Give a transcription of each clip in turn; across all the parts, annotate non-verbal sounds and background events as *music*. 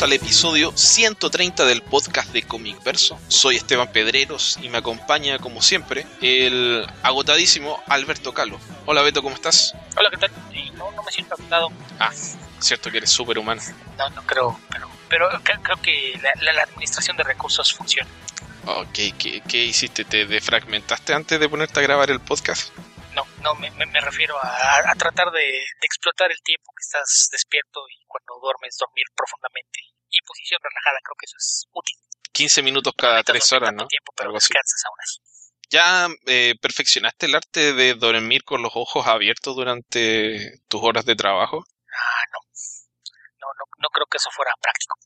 Bienvenidos al episodio 130 del podcast de Comic Verso. Soy Esteban Pedreros y me acompaña, como siempre, el agotadísimo Alberto Calo. Hola Beto, ¿cómo estás? Hola, ¿qué tal? Sí, no, no me siento agotado. Ah, cierto que eres superhumano. No, no creo, pero, pero cre- creo que la, la- la administración de recursos funciona. Ok, ¿qué, qué hiciste? ¿Te defragmentaste antes de ponerte a grabar el podcast? No, me, me- refiero a, a tratar de, de explotar el tiempo que estás despierto y cuando duermes dormir profundamente y en posición relajada. Creo que eso es útil. 15 minutos cada Necesitas 3 dormir horas, ¿no? tiempo, pero Algo así. descansas aún así. ¿Ya eh, perfeccionaste el arte de dormir con los ojos abiertos durante tus horas de trabajo? Ah, no. No, no, no creo que eso fuera práctico.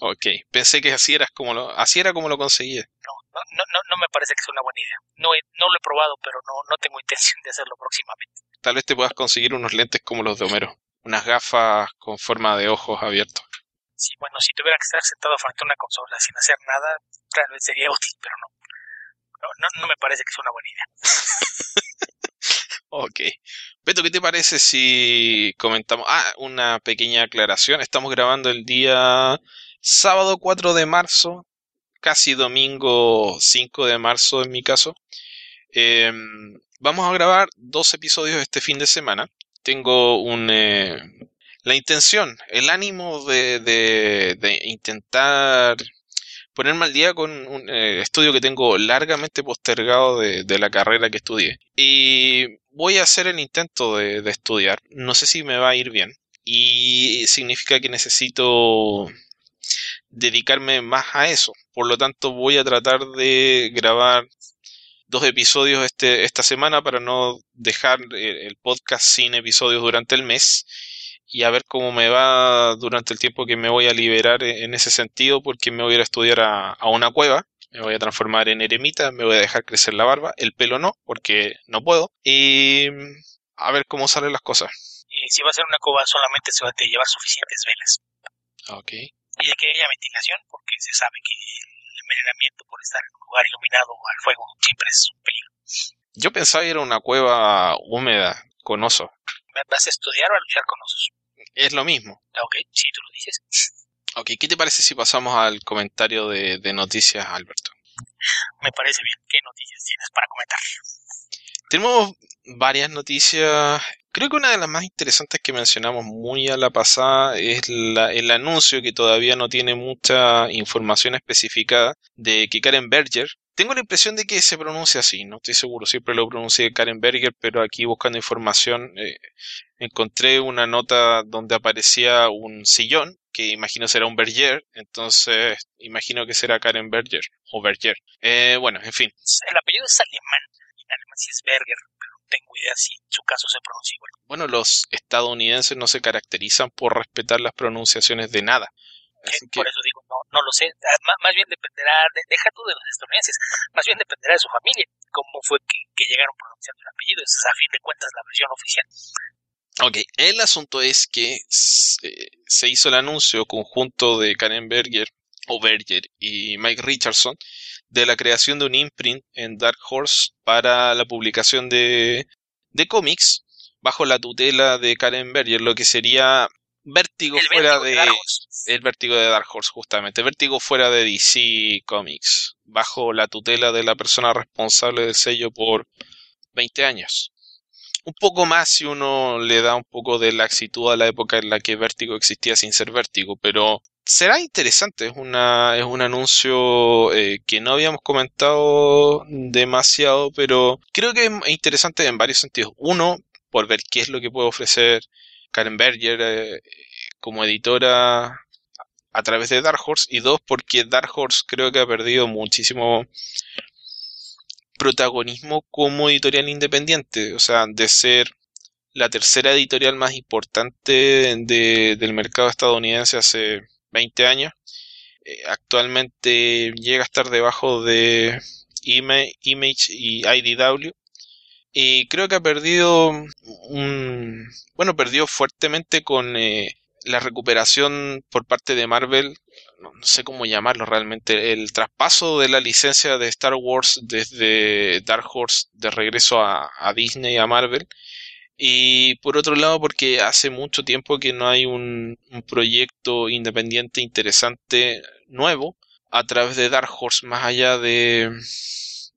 Ok, pensé que así, eras como lo, así era como lo conseguías. No, no, no, no, me parece que sea una buena idea. No, he- no lo he probado, pero no, no tengo intención de hacerlo próximamente. Tal vez te puedas conseguir unos lentes como los de Homero, unas gafas con forma de ojos abiertos. Sí, bueno, si tuviera que estar sentado frente a una consola sin hacer nada, tal vez sería útil, pero no. No, no, no me parece que sea una buena idea. *laughs* Ok. Beto, ¿qué te parece si comentamos? Ah, una pequeña aclaración. Estamos grabando el día sábado 4 de marzo, casi domingo 5 de marzo en mi caso. Em, vamos a grabar dos episodios este fin de semana. Tengo un, eh, la intención, el ánimo de, de- intentar ponerme al día con un eh, estudio que tengo largamente postergado de, la carrera que estudié. Y voy a hacer el intento de estudiar. No sé si me va a ir bien. Y significa que necesito dedicarme más a eso. Por lo tanto, voy a tratar de grabar dos episodios este, esta semana para no dejar el, podcast sin episodios durante el mes y a ver cómo me va durante el tiempo que me voy a liberar en en ese sentido porque me voy a ir a estudiar a, a una cueva, me voy a transformar en eremita, me voy a dejar crecer la barba, el pelo no, porque no puedo, y a ver cómo salen las cosas. Y si va a ser una cueva, solamente se va a llevar suficientes velas. Ok. Y de que haya ventilación, porque se sabe que el envenenamiento por estar en un lugar iluminado al fuego siempre es un peligro. Yo pensaba ir a una cueva húmeda con oso. ¿Vas a estudiar o a luchar con osos? Es lo mismo. Ok, si tú lo dices. Ok, ¿qué te parece si pasamos al comentario de, de noticias, Alberto? Me parece bien. ¿Qué noticias tienes para comentar? Tenemos varias noticias. Creo que una de las más interesantes que mencionamos muy a la pasada es la- el anuncio que todavía no tiene mucha información especificada de que Karen Berger. Tengo la impresión de que se pronuncia así, no estoy seguro, siempre lo pronuncié Karen Berger, pero aquí buscando información eh, encontré una nota donde aparecía un sillón, que imagino será un Berger, entonces imagino que será Karen Berger o Berger. Eh, bueno, en fin. El apellido es alemán. En alemán sí es Berger, pero tengo idea si su caso se pronuncia igual. Bueno, los estadounidenses no se caracterizan por respetar las pronunciaciones de nada. Así que, Por eso digo, no, no lo sé. Ah, má- Más bien dependerá, de- deja tú de los estadounidenses, más bien dependerá de su familia, cómo fue que, que llegaron pronunciando el apellido. Esa es a fin de cuentas la versión oficial. ok, el asunto es que se, se hizo el anuncio conjunto de Karen Berger, o Berger, y Mike Richardson de la creación de un imprint en Dark Horse para la publicación de, de cómics bajo la tutela de Karen Berger, lo que sería Vértigo El fuera vértigo de... de Dark Horse. El vértigo de Dark Horse, justamente. Vértigo fuera de DC Comics, bajo la tutela de la persona responsable del sello por 20 años. Un poco más si uno le da un poco de laxitud a la época en la que Vértigo existía sin ser Vértigo, pero será interesante. Es, una, es un anuncio eh, que no habíamos comentado demasiado, pero creo que es interesante en varios sentidos. Uno, por ver qué es lo que puede ofrecer Karen Berger eh, como editora a través de Dark Horse y dos porque Dark Horse creo que ha perdido muchísimo protagonismo como editorial independiente, o sea, de ser la tercera editorial más importante de- del mercado estadounidense hace 20 años, eh, actualmente llega a estar debajo de Ima- Image y IDW y creo que ha perdido un bueno perdió fuertemente con eh, la recuperación por parte de Marvel no, sé cómo llamarlo realmente el traspaso de la licencia de Star Wars desde Dark Horse de regreso a, a Disney y a Marvel Y por otro lado, porque hace mucho tiempo que no hay un, un proyecto independiente interesante nuevo a través de Dark Horse, más allá de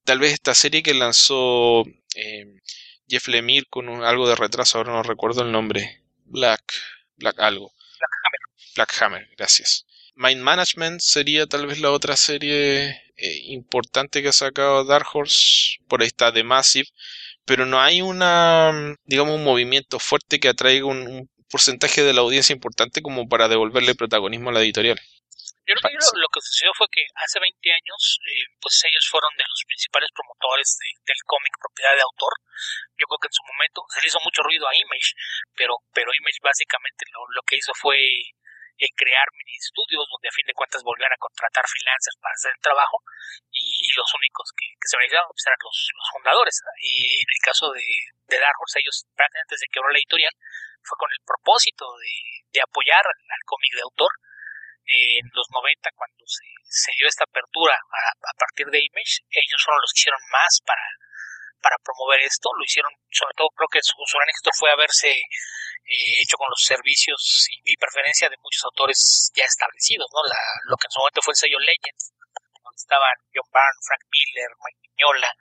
tal vez esta serie que lanzó eh, Jeff Lemire con algo de retraso, ahora no recuerdo el nombre. Black, Black algo. Black Hammer. Black Hammer, gracias. Mind Management sería tal vez la otra serie eh, importante que ha sacado Dark Horse. Por ahí está The Massive. Pero no hay una, digamos, un movimiento fuerte que atraiga un, porcentaje de la audiencia importante como para devolverle protagonismo a la editorial. Yo creo que lo, que sucedió fue que hace 20 años, eh, pues ellos fueron de los principales promotores de, del cómic propiedad de autor. Yo creo que en su momento se le hizo mucho ruido a Image, pero, pero Image básicamente lo que hizo fue eh, crear mini estudios donde a fin de cuentas volvían a contratar freelancers para hacer el trabajo y, y los únicos que, se beneficiaban pues eran los, fundadores. Y en el caso de, de Dark Horse, ellos prácticamente desde que quebró la editorial fue con el propósito de, apoyar al, cómic de autor en los 90 cuando se, dio esta apertura a, partir de Image, ellos fueron los que hicieron más para, para promover esto, lo hicieron, sobre todo creo que su, gran éxito fue haberse eh, hecho con los servicios y, y, preferencia de muchos autores ya establecidos, ¿no? La, lo que en su momento fue el sello Legends, donde estaban John Byrne, Frank Miller, Mike Mignola,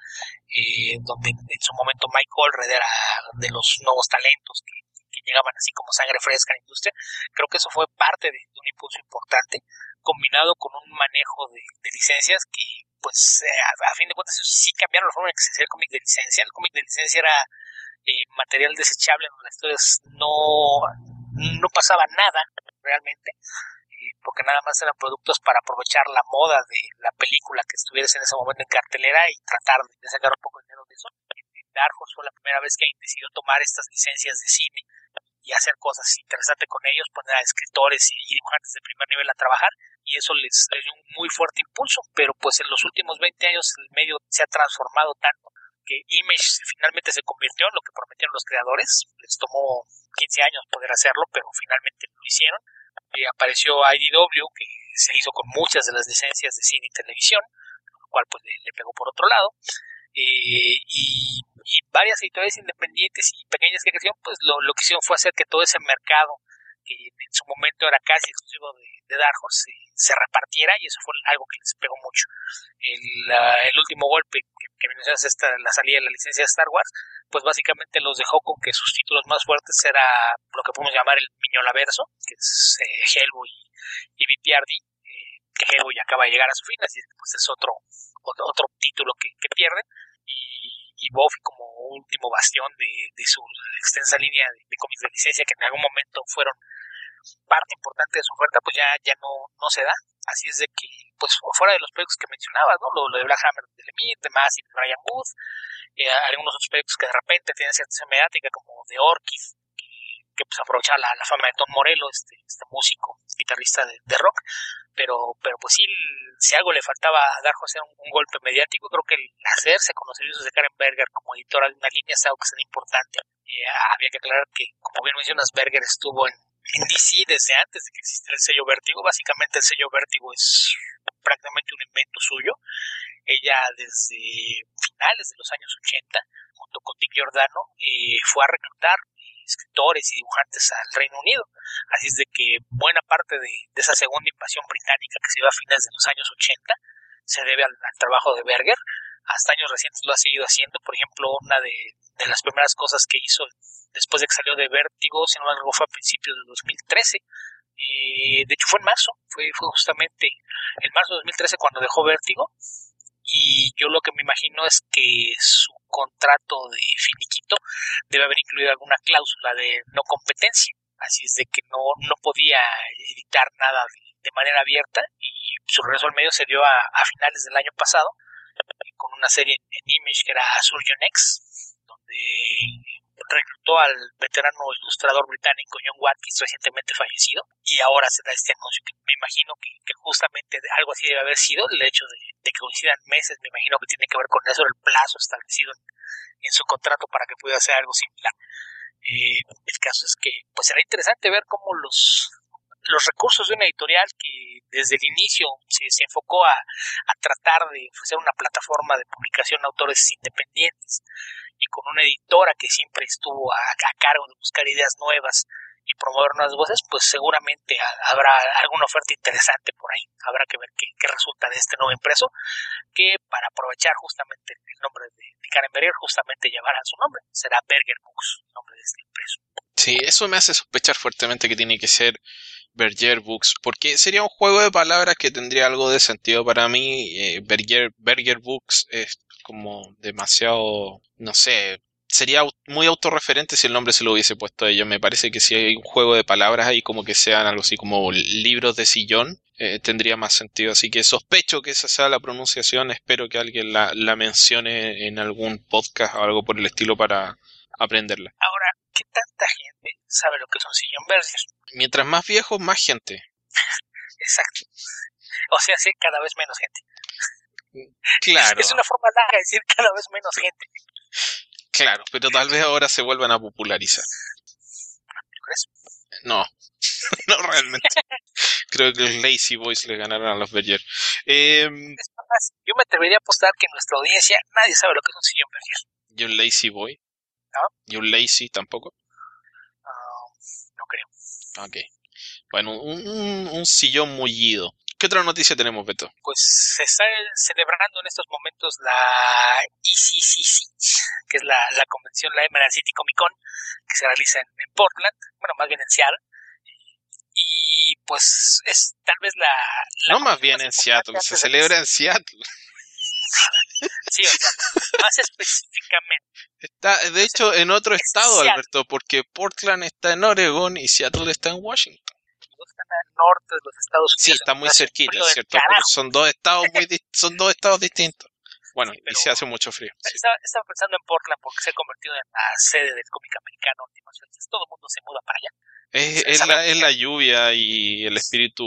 eh, donde en su momento Mike Allred era de los nuevos talentos que que llegaban así como sangre fresca a la industria, creo que eso fue parte de un impulso importante, combinado con un manejo de, licencias que, pues, eh, a, a, fin de cuentas, sí cambiaron la forma en que se hacía el cómic de licencia. El cómic de licencia era eh, material desechable en las historias, no, no pasaba nada realmente, eh, porque nada más eran productos para aprovechar la moda de la película que estuvieras en ese momento en cartelera y tratar de sacar un poco de dinero de eso. Dark Horse fue la primera vez que decidió tomar estas licencias de cine y hacer cosas interesantes con ellos, poner a escritores y dibujantes de primer nivel a trabajar y eso les, dio un muy fuerte impulso, pero pues en los últimos 20 años el medio se ha transformado tanto que Image finalmente se convirtió en lo que prometieron los creadores, les tomó 15 años poder hacerlo, pero finalmente lo hicieron, y apareció IDW que se hizo con muchas de las licencias de cine y televisión, lo cual pues le, le pegó por otro lado, eh, y, y, varias editoriales independientes y pequeñas que crecieron, pues lo, lo que hicieron fue hacer que todo ese mercado, que en su momento era casi exclusivo de, de Dark Horse, se, repartiera y eso fue algo que les pegó mucho. El, uh, el último golpe que, que mencionas, esta, la salida de la licencia de Star Wars, pues básicamente los dejó con que sus títulos más fuertes era lo que podemos llamar el Miñolaverso, que es eh, Hellboy y, y BPRD, eh, que Hellboy acaba de llegar a su fin, así que pues es otro, otro, otro título que, que pierden y Buffy como último bastión de, de su extensa línea de, de, cómics de licencia que en algún momento fueron parte importante de su oferta pues ya, ya no, no se da así es de que pues fuera de los proyectos que mencionabas ¿no? lo, de Black Hammer de Lemire, de Massive, de Ryan Booth eh, algunos otros proyectos que de repente tienen cierta mediática como de Orchid que, pues aprovecha la, la, fama de Tom Morello este, este músico guitarrista de, de rock pero, pero pues sí, si algo le faltaba a Dar José un, un, golpe mediático, creo que el hacerse con los servicios de Karen Berger como editora de una línea es algo que es importante. Eh, había que aclarar que, como bien mencionas, Berger estuvo en, en DC desde antes de que existiera el sello Vértigo. Básicamente el sello Vértigo es prácticamente un invento suyo. Ella desde finales de los años 80, junto con Dick Giordano, eh, fue a reclutar escritores y dibujantes al Reino Unido. Así es de que buena parte de, de, esa segunda invasión británica que se dio a fines de los años 80 se debe al, al, trabajo de Berger. Hasta años recientes lo ha seguido haciendo. Por ejemplo, una de, de las primeras cosas que hizo después de que salió de Vértigo, si no me fue a principios de 2013. Eh, de hecho, fue en marzo, fue, fue justamente en marzo de 2013 cuando dejó Vértigo y yo lo que me imagino es que su contrato de finiquito debe haber incluido alguna cláusula de no competencia, así es de que no, no podía editar nada de, manera abierta y su regreso al medio se dio a, a finales del año pasado con una serie en, en Image que era Surgeon X, donde reclutó al veterano ilustrador británico John Watkins, recientemente fallecido, y ahora se da este anuncio que me imagino que, justamente algo así debe haber sido, el hecho de, que coincidan meses, me imagino que tiene que ver con eso, el plazo establecido en, su contrato para que pueda hacer algo similar. Eh, el caso es que pues será interesante ver cómo los los recursos de una editorial que desde el inicio se, se enfocó a, a, tratar de ofrecer una plataforma de publicación de autores independientes y con una editora que siempre estuvo a, cargo de buscar ideas nuevas y promover nuevas voces, pues seguramente habrá alguna oferta interesante por ahí. Habrá que ver qué, resulta de este nuevo impreso, que para aprovechar justamente el nombre de, de Karen Berger, justamente llevará su nombre. Será Berger Books, el nombre de este impreso. Sí, eso me hace sospechar fuertemente que tiene que ser Berger Books, porque sería un juego de palabras que tendría algo de sentido para mí. Eh, Berger, Books es como demasiado, no sé, sería muy autorreferente si el nombre se lo hubiese puesto a ellos. Me parece que si hay un juego de palabras ahí como que sean algo así como libros de sillón, eh, tendría más sentido. Así que sospecho que esa sea la pronunciación. Espero que alguien la, la mencione en algún podcast o algo por el estilo para aprenderla. Ahora, ¿qué tanta gente sabe lo que es un sillón Berger? Mientras más viejos, más gente. *laughs* Exacto. O sea, sí, cada vez menos gente. Claro. Es una forma larga de decir cada vez menos gente. Claro, pero tal vez ahora se vuelvan a popularizar. ¿Crees? No, *laughs* no realmente. Creo que los Lazy Boys le ganaron a los Berger. Eh, yo me atrevería a apostar que en nuestra audiencia nadie sabe lo que es un sillón Berger. ¿Y un Lazy Boy? ¿No? ¿Y un Lazy tampoco? Uh, no creo. Ok. Bueno, un, un sillón mullido. ¿Qué otra noticia tenemos, Beto? Pues se está celebrando en estos momentos la ECCC, que es la, la convención, la Emerald City Comic Con, que se realiza en, Portland, bueno, más bien en Seattle. Y pues es tal vez la... no más bien en Seattle, se celebra en Seattle. *laughs* Sí, o sea, más específicamente. Está, de hecho, en otro estado, Alberto, porque Portland está en Oregon y Seattle está en Washington están al norte de los Estados Unidos. Sí, está muy cerquita, ¿cierto? son dos estados muy son dos estados distintos. Bueno, y se hace mucho frío. Estaba, pensando en Portland porque se ha convertido en la sede del cómic americano últimas veces. Todo el mundo se muda para allá. Es, es, la, es la, lluvia y el espíritu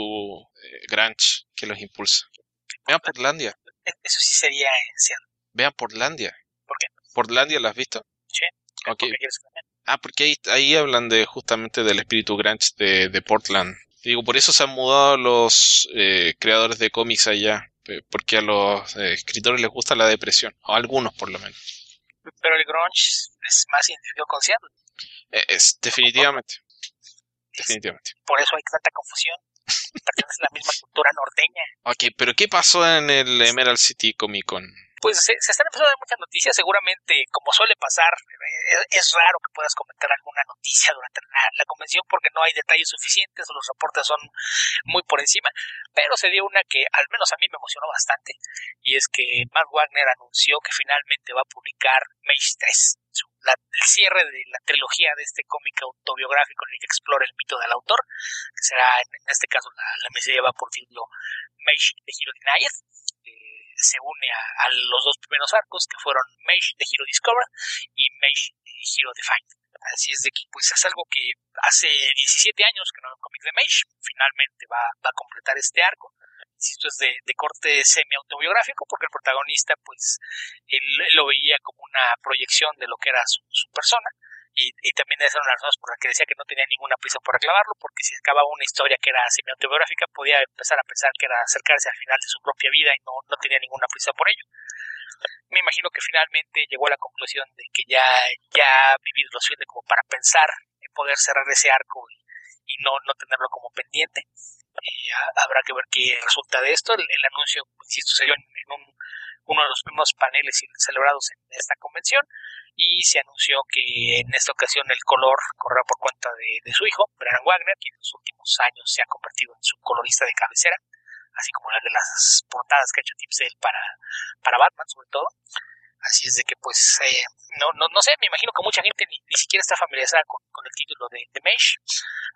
eh, grunge que los impulsa. Vean Portlandia. E, eso sí sería en Vean Portlandia. ¿Por qué? ¿Portlandia la has visto? Sí. Okay. Ah, porque ahí, ahí hablan de justamente del espíritu grunge de, de Portland. Digo, por eso se han mudado los eh, creadores de cómics allá, porque a los eh, escritores les gusta la depresión, o a algunos por lo menos. Pero el grunge es más identificado con Seattle. Eh, es, definitivamente. definitivamente. Por eso hay tanta confusión. *laughs* Pertenece a la misma cultura norteña. Ok, pero ¿qué pasó en el Emerald City Comic Con? Pues se, están empezando a ver muchas noticias. Seguramente, como suele pasar, eh, es, raro que puedas comentar alguna noticia durante la, convención porque no hay detalles suficientes o los reportes son muy por encima. Pero se dio una que al menos a mí me emocionó bastante y es que Matt Wagner anunció que finalmente va a publicar Mage 3, el cierre de la trilogía de este cómic autobiográfico en el que explora el mito del autor, que será en, este caso la, la va por título Mage de Denied se une a, los dos primeros arcos que fueron Mage de Hero Discover y Mage de Hero Defined. Así es de que pues es algo que hace 17 años que no hay un cómic de Mage, finalmente va, a completar este arco. Esto es de, corte semi-autobiográfico porque el protagonista pues él, lo veía como una proyección de lo que era su persona y, y también esas eran las razones por las que decía que no tenía ninguna prisa por reclamarlo, porque si acababa una historia que era semi-autobiográfica, podía empezar a pensar que era acercarse al final de su propia vida y no, no tenía ninguna prisa por ello. Me imagino que finalmente llegó a la conclusión de que ya, ya ha vivido lo suficiente como para pensar en poder cerrar ese arco y, no, no tenerlo como pendiente. Eh, habrá que ver qué resulta de esto. El, anuncio, insisto, se dio en, en un, uno de los primeros paneles celebrados en esta convención y se anunció que en esta ocasión el color correrá por cuenta de, su hijo, Brian Wagner, quien en los últimos años se ha convertido en su colorista de cabecera, así como la de las portadas que ha hecho Tim Sale para, para Batman sobre todo. Así es de que pues eh, no, no, no sé, me imagino que mucha gente ni, siquiera está familiarizada con, con el título de, de Mesh.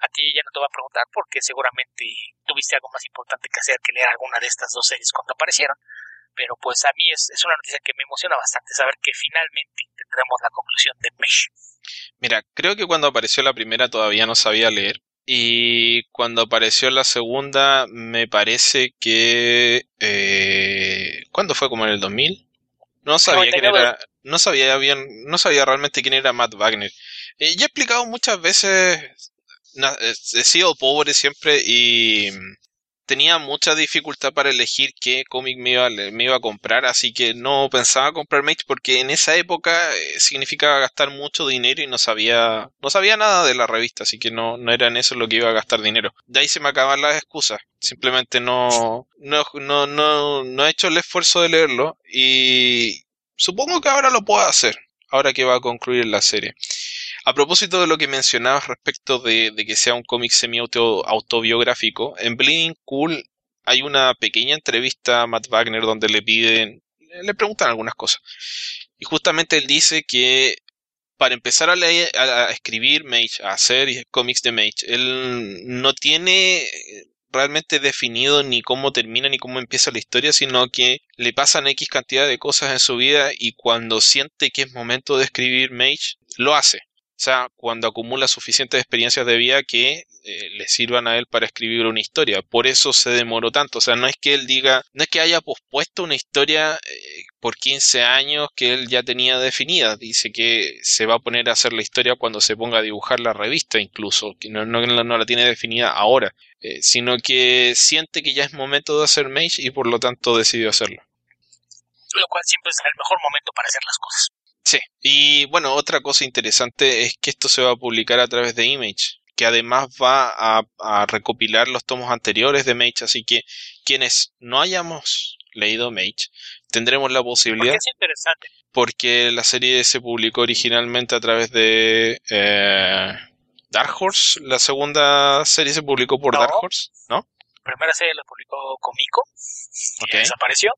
A ti ya no te va a preguntar porque seguramente tuviste algo más importante que hacer que leer alguna de estas dos series cuando aparecieron pero pues a mí es, es una noticia que me emociona bastante saber que finalmente tendremos la conclusión de Mesh. Mira, creo que cuando apareció la primera todavía no sabía leer. Y cuando apareció la segunda, me parece que... Eh, ¿Cuándo fue? ¿Como en el 2000? No sabía quién era... No sabía bien... No sabía realmente quién era Matt Wagner. Eh, ya he explicado muchas veces... He sido pobre siempre y tenía mucha dificultad para elegir qué cómic me iba, me iba a comprar, así que no pensaba comprar Mage porque en esa época eh, significaba gastar mucho dinero y no sabía, no sabía nada de la revista, así que no, no era en eso lo que iba a gastar dinero. De ahí se me acaban las excusas. Simplemente no, no, no, no, no he hecho el esfuerzo de leerlo y supongo que ahora lo puedo hacer, ahora que va a concluir la serie. A propósito de lo que mencionabas respecto de, que sea un cómic semi-autobiográfico, en Bleeding Cool hay una pequeña entrevista a Matt Wagner donde le piden, le preguntan algunas cosas. Y justamente él dice que para empezar a, leer, a escribir Mage, a hacer cómics de Mage, él no tiene realmente definido ni cómo termina ni cómo empieza la historia, sino que le pasan X cantidad de cosas en su vida y cuando siente que es momento de escribir Mage, lo hace. O sea, cuando acumula suficientes experiencias de vida que eh, le sirvan a él para escribir una historia. Por eso se demoró tanto. O sea, no es que él diga, no es que haya pospuesto una historia eh, por 15 años que él ya tenía definida. Dice que se va a poner a hacer la historia cuando se ponga a dibujar la revista incluso, que no, la tiene definida ahora, eh, sino que siente que ya es momento de hacer Mage y por lo tanto decidió hacerlo. Lo cual siempre es el mejor momento para hacer las cosas. Sí, y bueno, otra cosa interesante es que esto se va a publicar a través de Image, que además va a, recopilar los tomos anteriores de Mage, así que quienes no hayamos leído Mage, tendremos la posibilidad. Porque es interesante. Porque la serie se publicó originalmente a través de eh, Dark Horse. La segunda serie se publicó por Dark Horse, ¿no? La primera serie la publicó Comico, que desapareció.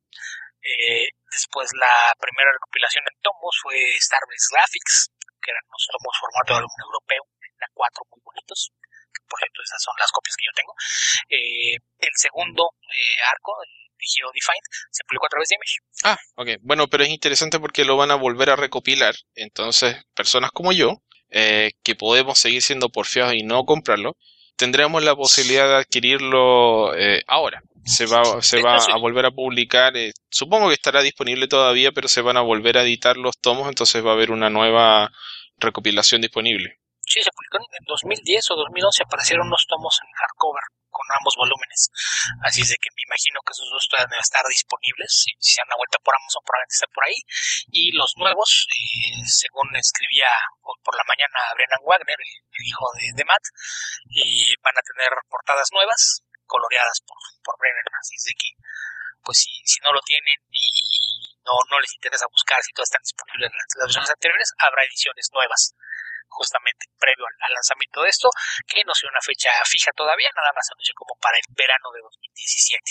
Eh, después la primera recopilación en tomos fue Starbase Graphics, que eran unos tomos formato de álbum europeo, eran cuatro muy bonitos. Por ejemplo, esas son las copias que yo tengo. Eh, el segundo eh, arco, Hero Defined, se publicó a través de Image. Ah, ok. Bueno, pero es interesante porque lo van a volver a recopilar. Entonces, personas como yo, que podemos seguir siendo porfiados y no comprarlo, tendremos la posibilidad de adquirirlo ahora se va, se va a volver a publicar. Eh, supongo que estará disponible todavía, pero se van a volver a editar los tomos, entonces va a haber una nueva recopilación disponible. Sí, se publicó en 2010 o 2011, aparecieron unos tomos en hardcover con ambos volúmenes. Así es de que me imagino que esos dos deben estar disponibles. Si, se dan una vuelta por Amazon, probablemente estén por ahí. Y los nuevos, eh, según escribía por la mañana Brennan Wagner, el, hijo de, de Matt, y van a tener portadas nuevas, coloreadas por, por Brennan. Así es de que, pues si, si no lo tienen y no, no les interesa buscar si todas están disponibles en las, versiones anteriores, habrá ediciones nuevas justamente previo al, lanzamiento de esto, que no sea una fecha fija todavía, nada más anunció como para el verano de 2017.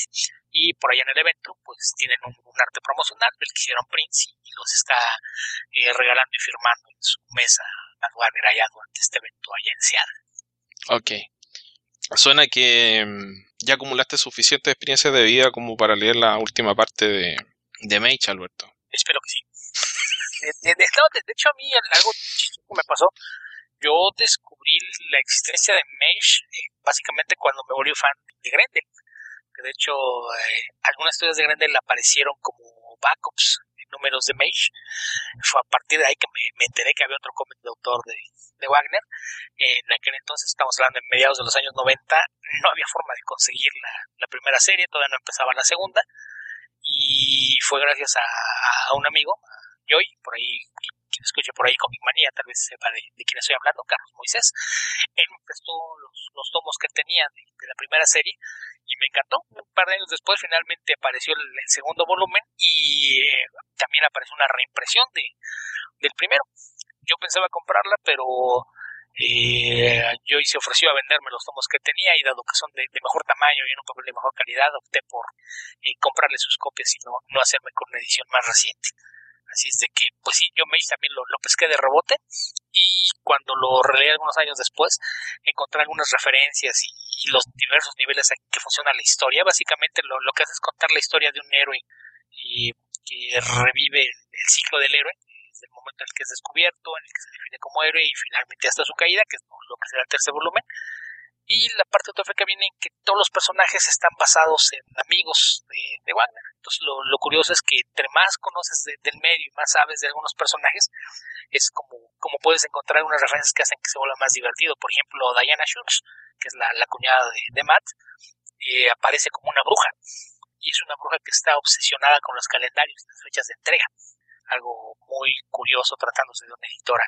Y por allá en el evento, pues tienen un, arte promocional del que hicieron Prince y, los está eh, regalando y firmando en su mesa a Warner allá durante este evento allá en Seattle. Ok. Suena que mm, ya acumulaste suficiente experiencia de vida como para leer la última parte de, de Mage, Alberto. Espero que sí. De, hecho, a mí algo chistoso me pasó. Yo descubrí la existencia de Mage eh, básicamente cuando me volví fan de Grendel. Que de hecho, eh, algunas historias de Grendel aparecieron como backups números de Mage. Fue a partir de ahí que me, enteré que había otro cómic de autor de, de, Wagner. En aquel entonces, estamos hablando en mediados de los años 90, no había forma de conseguir la, la primera serie, todavía no empezaba la segunda. Y fue gracias a, a un amigo, Joy, por ahí quien escuche por ahí Comic Manía, tal vez sepa de, de quién estoy hablando, Carlos Moisés. Él me prestó los, los tomos que tenía de, la primera serie y me encantó. Un par de años después finalmente apareció el, segundo volumen y eh, también apareció una reimpresión de, del primero. Yo pensaba comprarla, pero eh, Joy se ofreció a venderme los tomos que tenía y dado que son de, de mejor tamaño y en un papel de mejor calidad, opté por eh, comprarle sus copias y no, no hacerme con una edición más reciente. Así es de que, pues sí, yo Mage también lo, pesqué de rebote y cuando lo releí algunos años después, encontré algunas referencias y, los diversos niveles en que funciona la historia. Básicamente lo, lo, que hace es contar la historia de un héroe y que revive el, ciclo del héroe desde el momento en el que es descubierto, en el que se define como héroe y finalmente hasta su caída, que es lo que será el tercer volumen. Y la parte autofeca viene en que todos los personajes están basados en amigos de, de Wagner. Entonces lo, lo, curioso es que entre más conoces de, del medio y más sabes de algunos personajes, es como, como puedes encontrar unas referencias que hacen que se vuelva más divertido. Por ejemplo, Diana Schultz, que es la, la cuñada de, de Matt, eh, aparece como una bruja. Y es una bruja que está obsesionada con los calendarios y las fechas de entrega. Algo muy curioso tratándose de una editora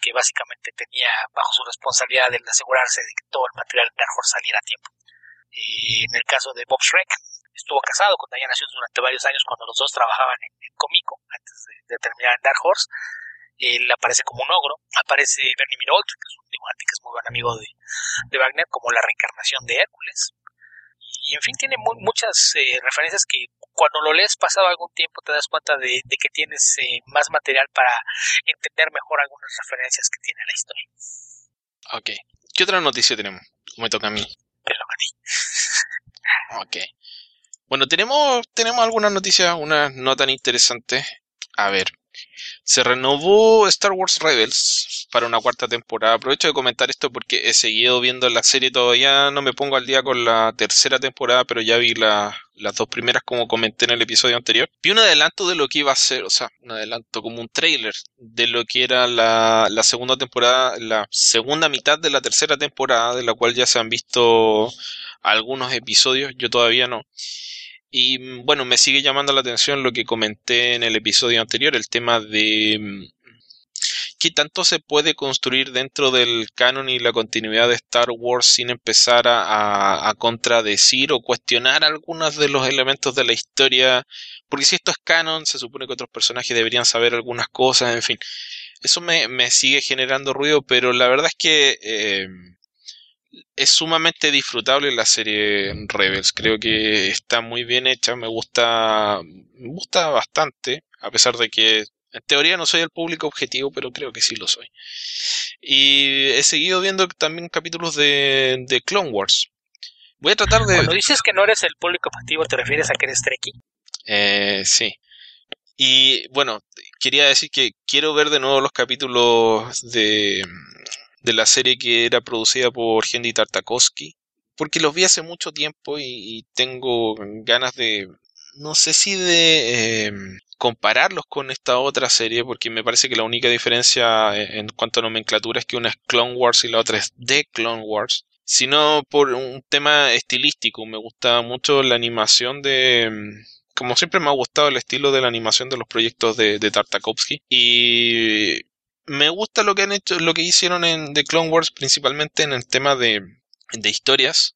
que básicamente tenía bajo su responsabilidad el asegurarse de que todo el material de Dark Horse saliera a tiempo. Y en el caso de Bob Shrek, estuvo casado con Diana Jones durante varios años cuando los dos trabajaban en, Comico antes de, terminar en Dark Horse. Él aparece como un ogro, aparece Bernie Mirault, que es un dibujante que es muy buen amigo de, de Wagner, como la reencarnación de Hércules y en fin tiene muchas eh, referencias que cuando lo lees pasado algún tiempo te das cuenta de, que tienes eh, más material para entender mejor algunas referencias que tiene la historia. Ok. ¿Qué otra noticia tenemos? Me toca a mí. Pero a ti. *laughs* Ok. Bueno, tenemos, tenemos algunas noticias, unas no tan interesantes. A ver, se renovó Star Wars Rebels para una cuarta temporada. Aprovecho de comentar esto porque he seguido viendo la serie, todavía no me pongo al día con la tercera temporada, pero ya vi las dos primeras como comenté en el episodio anterior. Vi un adelanto de lo que iba a ser, o sea, un adelanto como un trailer de lo que era la, la segunda temporada, la segunda mitad de la tercera temporada, de la cual ya se han visto algunos episodios, yo todavía no. Y mm, bueno, me sigue llamando la atención lo que comenté en el episodio anterior, el tema de mm, qué tanto se puede construir dentro del canon y la continuidad de Star Wars sin empezar a, contradecir o cuestionar algunos de los elementos de la historia. Porque si esto es canon, se supone que otros personajes deberían saber algunas cosas, en fin. Eso me, me sigue generando ruido, pero la verdad es que eh, es sumamente disfrutable la serie Rebels. Creo que está muy bien hecha, me gusta, me gusta bastante, a pesar de que en teoría no soy el público objetivo, pero creo que sí lo soy. Y he seguido viendo también capítulos de, de Clone Wars. Voy a tratar de. Cuando dices que no eres el público objetivo, ¿te refieres a que eres Trekkie? Eh, sí. Y bueno, quería decir que quiero ver de nuevo los capítulos de de la serie que era producida por Henry Tartakovsky, porque los vi hace mucho tiempo y, tengo ganas de, no sé si de em, compararlos con esta otra serie, porque me parece que la única diferencia en cuanto a nomenclatura es que una es Clone Wars y la otra es The Clone Wars, sino por un tema estilístico. Me gusta mucho la animación de em, como siempre me ha gustado el estilo de la animación de los proyectos de, de Tartakovsky y me gusta lo que han hecho, lo que hicieron en The Clone Wars, principalmente en el tema de, de historias.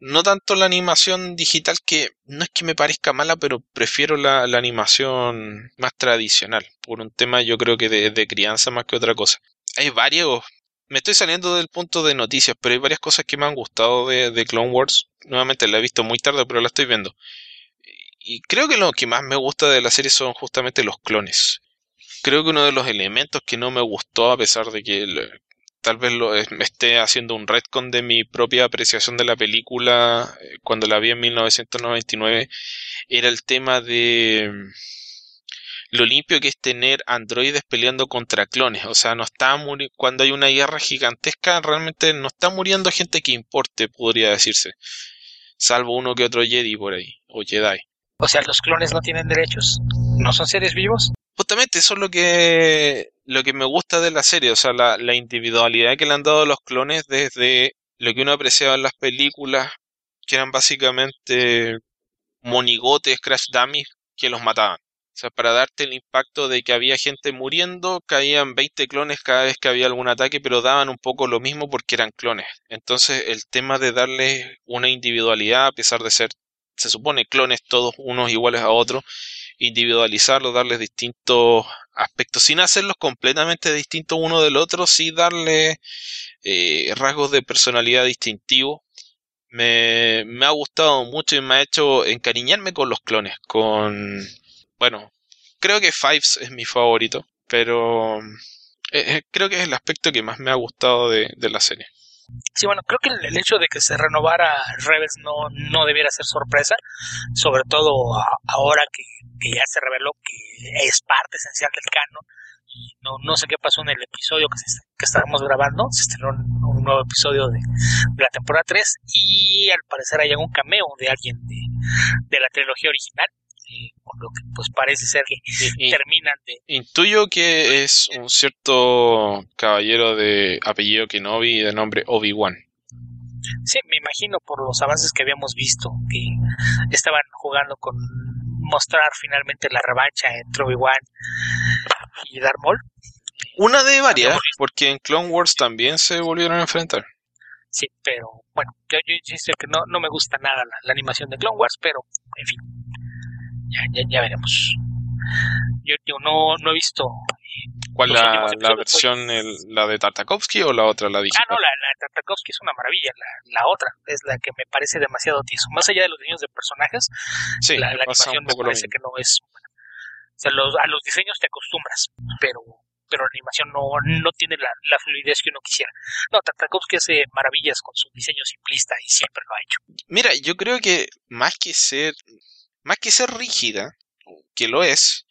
No tanto la animación digital, que no es que me parezca mala, pero prefiero la, la animación más tradicional, por un tema yo creo que de, de crianza más que otra cosa. Hay varios, me estoy saliendo del punto de noticias, pero hay varias cosas que me han gustado de, de Clone Wars. Nuevamente la he visto muy tarde, pero la estoy viendo. Y creo que lo que más me gusta de la serie son justamente los clones creo que uno de los elementos que no me gustó, a pesar de que tal vez lo, me esté haciendo un retcon de mi propia apreciación de la película eh, cuando la vi en 1999, era el tema de mm, lo limpio que es tener androides peleando contra clones. O sea, no está cuando hay una guerra gigantesca, realmente no está muriendo gente que importe, podría decirse. Salvo uno que otro Jedi por ahí, o Jedi. O sea, los clones no tienen derechos. ¿No son seres vivos? Justamente eso es lo que, lo que me gusta de la serie, o sea, la, la individualidad que le han dado los clones desde lo que uno apreciaba en las películas, que eran básicamente monigotes, crash dummies, que los mataban. O sea, para darte el impacto de que había gente muriendo, caían 20 clones cada vez que había algún ataque, pero daban un poco lo mismo porque eran clones. Entonces, el tema de darles una individualidad, a pesar de ser, se supone, clones todos unos iguales a otros, individualizarlos, darles distintos aspectos, sin hacerlos completamente distintos uno del otro, sí darle eh, rasgos de personalidad distintivos. Me, ha gustado mucho y me ha hecho encariñarme con los clones, con... Bueno, creo que Fives es mi favorito, pero eh, eh, creo que es el aspecto que más me ha gustado de, de la serie. Sí, bueno, creo que el, hecho de que se renovara Rebels no, no debiera ser sorpresa, sobre todo ahora que, ya se reveló que es parte esencial del canon. No, no sé qué pasó en el episodio que, que estábamos grabando, se estrenó un, nuevo episodio de, la temporada 3 y al parecer hay un cameo de alguien de, de la trilogía original por lo que pues parece ser que terminan de... Intuyo que es un cierto caballero de apellido Kenobi y de nombre Obi-Wan. Sí, me imagino por los avances que habíamos visto, que estaban jugando con mostrar finalmente la revancha entre Obi-Wan y Darth Maul. Una de varias, porque en Clone Wars también se volvieron a enfrentar. Sí, pero bueno, yo, yo insisto que no, no me gusta nada la, animación de Clone Wars, pero en fin, ya, ya, ya veremos. Yo, yo no, no he visto ¿Cuál la, la versión, la de Tartakovsky o la otra, la digital? Ah, no, la, de Tartakovsky es una maravilla. La, otra es la que me parece demasiado tieso. Más allá de los diseños de personajes, la, animación me parece que no es. O sea, a los diseños te acostumbras, pero pero la animación no, no tiene la, la fluidez que uno quisiera. No, Tartakovsky hace maravillas con su diseño simplista y siempre lo ha hecho. Mira, yo creo que más que ser más que ser rígida, que lo es,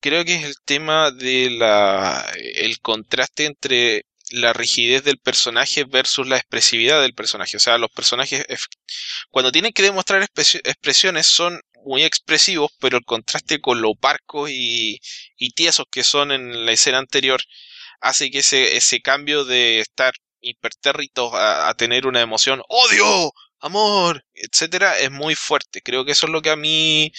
creo que es el tema de la el contraste entre la rigidez del personaje versus la expresividad del personaje. O sea, los personajes cuando tienen que demostrar expresiones son muy expresivos, pero el contraste con lo parcos y, y tiesos que son en la escena anterior hace que ese, ese cambio de estar hipertérritos a, a tener una emoción odio, amor, etcétera, es muy fuerte. Creo que eso es lo que a mí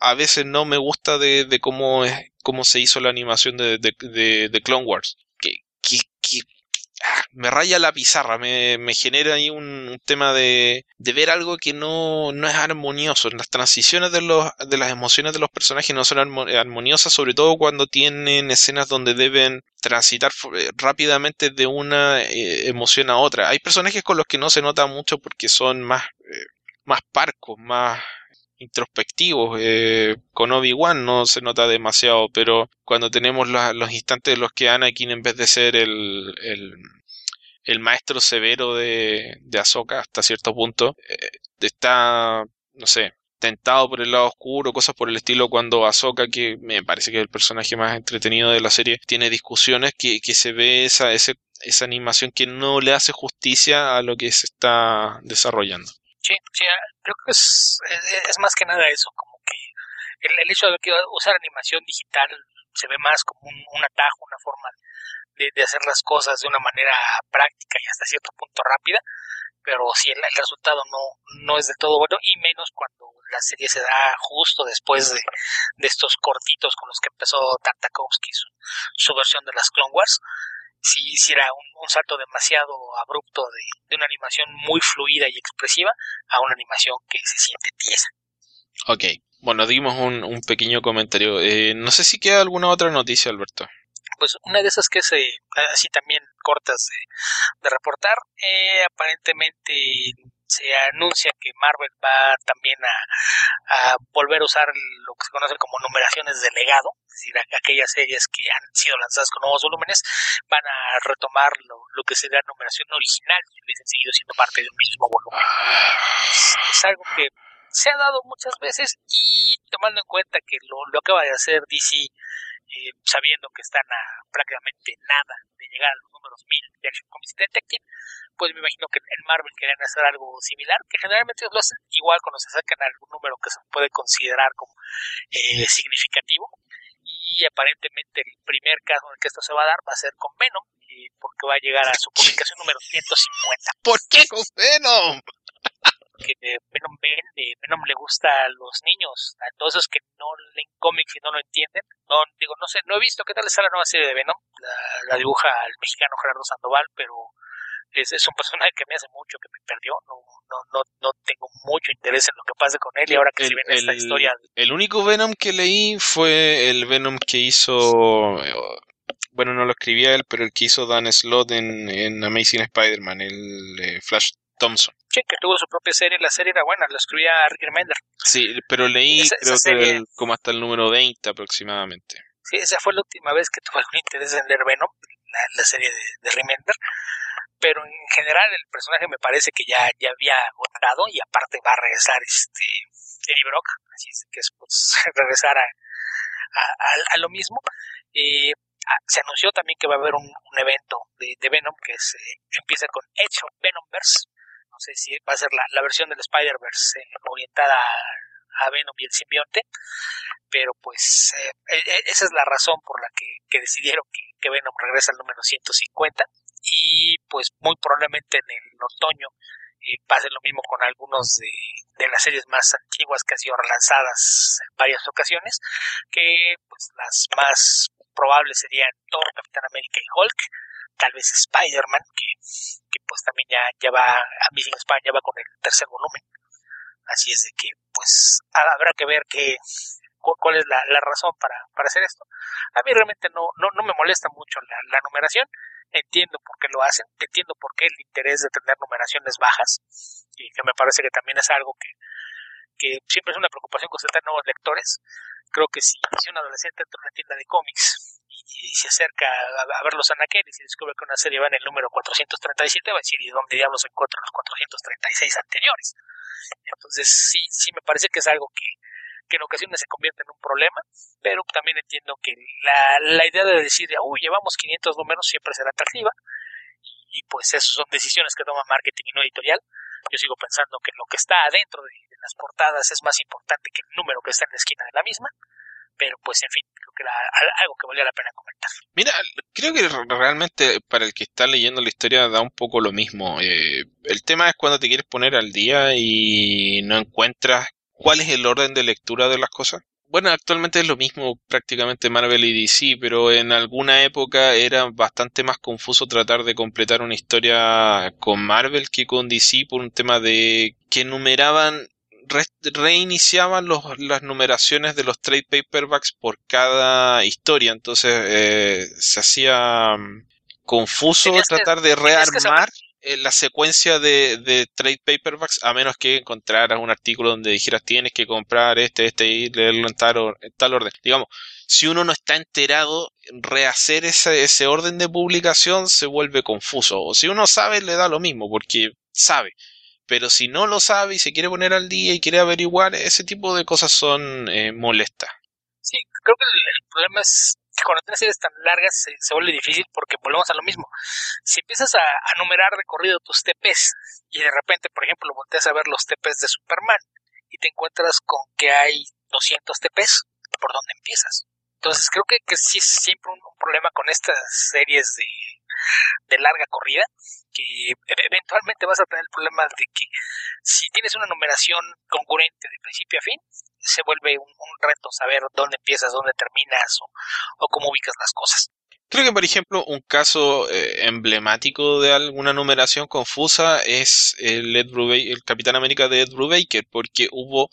a veces no me gusta de, de cómo, cómo se hizo la animación de, de, Clone Wars. Que, que, que me raya la pizarra, me, me genera ahí un, tema de, de, ver algo que no, no es armonioso. Las transiciones de, los, de las emociones de los personajes no son armoniosas, sobre todo cuando tienen escenas donde deben transitar eh, rápidamente de una eh, emoción a otra. Hay personajes con los que no se nota mucho porque son más, eh, más parcos, más introspectivos. Eh, con Obi-Wan no se nota demasiado, pero cuando tenemos los instantes en los que Anakin, en vez de ser el, el, maestro severo de, de Ahsoka hasta cierto punto, eh, está, no sé, tentado por el lado oscuro, cosas por el estilo, cuando Ahsoka, que me parece que es el personaje más entretenido de la serie, tiene discusiones que, que se ve esa, ese, esa animación que no le hace justicia a lo que se está desarrollando. Sí, sí, ah, creo que es, es, más que nada eso, como que el, hecho de que usar animación digital se ve más como un, atajo, una forma de, hacer las cosas de una manera práctica y hasta cierto punto rápida, pero si el, resultado no, no es de todo bueno, y menos cuando la serie se da justo después de, de estos cortitos con los que empezó Tartakovsky su, su versión de las Clone Wars, si hiciera un, salto demasiado abrupto de, una animación muy fluida y expresiva a una animación que se siente tiesa. Ok, bueno, dimos un, un pequeño comentario. Eh, no sé si queda alguna otra noticia, Alberto. Pues una de esas que es eh, así también cortas de, reportar, eh, aparentemente se anuncia que Marvel va también a, volver a usar lo que se conoce como numeraciones de legado, es decir, aquellas series que han sido lanzadas con nuevos volúmenes, van a retomar lo, que sería numeración original, y hubiesen seguido siendo parte de un mismo volumen. Es, algo que se ha dado muchas veces y tomando en cuenta que lo, lo acaba de hacer DC eh, sabiendo que están a prácticamente nada de llegar a los números 1000 de Action Comics Detective, pues me imagino que en Marvel querían hacer algo similar, que generalmente lo hacen igual cuando se acercan a algún número que se puede considerar como eh, significativo. Y aparentemente el primer caso en el que esto se va a dar va a ser con Venom, porque va a llegar a su publicación número 150. ¿Por qué con Venom? Que Venom vende, Venom le gusta a los niños, a todos esos que no leen cómics y no lo entienden. No, digo, no sé, no he visto qué tal está la nueva serie de Venom, la, dibuja el mexicano Gerardo Sandoval, pero es, es, un personaje que me hace mucho que me perdió, no, no, no, no tengo mucho interés en lo que pase con él y ahora que se viene esta historia. El único Venom que leí fue el Venom que hizo bueno, no lo escribía él, pero el que hizo Dan Slott en, en Amazing Spider-Man, el eh, Flash Thompson. Sí, que tuvo su propia serie, la serie era buena, la escribía Rick Remender. Sí, pero leí creo que como hasta el número 20 aproximadamente. Sí, esa fue la última vez que tuve algún interés en leer Venom, la, serie de, de, Remender. Pero en general el personaje me parece que ya, ya había agotado y aparte va a regresar este Eddie Brock, así es que es pues, *laughs* regresar a, a, lo mismo. Eh, ah, se anunció también que va a haber un, evento de, Venom que se empieza con Edge of Venomverse, no sé si va a ser la, versión del Spider-Verse eh, orientada a, Venom y el simbionte, pero pues eh, e, e, esa es la razón por la que, decidieron que, Venom regresa al número 150 y pues muy probablemente en el otoño Eh, pase lo mismo con algunos de, de, las series más antiguas que han sido relanzadas en varias ocasiones, que pues las más probables serían Thor, Capitán América y Hulk, tal vez Spider-Man, que, que, pues también ya, ya va, Amazing Spider ya va con el tercer volumen. Así es de que pues habrá que ver que, cuál es la, la razón para, para, hacer esto. A mí realmente no, no, no me molesta mucho la, la, numeración, entiendo por qué lo hacen, entiendo por qué el interés de tener numeraciones bajas, y que me parece que también es algo que, que siempre es una preocupación constante de nuevos lectores. Creo que si, si un adolescente entra en una tienda de cómics y, se acerca a, ver los anaqueles y descubre que una serie va en el número 437, va a decir, ¿y dónde diablos encuentro los 436 anteriores? Entonces, sí, sí me parece que es algo que, que en ocasiones se convierte en un problema, pero también entiendo que la, la idea de decir, uy, llevamos 500 números siempre será atractiva, y, pues esas son decisiones que toma marketing y no editorial. Yo sigo pensando que lo que está adentro de, de las portadas es más importante que el número que está en la esquina de la misma, pero pues en fin, creo que algo que valía la pena comentar. Mira, creo que realmente para el que está leyendo la historia da un poco lo mismo. Eh, el tema es cuando te quieres poner al día y no encuentras cuál es el orden de lectura de las cosas. Bueno, actualmente es lo mismo prácticamente Marvel y DC, pero en alguna época era bastante más confuso tratar de completar una historia con Marvel que con DC por un tema de que numeraban reiniciaban los, las numeraciones de los trade paperbacks por cada historia, entonces eh, se hacía mm, confuso tratar de rearmar eh, la secuencia de, de, trade paperbacks a menos que encontraras un artículo donde dijeras tienes que comprar este, este y leerlo en tal, en tal orden. Digamos, si uno no está enterado, rehacer ese, ese orden de publicación se vuelve confuso. O si uno sabe, le da lo mismo, porque sabe. Pero si no lo sabe y se quiere poner al día y quiere averiguar, ese tipo de cosas son eh, molestas. Sí, creo que el, problema es que cuando tienes series tan largas se, vuelve difícil porque volvemos a lo mismo. Si empiezas a, numerar recorrido tus TPs y de repente, por ejemplo, volteas a ver los TPs de Superman y te encuentras con que hay 200 TPs, ¿por dónde empiezas? Entonces creo que, que sí es siempre un problema con estas series de de larga corrida, que eventualmente vas a tener el problema de que si tienes una numeración concurrente de principio a fin, se vuelve un, reto saber dónde empiezas, dónde terminas o, cómo ubicas las cosas. Creo que, por ejemplo, un caso eh, emblemático de alguna numeración confusa es el, Ed el Capitán América de Ed Brubaker, porque hubo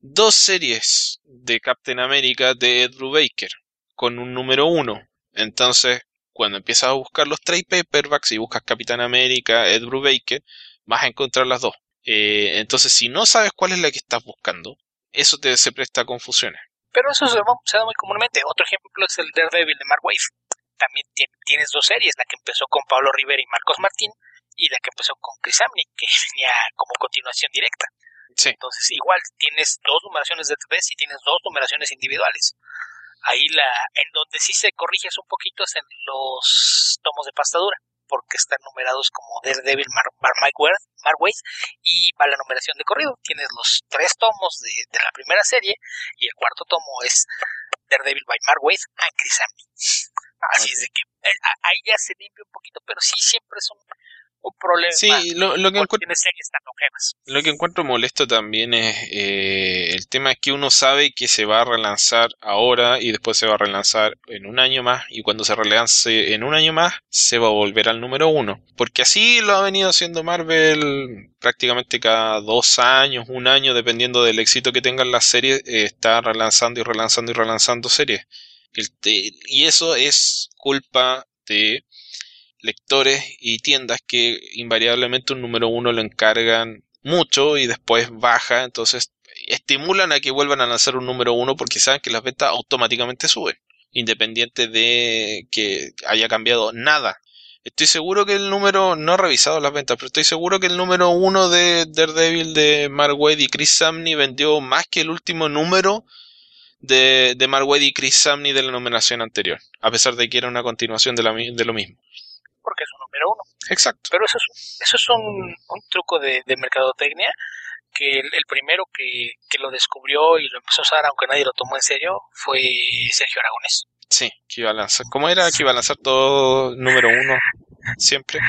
dos series de Captain America de Ed Brubaker con un número uno. Entonces, cuando empiezas a buscar los trade paperbacks y buscas Capitán América, Ed Brubaker, vas a encontrar las dos. Eh, entonces, si no sabes cuál es la que estás buscando, eso te se presta a confusiones. Pero eso se da, muy comúnmente. Otro ejemplo es el Daredevil de Mark Wave. También tienes dos series, la que empezó con Pablo Rivera y Marcos Martín, y la que empezó con Chris Amney, que *laughs* venía como continuación directa. Entonces, igual, tienes dos numeraciones de tres y tienes dos numeraciones individuales. Ahí la, en donde sí se corrige un poquito es en los tomos de pastadura, porque están numerados como Daredevil Mar, Mar, y va la numeración de corrido. Tienes los tres tomos de, de la primera serie y el cuarto tomo es Daredevil by Mark and Chris Así es de que eh, ahí ya se limpia un poquito, pero sí siempre es un, un problema. Sí, lo, que encuentro, lo que encuentro molesto también es eh, el tema es que uno sabe que se va a relanzar ahora y después se va a relanzar en un año más y cuando se relance en un año más se va a volver al número uno. Porque así lo ha venido haciendo Marvel prácticamente cada dos años, un año, dependiendo del éxito que tengan las series, eh, está relanzando y relanzando y relanzando series. y eso es culpa de lectores y tiendas que invariablemente un número uno lo encargan mucho y después baja, entonces estimulan a que vuelvan a lanzar un número uno porque saben que las ventas automáticamente suben, independiente de que haya cambiado nada. Estoy seguro que el número, no he revisado las ventas, pero estoy seguro que el número uno de Daredevil de Mark Wade y Chris Samney vendió más que el último número de, de Mark Wade y Chris Samney de la numeración anterior, a pesar de que era una continuación de, la, de lo mismo porque es un número uno. Exacto. Pero eso es, eso es un, un truco de, de, mercadotecnia que el, primero que, que, lo descubrió y lo empezó a usar, aunque nadie lo tomó en serio, fue Sergio Aragonés. Sí, que iba a lanzar. ¿Cómo era que iba a lanzar todo número uno siempre?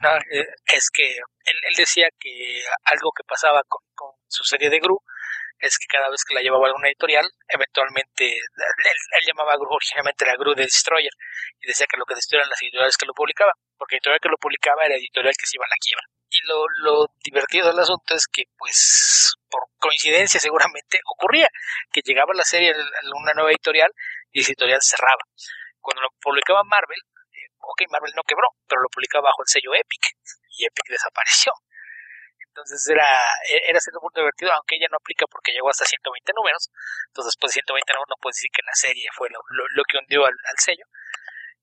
No, eh, es que él, él, decía que algo que pasaba con, con, su serie de Gru es que cada vez que la llevaba a alguna editorial, eventualmente, él, llamaba a Gru originalmente la Gru de Destroyer, y decía que lo que destruían las editoriales que lo publicaban, porque editorial que lo publicaba era editorial que se iba a la quiebra. Y lo, lo divertido del asunto es que, pues, por coincidencia seguramente ocurría que llegaba la serie a una nueva editorial y esa editorial cerraba. Cuando lo publicaba Marvel, ok, Marvel no quebró, pero lo publicaba bajo el sello Epic y Epic desapareció. Entonces era, era siendo muy divertido, aunque ella no aplica porque llegó hasta 120 números. Entonces después de 120 números no puedes decir que la serie fue lo, lo, que hundió al, sello.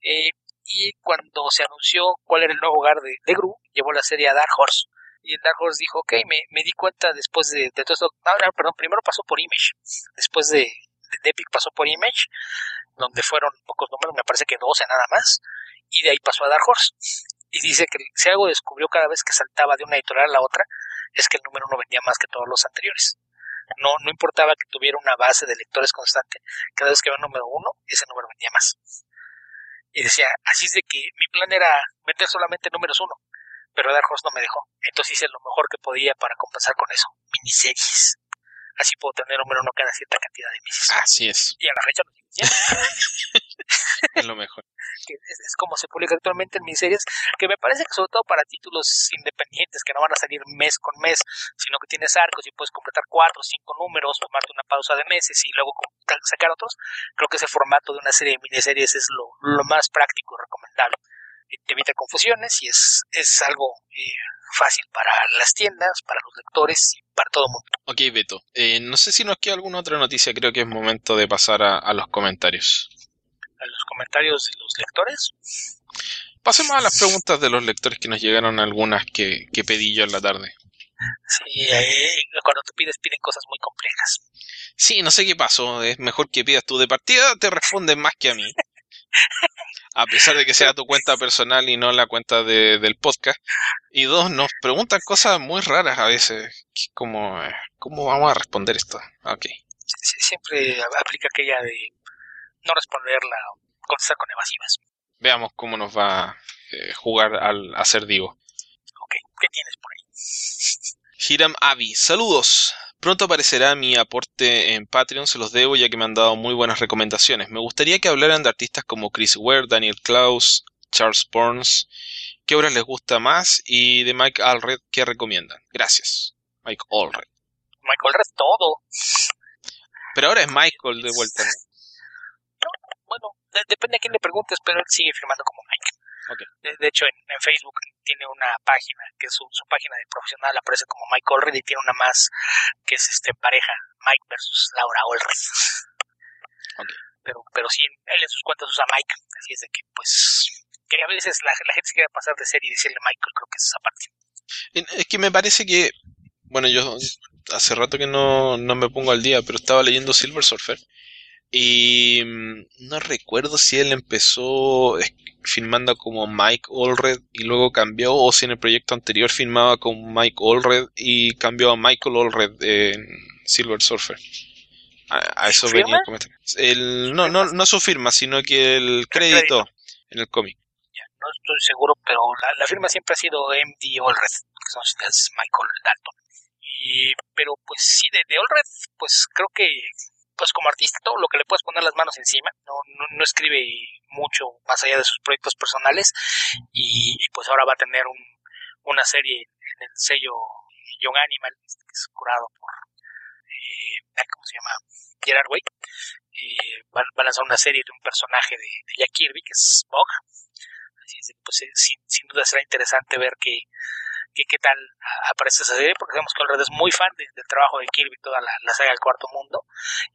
Eh, y cuando se anunció cuál era el nuevo hogar de, de, Gru, llevó la serie a Dark Horse. Y en Dark Horse dijo, ok, me, me di cuenta después de, de todo esto, ah, perdón, primero pasó por Image, después de, de Epic pasó por Image, donde fueron pocos números, me parece que 12 nada más, y de ahí pasó a Dark Horse. Y dice que si algo descubrió cada vez que saltaba de una editorial a la otra, es que el número uno vendía más que todos los anteriores. No, no importaba que tuviera una base de lectores constante, cada vez que había un número uno, ese número vendía más. Y decía, así es de que mi plan era vender solamente números uno, pero Dark Horse no me dejó. Entonces hice lo mejor que podía para compensar con eso, miniseries. Así puedo tener número uno cada cierta cantidad de meses. Así es. Y a la fecha lo *laughs* es lo mejor. Es, como se publica actualmente en mis series, que me parece que sobre todo para títulos independientes que no van a salir mes con mes, sino que tienes arcos y puedes completar cuatro o cinco números, tomarte una pausa de meses y luego sacar otros, creo que ese formato de una serie de miniseries es lo, lo más práctico y recomendable. Te evita confusiones y es, es algo eh, fácil para las tiendas, para los lectores y para todo el mundo. Ok, Beto. Eh, no sé si nos queda alguna otra noticia, creo que es momento de pasar a, los comentarios. ¿A los comentarios de los lectores? Pasemos a las preguntas de los lectores que nos llegaron algunas que, pedí yo en la tarde. Sí, eh, cuando tú pides, piden cosas muy complejas. Sí, no sé qué pasó. Es mejor que pidas tú de partida, te responden más que a mí. *laughs* a pesar de que sea tu cuenta personal y no la cuenta de, del podcast. Y dos, nos preguntan cosas muy raras a veces, como, eh, ¿cómo vamos a responder esto? Ok. siempre aplica aquella de no responderla o contestar con evasivas. Veamos cómo nos va a eh, jugar al hacer digo. Ok, ¿qué tienes por ahí? Hiram Avi, saludos. Pronto aparecerá mi aporte en Patreon, se los debo ya que me han dado muy buenas recomendaciones. Me gustaría que hablaran de artistas como Chris Ware, Daniel Klaus, Charles Burns, qué obras les gusta más y de Mike Allred, qué recomiendan. Gracias. Mike Allred. Mike Allred todo. Pero ahora es Michael de vuelta, ¿no? bueno, depende a quién le preguntes, pero él sigue firmando como Mike. De, hecho, en, Facebook tiene una página que su, su página de profesional aparece como Mike Allred y tiene una más que es este pareja Mike versus Laura Allred. Pero, pero sí, él en sus cuentas usa Mike, así es de que pues que a veces la, gente se quiere pasar de serie y decirle Michael, creo que es esa parte. Es que me parece que, bueno, yo hace rato que no, no me pongo al día, pero estaba leyendo Silver Surfer y mm, no recuerdo si él empezó filmando como Mike Allred y luego cambió, o si en el proyecto anterior filmaba como Mike Allred y cambió a Michael Allred en Silver Surfer. A, eso venía a comentar. El, no, no, no su firma, sino que el crédito en el cómic. No estoy seguro, pero la, firma siempre ha sido MD Allred, que son Michael Dalton. Y, pero pues sí, de, de Allred, pues creo que pues como artista todo lo que le puedes poner las manos encima, no, no, escribe mucho más allá de sus proyectos personales y, pues ahora va a tener un, una serie en el sello Young Animal, este, que es curado por, eh, ¿cómo se llama? Gerard Way. Eh, va, a lanzar una serie de un personaje de, Jack Kirby, que es Bog. Así es, pues eh, sin duda será interesante ver que qué, qué tal aparece esa serie, porque sabemos que Alred es muy fan del trabajo de Kirby, toda la, saga del Cuarto Mundo.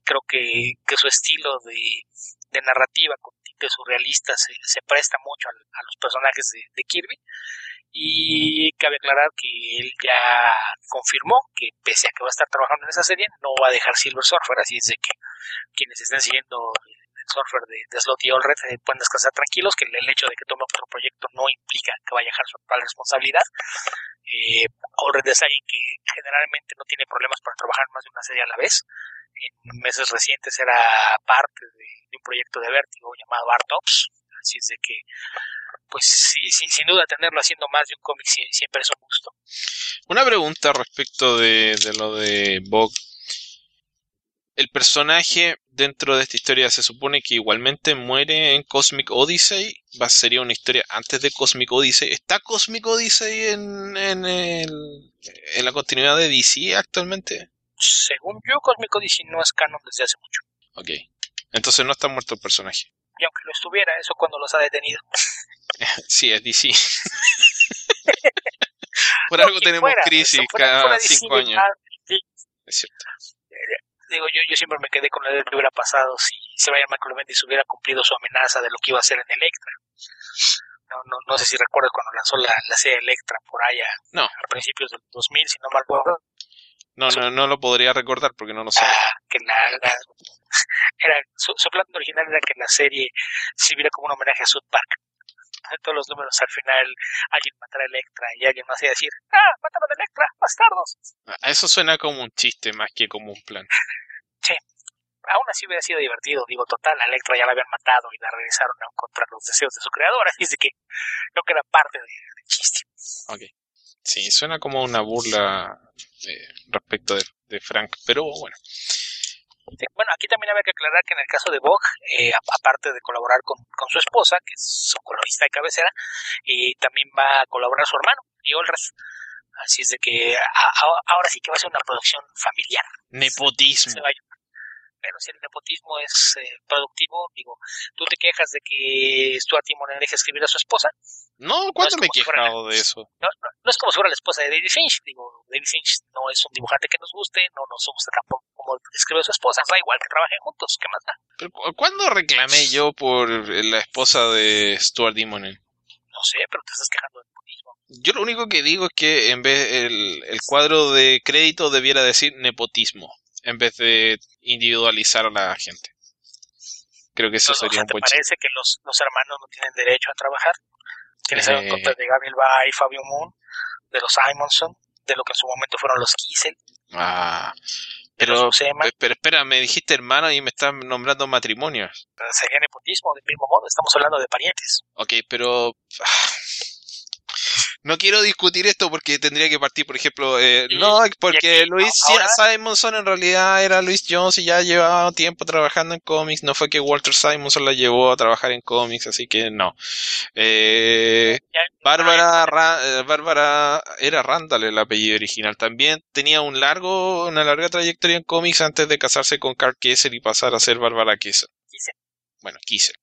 Creo que, que su estilo de, de narrativa con tintes surrealistas se, se presta mucho a, los personajes de, de, Kirby. Y cabe aclarar que él ya confirmó que pese a que va a estar trabajando en esa serie, no va a dejar Silver Surfer, así es de que quienes estén siguiendo software de, de Slot y Allred eh, pueden descansar tranquilos, que el, hecho de que tome otro proyecto no implica que vaya a dejar su total responsabilidad. Eh, Allred es alguien que generalmente no tiene problemas para trabajar más de una serie a la vez. En meses recientes era parte de, un proyecto de vértigo llamado Artops, así es de que pues sí, sí, sin duda tenerlo haciendo más de un cómic siempre es un gusto. Una pregunta respecto de, de lo de Bog. El personaje dentro de esta historia se supone que igualmente muere en Cosmic Odyssey. Va, sería una historia antes de Cosmic Odyssey. ¿Está Cosmic Odyssey en, en, el, en la continuidad de DC actualmente? Según yo, Cosmic Odyssey no es canon desde hace mucho. Ok. Entonces no está muerto el personaje. Y aunque lo estuviera, eso cuando los ha detenido. *laughs* sí, es DC. *laughs* Por algo tenemos crisis cada cinco años. Es cierto. Digo, yo, yo siempre me quedé con lo que hubiera pasado si Brian McCloventis hubiera cumplido su amenaza de lo que iba a hacer en Electra. No, no, no sé si recuerdas cuando lanzó la, la serie Electra por allá no. a principios del 2000, si no mal recuerdo. No, no, no lo podría recordar porque no lo sé. Ah, que la, era, su, plan original era que la serie sirviera como un homenaje a South Park. Todos los números al final alguien matara a Electra y alguien más iba a decir, ¡ah, mataron a Electra, bastardos! Eso suena como un chiste más que como un plan. *laughs* Sí, aún así hubiera sido divertido. Digo, total, a Electra ya la habían matado y la regresaron a contra los deseos de su creadora, *laughs* así de que no que era parte del de chiste. Ok. Sí, suena como una burla eh, respecto de, Frank, pero bueno. Bueno, aquí también había que aclarar que en el caso de Bog, eh, aparte de colaborar con, su esposa, que es su colorista de cabecera, y también va a colaborar su hermano, y Olras. Así es de que ahora sí que va a ser una producción familiar. Nepotismo pero si el nepotismo es eh, productivo, digo, tú te quejas de que Stuart Timon deje escribir a su esposa. No, ¿cuándo me he quejado de eso? No, no, es como si fuera la esposa de David Finch, digo, David Finch no es un dibujante que nos guste, no nos gusta tampoco como escribe a su esposa, da igual que trabajen juntos, ¿qué más da? Pero, ¿Cuándo reclamé yo por la esposa de Stuart Dimonen? No sé, pero te estás quejando del nepotismo. Yo lo único que digo es que en vez el, el cuadro de crédito debiera decir nepotismo en vez de individualizar a la gente. Creo que eso sería un buen ¿Te parece que los, los, hermanos no tienen derecho a trabajar? Tienes eh... en de Gabriel Bay Fabio Moon, de los Simonson, de lo que en su momento fueron los Kiesel. Ah, pero, pero espera, me dijiste hermano y me estás nombrando matrimonios. sería nepotismo, del mismo modo, estamos hablando de parientes. Ok, pero... No quiero discutir esto porque tendría que partir, por ejemplo, eh, no, porque Luis Simonson en realidad era Luis Jones y ya llevaba tiempo trabajando en cómics, no fue que Walter Simonson la llevó a trabajar en cómics, así que no. Eh, Bárbara, eh, Bárbara era Randall el apellido original, también tenía un largo, una larga trayectoria en cómics antes de casarse con Carl Kessel y pasar a ser Bárbara Kessel. Bueno, Kessel.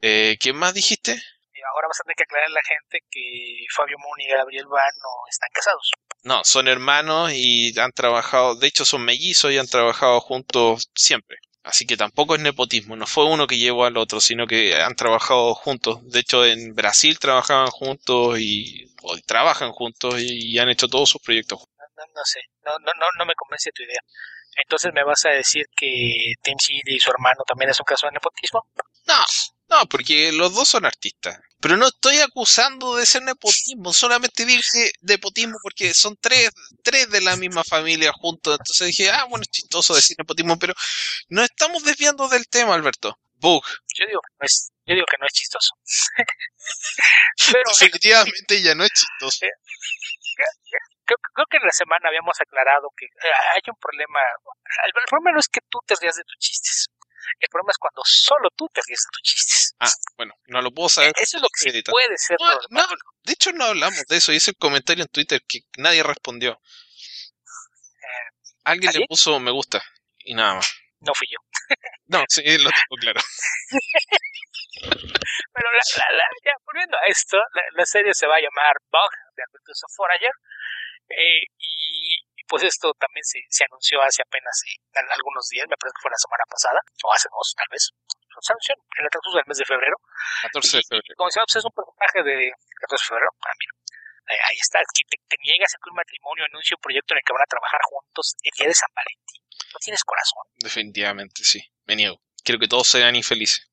Eh, ¿Quién más dijiste? Ahora vas a tener que aclarar a la gente que Fabio Moon y Gabriel Van no están casados. No, son hermanos y han trabajado, de hecho son mellizos y han trabajado juntos siempre. Así que tampoco es nepotismo, no fue uno que llevó al otro, sino que han trabajado juntos. De hecho, en Brasil trabajaban juntos y trabajan juntos y, han hecho todos sus proyectos. No, no, sé, no, no, no me convence tu idea. Entonces me vas a decir que Tim Seed y su hermano también es un caso de nepotismo? No, no, porque los dos son artistas. Pero no estoy acusando de ser nepotismo, solamente dije nepotismo porque son tres, tres de la misma familia juntos. Entonces dije, ah, bueno, es chistoso decir nepotismo, pero no estamos desviando del tema, Alberto. Bug. Yo digo que no es, yo digo que no es chistoso. *laughs* pero, Definitivamente ya no es chistoso. Eh, creo, creo, que en la semana habíamos aclarado que eh, hay un problema. El, problema no es que tú te rías de tus chistes. El problema es cuando solo tú te ríes de tus chistes. Ah, bueno, no lo puedo saber. Eso es lo que puede ser. No, de hecho, no hablamos de eso. Hice el comentario en Twitter que nadie respondió. Eh, Alguien le puso me gusta y nada más. No fui yo. *laughs* no, sí, lo tengo claro. *laughs* Pero la, ya volviendo a esto, la, serie se va a llamar Bug de of Forager. Eh, y pues esto también se, se anunció hace apenas eh, algunos días, me parece que fue la semana pasada, o hace dos tal vez. Se anunció en el transcurso del mes de febrero. 14 de febrero. como decía, pues es un personaje de 14 de febrero. Ah, mira. ahí está, que te, niegas a que un matrimonio anuncie un proyecto en el que van a trabajar juntos el día de San Valentín. No tienes corazón. Definitivamente, sí. Me niego. Quiero que todos sean infelices.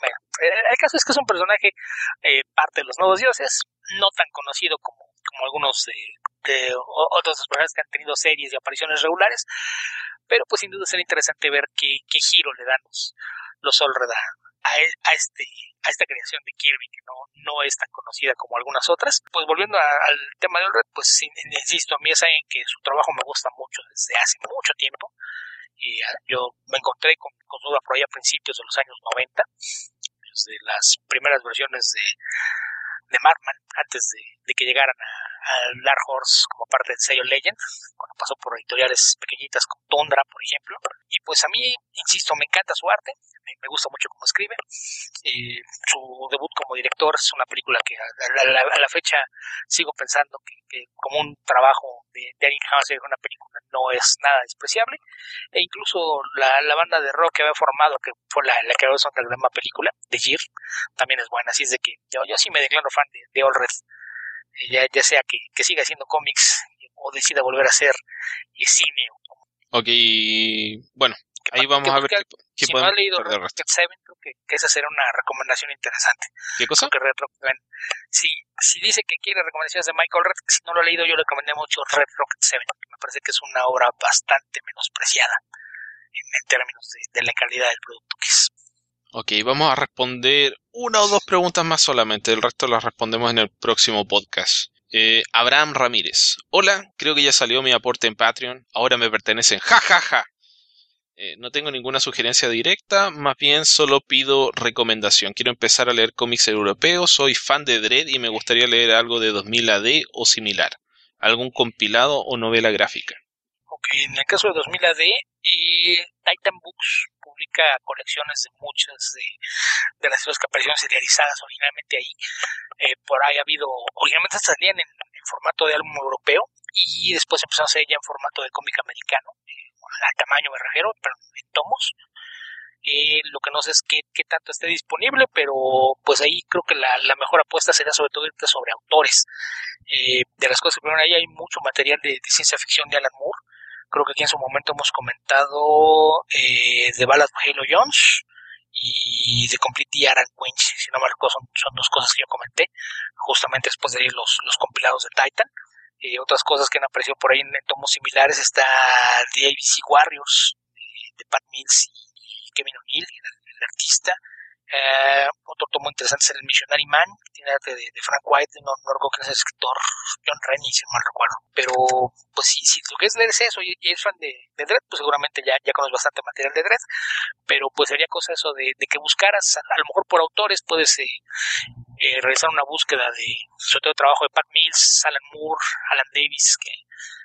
bueno, el caso es que es un personaje eh, parte de los nuevos dioses, no tan conocido como, algunos de otros personajes que han tenido series y apariciones regulares, pero pues sin duda será interesante ver qué, giro le dan los, los All Red a, a, este a esta creación de Kirby que no, no es tan conocida como algunas otras. Pues volviendo al tema de All Red, pues insisto, a mí es alguien que su trabajo me gusta mucho desde hace mucho tiempo. Y ah, yo me encontré con, con Suda por ahí a principios de los años 90, desde las primeras versiones de, de Markman, antes de, de que llegaran a, al Dark Horse como parte del sello Legend, cuando pasó por editoriales pequeñitas como Tundra, por ejemplo. Y pues a mí, insisto, me encanta su arte, me, gusta mucho cómo escribe. Su debut como director es una película que a, la, fecha sigo pensando que, como un trabajo de Danny Hauser, una película no es nada despreciable. E incluso la, banda de rock que había formado, que fue la, la que había la misma película, de Gear, también es buena. Así es de que yo, yo sí me declaro fan de, de All Red ya, ya sea que, que siga haciendo cómics o decida volver a hacer cine. Ok, bueno, ahí vamos a ver qué, qué si no ha leído Red Rocket 7, creo que, que, esa será una recomendación interesante. ¿Qué cosa? Que Red si, si dice que quiere recomendaciones de Michael Red, si no lo ha leído, yo le recomendé mucho Red Rocket 7. Me parece que es una obra bastante menospreciada en, en términos de, de la calidad del producto que es. Ok, vamos a responder una o dos preguntas más solamente, el resto las respondemos en el próximo podcast. Eh, Abraham Ramírez. Hola, creo que ya salió mi aporte en Patreon, ahora me pertenecen. Ja, ja, ja. Eh, no tengo ninguna sugerencia directa, más bien solo pido recomendación. Quiero empezar a leer cómics europeos, soy fan de Dread y me gustaría leer algo de 2000 AD o similar. Algún compilado o novela gráfica. Ok, en el caso de 2000 AD, eh, Titan Books publica colecciones de muchas de, las historias que serializadas originalmente ahí. Eh, por ahí ha habido, originalmente salían en, formato de álbum europeo y después empezaron a ser ya en formato de cómic americano, eh, al tamaño me refiero, pero en tomos. Eh, lo que no sé es qué, tanto esté disponible, pero pues ahí creo que la, la mejor apuesta sería sobre todo irte sobre autores. Eh, de las cosas que primero ahí hay mucho material de, de, ciencia ficción de Alan Moore, Creo que aquí en su momento hemos comentado eh, The Ballad of Halo Jones y The Complete The Aran Quench, si no me recuerdo, son, son, dos cosas que yo comenté, justamente después de los, los compilados de Titan. Eh, otras cosas que han aparecido por ahí en, tomos similares está The ABC Warriors de, de Pat Mills y Kevin O'Neill, el artista. Eh, otro tomo interesante es el Missionary Man, que tiene arte de, Frank White, no, no recuerdo quién es el escritor, John Rennie, si no mal recuerdo. Pero, pues si, si lo que es leer es eso y, y es fan de, de Dredd, pues seguramente ya, ya conoces bastante material de Dredd. Pero pues sería cosa eso de, de que buscaras, a, lo mejor por autores puedes eh, eh, realizar una búsqueda de, sobre todo trabajo de Pat Mills, Alan Moore, Alan Davis, que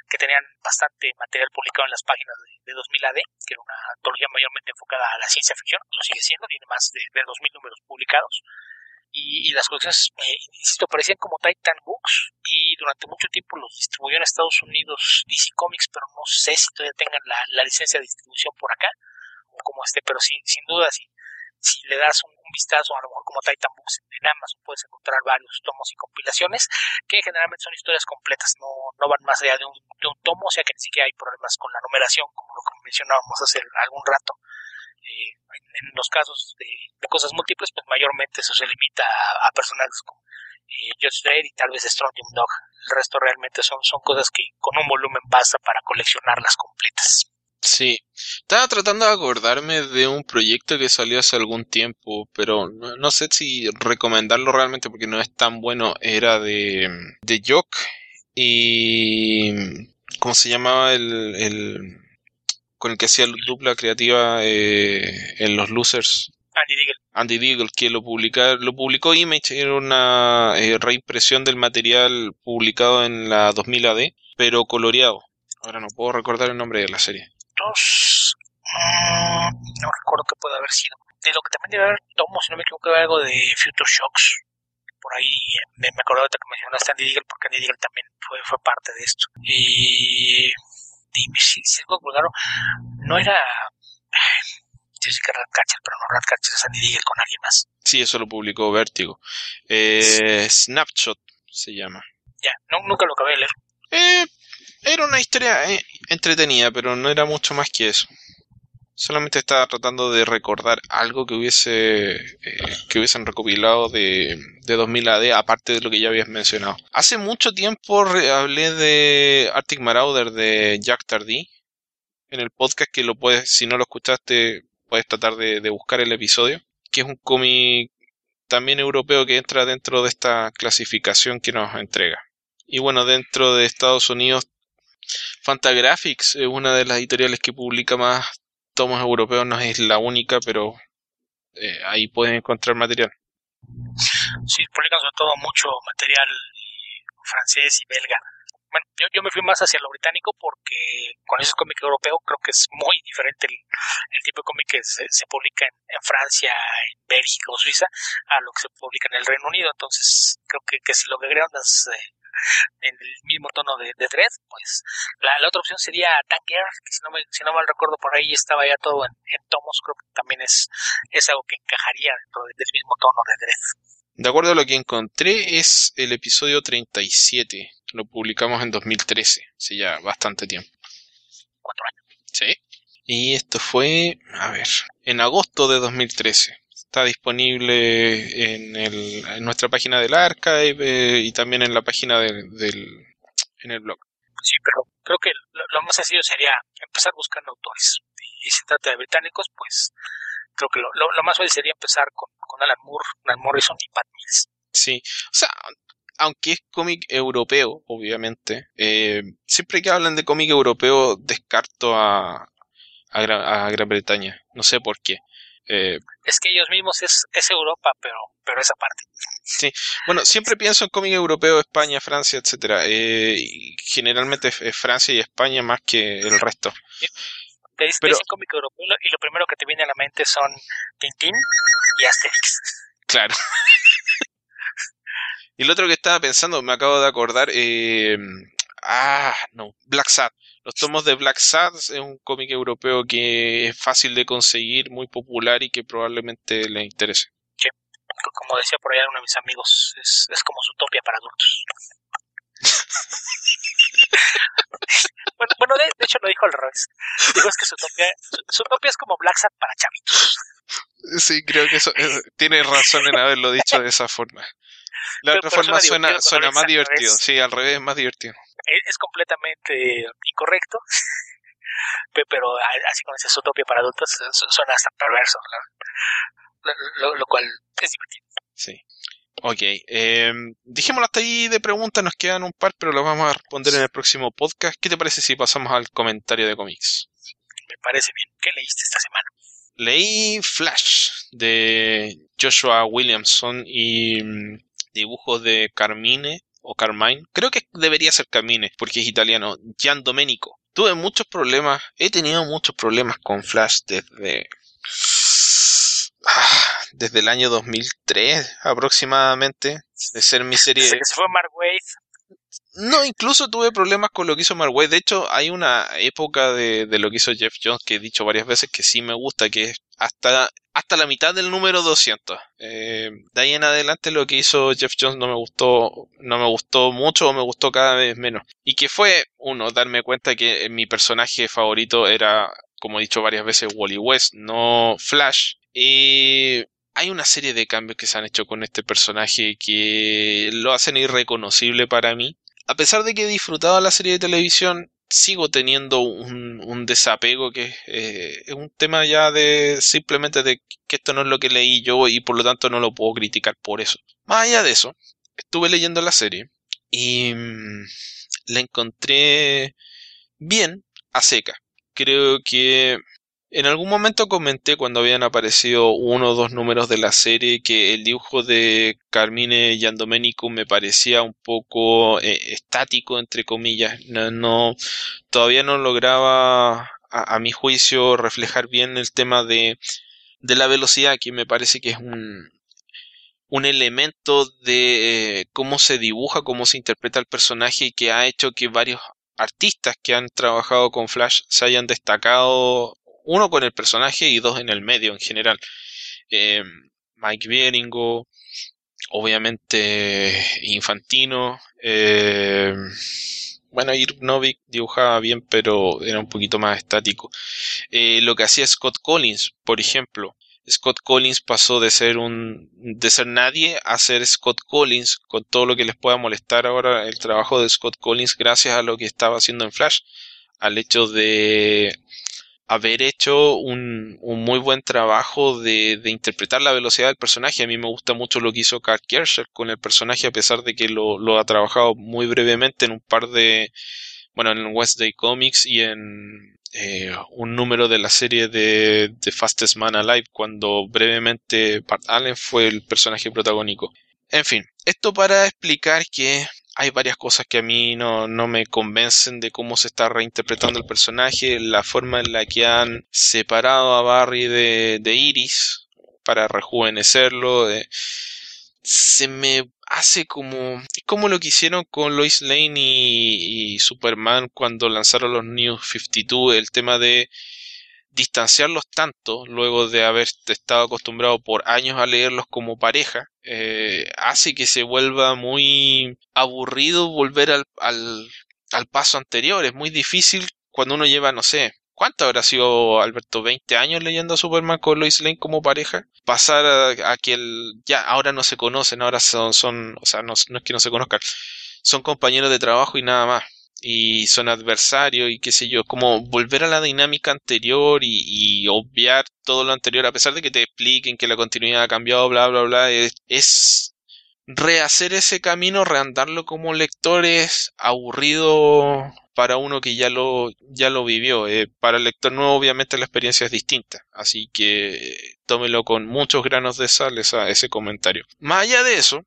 que tenían bastante material publicado en las páginas de, de 2000 AD, que era una antología mayormente enfocada a la ciencia ficción, lo sigue siendo, tiene más de, de 2000 números publicados. Y, las colecciones, eh, insisto, parecían como Titan Books y durante mucho tiempo los distribuyó en Estados Unidos DC Comics, pero no sé si todavía tengan la, la licencia de distribución por acá o como esté, pero sin, sin duda, sí si le das un, vistazo, a lo mejor como Titan Books en Amazon, puedes encontrar varios tomos y compilaciones que generalmente son historias completas, no, no van más allá de un, de un tomo, o sea que ni siquiera hay problemas con la numeración, como lo que mencionábamos hace algún rato. Eh, en, los casos de, cosas múltiples, pues mayormente eso se limita a, a personajes como eh, Judge y tal vez Strontium Dog. El resto realmente son, son cosas que con un volumen basta para coleccionarlas completas. Sí, estaba tratando de acordarme de un proyecto que salió hace algún tiempo, pero no, no, sé si recomendarlo realmente porque no es tan bueno. Era de, de Jock y... ¿Cómo se llamaba el, el con el que hacía dupla creativa eh, en los Losers? Andy Deagle. Andy Deagle, que lo, publica, lo publicó Image, era una eh, reimpresión del material publicado en la 2000 AD, pero coloreado. Ahora no puedo recordar el nombre de la serie mmm, no recuerdo qué puede haber sido. De lo que también debe haber tomo, si no me equivoco, algo de Future Shocks. Por ahí me, me acuerdo de que mencionaste a Andy Deagle, porque Andy Deagle también fue, fue parte de esto. Y dime si, si algo claro, no era *sighs* yo sé que Ratcatcher, pero no Ratcatcher es Andy Deagle con alguien más. Sí, eso lo publicó Vértigo. Eh, sí. Snapshot se llama. Ya, no, nunca lo acabé de leer. Eh, era una historia eh, entretenida, pero no era mucho más que eso. Solamente estaba tratando de recordar algo que hubiese eh, que hubiesen recopilado de, de 2000 AD, aparte de lo que ya habías mencionado. Hace mucho tiempo hablé de Arctic Marauder de Jack Tardy, en el podcast que lo puedes, si no lo escuchaste, puedes tratar de, de buscar el episodio, que es un cómic también europeo que entra dentro de esta clasificación que nos entrega. Y bueno, dentro de Estados Unidos, Fantagraphics es una de las editoriales que publica más tomos europeos, no es la única, pero eh, ahí pueden encontrar material. Sí, publican sobre todo mucho material francés y belga. Bueno, yo, yo me fui más hacia lo británico porque con ese cómic europeo creo que es muy diferente el, tipo de cómic que se, publica en, Francia, en Bélgica o Suiza a lo que se publica en el Reino Unido. Entonces creo que, que si lo que agregan es eh, en el mismo tono de, de Dread, pues la, la, otra opción sería Tanker, que si no, me, si no mal recuerdo por ahí estaba ya todo en, en tomos, creo que también es, es algo que encajaría dentro del mismo tono de Dread. De acuerdo a lo que encontré, es el episodio 37. Lo publicamos en 2013, hace ya bastante tiempo. Cuatro años. Sí. Y esto fue, a ver, en agosto de 2013 está disponible en, el, en nuestra página del archive eh, y también en la página del, del, en el blog. Sí, pero creo que lo, más sencillo sería empezar buscando autores. Y, si se trata de británicos, pues creo que lo, lo, lo más fácil sería empezar con, con, Alan Moore, Alan Morrison y Pat Mills. Sí, o sea, aunque es cómic europeo, obviamente, eh, siempre que hablan de cómic europeo descarto a, a, Gran, a Gran Bretaña. No sé por qué. Eh, es que ellos mismos es, es Europa, pero, pero esa parte. Sí, bueno, siempre pienso en cómic europeo, España, Francia, etcétera. Eh, generalmente es Francia y España más que el resto. Te dice, pero, cómic europeo y lo primero que te viene a la mente son Tintín y Asterix. Claro. *laughs* y el otro que estaba pensando, me acabo de acordar, eh, ah, no, Black Sad. Los tomos de Black Sad es un cómic europeo que es fácil de conseguir, muy popular y que probablemente le interese. Sí. Como decía por allá uno de mis amigos, es, es como Zootopia para adultos. *laughs* bueno, bueno de, de, hecho lo dijo al revés. Dijo es que Zootopia, Zootopia es como Black Sad para chavitos. Sí, creo que eso, eh, tiene razón en haberlo dicho de esa forma. La pero, otra pero forma suena, suena más divertido, sí, al revés es más divertido es completamente incorrecto, *laughs* pero así con ese Zootopia para adultos suena hasta perverso, lo, lo, lo, cual es divertido. Sí. Ok, eh, dijémoslo hasta ahí de preguntas, nos quedan un par, pero los vamos a responder en el próximo podcast. ¿Qué te parece si pasamos al comentario de cómics? Me parece bien. ¿Qué leíste esta semana? Leí Flash de Joshua Williamson y dibujos de Carmine o Carmine, creo que debería ser Carmine, porque es italiano, Gian Domenico. Tuve muchos problemas, he tenido muchos problemas con Flash desde... Ah, desde el año 2003 aproximadamente, de ser mi *laughs* serie... Se fue Mark Waid. No, incluso tuve problemas con lo que hizo Mark Waid. De hecho, hay una época de, de, lo que hizo Jeff Jones que he dicho varias veces que sí me gusta, que es hasta, hasta la mitad del número 200. Eh, de ahí en adelante lo que hizo Jeff Jones no me gustó, no me gustó mucho o me gustó cada vez menos. Y que fue, uno, darme cuenta que mi personaje favorito era, como he dicho varias veces, Wally West, no Flash. Y hay una serie de cambios que se han hecho con este personaje que lo hacen irreconocible para mí. A pesar de que he disfrutado la serie de televisión, sigo teniendo un, desapego que eh, es un tema ya de simplemente de que esto no es lo que leí yo y por lo tanto no lo puedo criticar por eso. Más allá de eso, estuve leyendo la serie y mmm, la encontré bien a seca. Creo que en algún momento comenté cuando habían aparecido uno o dos números de la serie que el dibujo de Carmine Giandomenico me parecía un poco eh, estático, entre comillas. No, no, todavía no lograba, a, mi juicio, reflejar bien el tema de, de la velocidad, que me parece que es un, un elemento de eh, cómo se dibuja, cómo se interpreta el personaje y que ha hecho que varios artistas que han trabajado con Flash se hayan destacado uno con el personaje y dos en el medio en general. Eh, Mike Bieringo, obviamente Infantino, eh, bueno, Irvnovic dibujaba bien, pero era un poquito más estático. Eh, lo que hacía Scott Collins, por ejemplo. Scott Collins pasó de ser un de ser nadie a ser Scott Collins con todo lo que les pueda molestar ahora el trabajo de Scott Collins gracias a lo que estaba haciendo en Flash al hecho de haber hecho un, muy buen trabajo de, interpretar la velocidad del personaje. A mí me gusta mucho lo que hizo Carl Kersher con el personaje, a pesar de que lo, ha trabajado muy brevemente en un par de, bueno, en West Day Comics y en eh, un número de la serie de The Fastest Man Alive, cuando brevemente Bart Allen fue el personaje protagónico. En fin, esto para explicar que hay varias cosas que a mí no, no, me convencen de cómo se está reinterpretando el personaje, la forma en la que han separado a Barry de, de Iris para rejuvenecerlo. se me hace como como lo que hicieron con Lois Lane y, y Superman cuando lanzaron los New 52, el tema de distanciarlos tanto luego de haber estado acostumbrado por años a leerlos como pareja eh, hace que se vuelva muy aburrido volver al, al, al, paso anterior es muy difícil cuando uno lleva no sé ¿Cuánto habrá sido Alberto? ¿20 años leyendo a Superman con Lois Lane como pareja? Pasar a, que el, ya ahora no se conocen, ahora son, son o sea, no, no es que no se conozcan, son compañeros de trabajo y nada más y son adversarios y qué sé yo, como volver a la dinámica anterior y, obviar todo lo anterior, a pesar de que te expliquen que la continuidad ha cambiado, bla, bla, bla, es, rehacer ese camino, reandarlo como lector es aburrido para uno que ya lo, ya lo vivió. Eh, para el lector nuevo obviamente la experiencia es distinta, así que tómelo con muchos granos de sal ese comentario. Más allá de eso,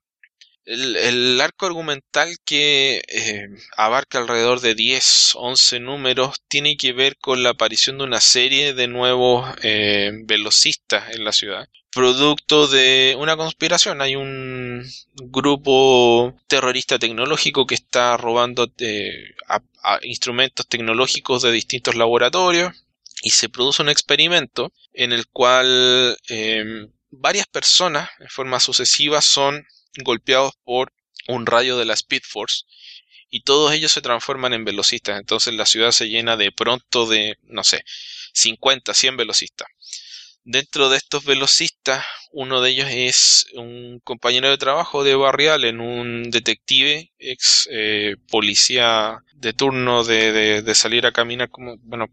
el, arco argumental que eh, abarca alrededor de 10, 11 números tiene que ver con la aparición de una serie de nuevos eh, velocistas en la ciudad. Producto de una conspiración. Hay un grupo terrorista tecnológico que está robando eh, instrumentos tecnológicos de distintos laboratorios y se produce un experimento en el cual varias personas en forma sucesiva son golpeados por un rayo de la Speed Force y todos ellos se transforman en velocistas. Entonces la ciudad se llena de pronto de, no sé, 50, 100 velocistas. Dentro de estos velocistas, uno de ellos es un compañero de trabajo de Barrial en un detective, ex eh, policía de turno de, de, salir a caminar como, bueno,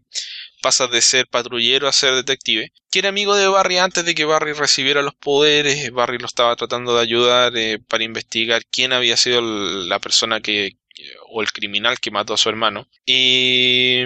pasa de ser patrullero a ser detective, que era amigo de Barry antes de que Barry recibiera los poderes, Barry lo estaba tratando de ayudar eh, para investigar quién había sido la persona que, o el criminal que mató a su hermano. Y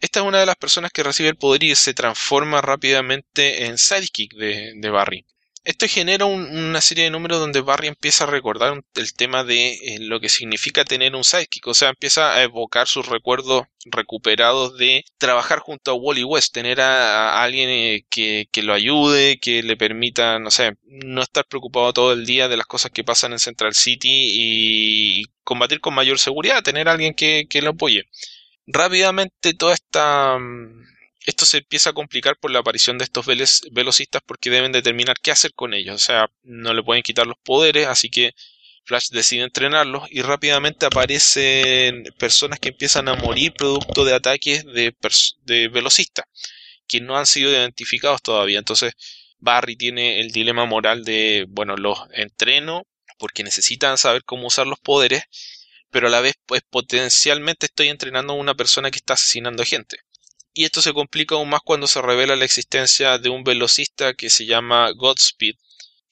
esta es una de las personas que recibe el poder y se transforma rápidamente en sidekick de, Barry. Esto genera una serie de números donde Barry empieza a recordar el tema de eh, lo que significa tener un sidekick, o sea, empieza a evocar sus recuerdos recuperados de trabajar junto a Wally West, tener a, alguien eh, que, lo ayude, que le permita, no sé, no estar preocupado todo el día de las cosas que pasan en Central City y combatir con mayor seguridad, tener a alguien que, que lo apoye rápidamente toda esta mm, esto se empieza a complicar por la aparición de estos velocistas porque deben determinar qué hacer con ellos. O sea, no le pueden quitar los poderes, así que Flash decide entrenarlos y rápidamente aparecen personas que empiezan a morir producto de ataques de, de velocistas que no han sido identificados todavía. Entonces Barry tiene el dilema moral de, bueno, los entreno porque necesitan saber cómo usar los poderes, pero a la vez pues potencialmente estoy entrenando a una persona que está asesinando gente. Y esto se complica aún más cuando se revela la existencia de un velocista que se llama Godspeed,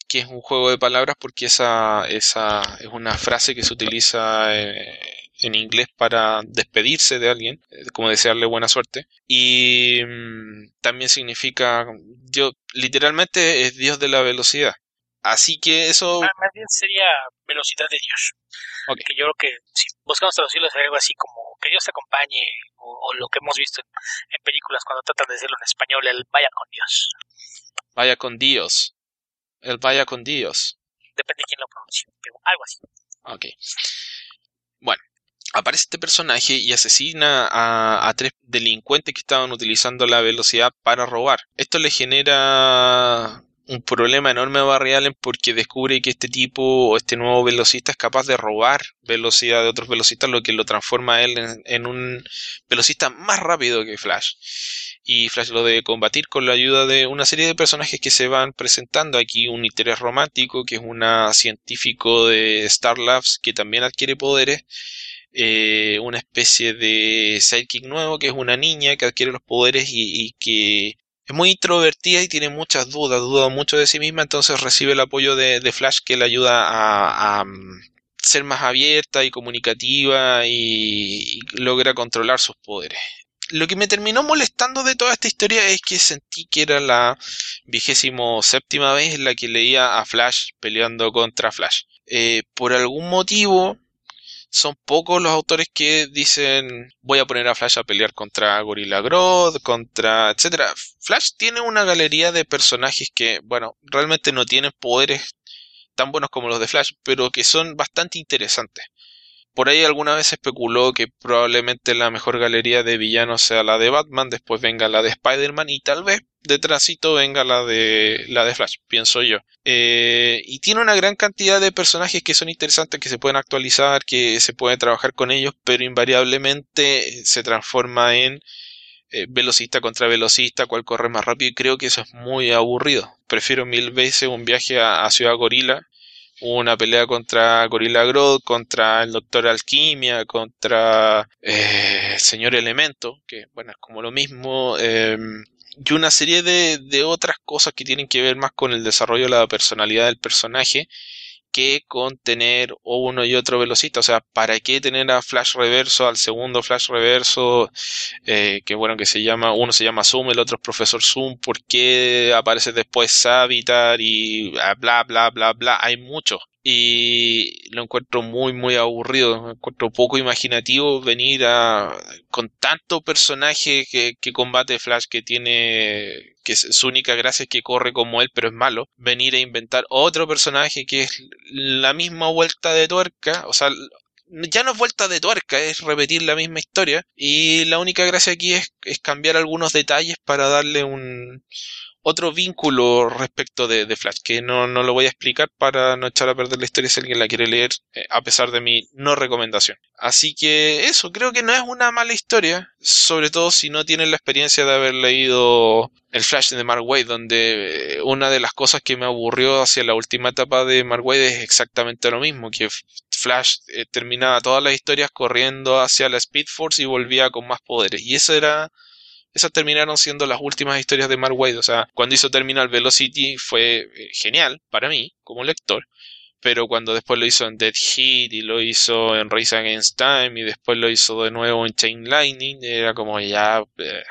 que es un juego de palabras porque esa, esa es una frase que se utiliza eh, en inglés para despedirse de alguien, eh, como desearle buena suerte. Y mm, también significa, yo, literalmente es Dios de la velocidad. Así que eso... Más bien sería velocidad de Dios. Que yo creo que si buscamos traducirlo sería algo así como que Dios te acompañe o, lo que hemos visto en, películas cuando tratan de decirlo en español, el vaya con Dios. Vaya con Dios. El vaya con Dios. Depende de quién lo pronuncie, pero algo así. Ok. Bueno, aparece este personaje y asesina a, a, tres delincuentes que estaban utilizando la velocidad para robar. Esto le genera un problema enorme a Barry Allen porque descubre que este tipo o este nuevo velocista es capaz de robar velocidad de otros velocistas, lo que lo transforma a él en, un velocista más rápido que Flash. Y Flash lo debe combatir con la ayuda de una serie de personajes que se van presentando aquí. Un interés romántico, que es una científico de Star Labs que también adquiere poderes. eh, una especie de sidekick nuevo que es una niña que adquiere los poderes y, que es muy introvertida y tiene muchas dudas, duda mucho de sí misma, entonces recibe el apoyo de, Flash que le ayuda a, mm, ser más abierta y comunicativa y, logra controlar sus poderes. Lo que me terminó molestando de toda esta historia es que sentí que era la vigésimo séptima vez en la que leía a Flash peleando contra Flash. Eh, por algún motivo son pocos los autores que dicen voy a poner a Flash a pelear contra Gorilla Grodd, contra etcétera. Flash tiene una galería de personajes que, bueno, realmente no tienen poderes tan buenos como los de Flash, pero que son bastante interesantes. Por ahí alguna vez especuló que probablemente la mejor galería de villanos sea la de Batman, después venga la de Spider-Man y tal vez detrásito venga la de la de Flash, pienso yo. Eh, y tiene una gran cantidad de personajes que son interesantes, que se pueden actualizar, que se puede trabajar con ellos, pero invariablemente se transforma en eh, velocista contra velocista, cual corre más rápido y creo que eso es muy aburrido. Prefiero mil veces un viaje a Ciudad Gorila una pelea contra Gorilla Grodd, contra el Doctor Alquimia, contra eh, el Señor Elemento, que bueno, es como lo mismo, em, y una serie de, de otras cosas que tienen que ver más con el desarrollo de la personalidad del personaje que con tener uno y otro velocista. O sea, ¿para qué tener a Flash Reverso, al segundo Flash Reverso, eh, que bueno, que se llama, uno se llama Zoom, el otro es Profesor Zoom, ¿por qué aparece después Savitar y bla, bla, bla, bla? Hay muchos y lo encuentro muy muy aburrido, me encuentro poco imaginativo venir a con tanto personaje que, que combate Flash que tiene que su única gracia es que corre como él pero es malo, venir a inventar otro personaje que es la misma vuelta de tuerca, o sea, ya no es vuelta de tuerca, es repetir la misma historia y la única gracia aquí es, es cambiar algunos detalles para darle un, otro vínculo respecto de, Flash, que no, no, lo voy a explicar para no echar a perder la historia si alguien la quiere leer, eh, a pesar de mi no recomendación. Así que eso, creo que no es una mala historia, sobre todo si no tienen la experiencia de haber leído el Flash de Mark Waid, donde eh, una de las cosas que me aburrió hacia la última etapa de Mark Waid es exactamente lo mismo, que Flash eh, terminaba todas las historias corriendo hacia la Speed Force y volvía con más poderes. Y eso era esas terminaron siendo las últimas historias de Mark Waid. O sea, cuando hizo Terminal Velocity fue eh, genial para mí, como lector. Pero cuando después lo hizo en Dead Heat y lo hizo en Race Against Time y después lo hizo de nuevo en Chain Lightning, era como ya... Eh,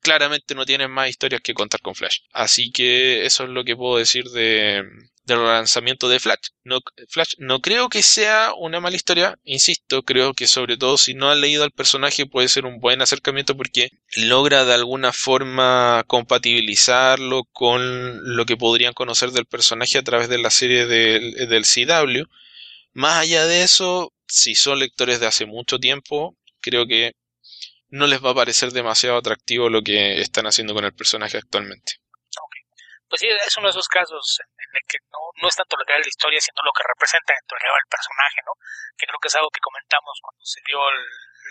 claramente no tienen más historias que contar con Flash. Así que eso es lo que puedo decir de, del lanzamiento de Flash. No, Flash no creo que sea una mala historia, insisto, creo que sobre todo si no han leído al personaje puede ser un buen acercamiento porque logra de alguna forma compatibilizarlo con lo que podrían conocer del personaje a través de la serie del, del CW. Más allá de eso, si son lectores de hace mucho tiempo, creo que no les va a parecer demasiado atractivo lo que están haciendo con el personaje actualmente pues sí, es uno de esos casos el que no, no es tanto lo que es la historia, sino lo que representa dentro del personaje, ¿no? Que creo que es algo que comentamos cuando se dio el,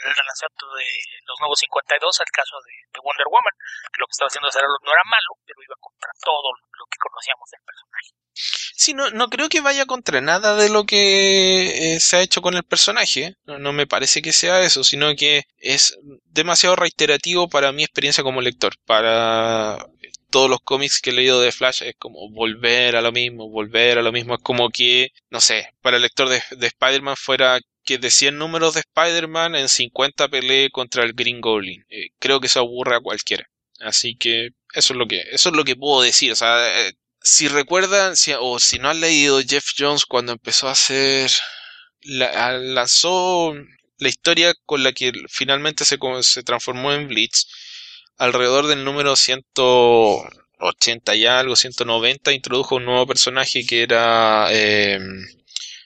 el relanzamiento de los nuevos 52, el caso de, Wonder Woman, que lo que estaba haciendo no era malo, pero iba contra todo lo que conocíamos del personaje. Sí, no, no creo que vaya contra nada de lo que eh, se ha hecho con el personaje. No, no, me parece que sea eso, sino que es demasiado reiterativo para mi experiencia como lector. Para todos los cómics que he leído de Flash es como volver a lo mismo, volver a lo mismo. Es como que, no sé, para el lector de, Spider-Man fuera que de 100 números de Spider-Man en 50 pelee contra el Green Goblin. Eh, creo que eso aburre a cualquiera. Así que eso es lo que, eso es lo que puedo decir. O sea, eh, si recuerdan, o si no han leído Jeff Jones cuando empezó a hacer, lanzó la historia con la que finalmente se, se transformó en Blitz alrededor del número 180 y algo, 190, introdujo un nuevo personaje que era em,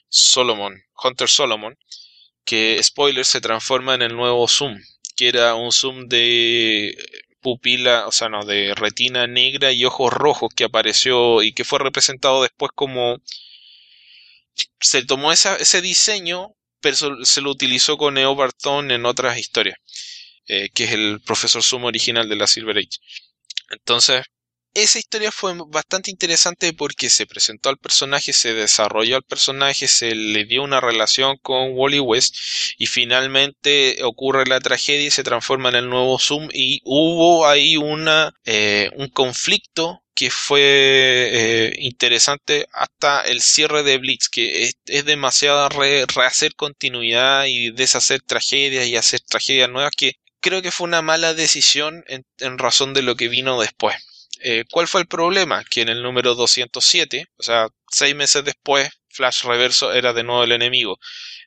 Solomon, Hunter Solomon, que, spoiler, se transforma en el nuevo Zoom, que era un Zoom de pupila, o sea, no, de retina negra y ojos rojos que apareció y que fue representado después como... Se tomó ese diseño, pero se lo utilizó con Neo Barton en otras historias. Eh, que es el profesor Sumo original de la Silver Age. Entonces, esa historia fue bastante interesante porque se presentó al personaje, se desarrolló al personaje, se le dio una relación con Wally West y finalmente ocurre la tragedia y se transforma en el nuevo Zoom y hubo ahí una eh, un conflicto que fue eh, interesante hasta el cierre de Blitz, que es, demasiado rehacer continuidad y deshacer tragedias y hacer tragedias nuevas que creo que fue una mala decisión en razón de lo que vino después. Eh, ¿Cuál fue el problema? Que en el número 207, o sea, seis meses después, Flash Reverso era de nuevo el enemigo.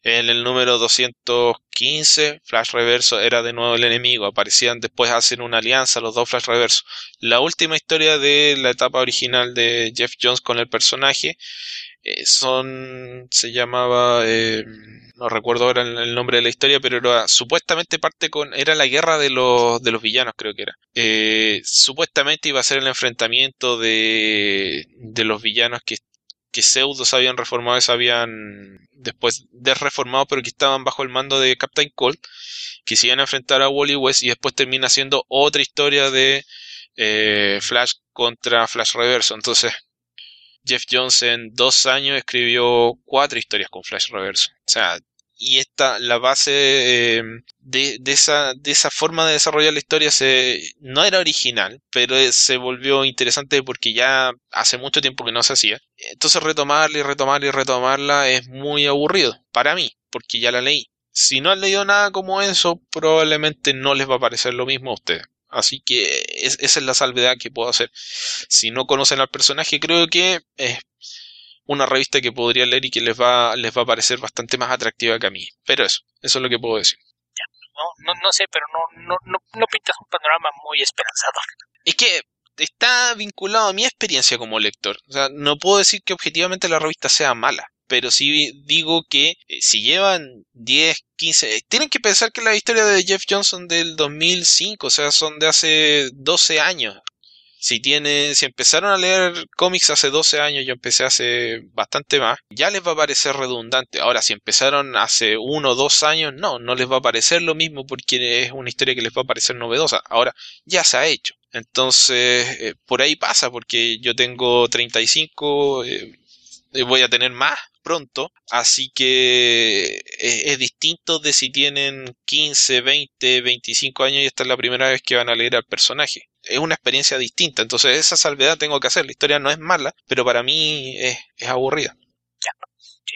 En el número 215, Flash Reverso era de nuevo el enemigo. Aparecían después, hacen una alianza los dos Flash Reverso. La última historia de la etapa original de Jeff Jones con el personaje eh, son, se llamaba, eh, no recuerdo ahora el, nombre de la historia, pero era supuestamente parte con, era la guerra de los, de los villanos, creo que era. Eh, supuestamente iba a ser el enfrentamiento de, de los villanos que, que pseudos habían reformado se habían después desreformado, pero que estaban bajo el mando de Captain Cold, que se iban a enfrentar a Wally West y después termina siendo otra historia de Flash contra Flash Reverso. Entonces, Jeff Jones en dos años escribió cuatro historias con Flash Reverso. O sea, y esta, la base eh, de, esa, de esa forma de desarrollar la historia se, no era original, pero se volvió interesante porque ya hace mucho tiempo que no se hacía. Entonces retomarla y retomarla y retomarla es muy aburrido para mí, porque ya la leí. Si no han leído nada como eso, probablemente no les va a parecer lo mismo a ustedes. Así que esa es la salvedad que puedo hacer. Si no conocen al personaje, creo que es una revista que podría leer y que les va, les va a parecer bastante más atractiva que a mí. Pero eso, eso es lo que puedo decir. No, no, no sé, pero no, no, no, no pintas un panorama muy esperanzador. Es que está vinculado a mi experiencia como lector. O sea, no puedo decir que objetivamente la revista sea mala pero sí digo que eh, si llevan 10, 15, eh, tienen que pensar que la historia de Jeff Johnson del 2005, o sea, son de hace 12 años. Si tienen, si empezaron a leer cómics hace 12 años, yo empecé hace bastante más, ya les va a parecer redundante. Ahora, si empezaron hace uno o dos años, no, no les va a parecer lo mismo porque es una historia que les va a parecer novedosa. Ahora, ya se ha hecho. Entonces, eh, por ahí pasa, porque yo tengo 35, eh, voy a tener más pronto, así que eh, es, distinto de si tienen 15, 20, 25 años y esta es la primera vez que van a leer al personaje. Es una experiencia distinta, entonces esa salvedad tengo que hacer. La historia no es mala, pero para mí es, aburrida. Ya,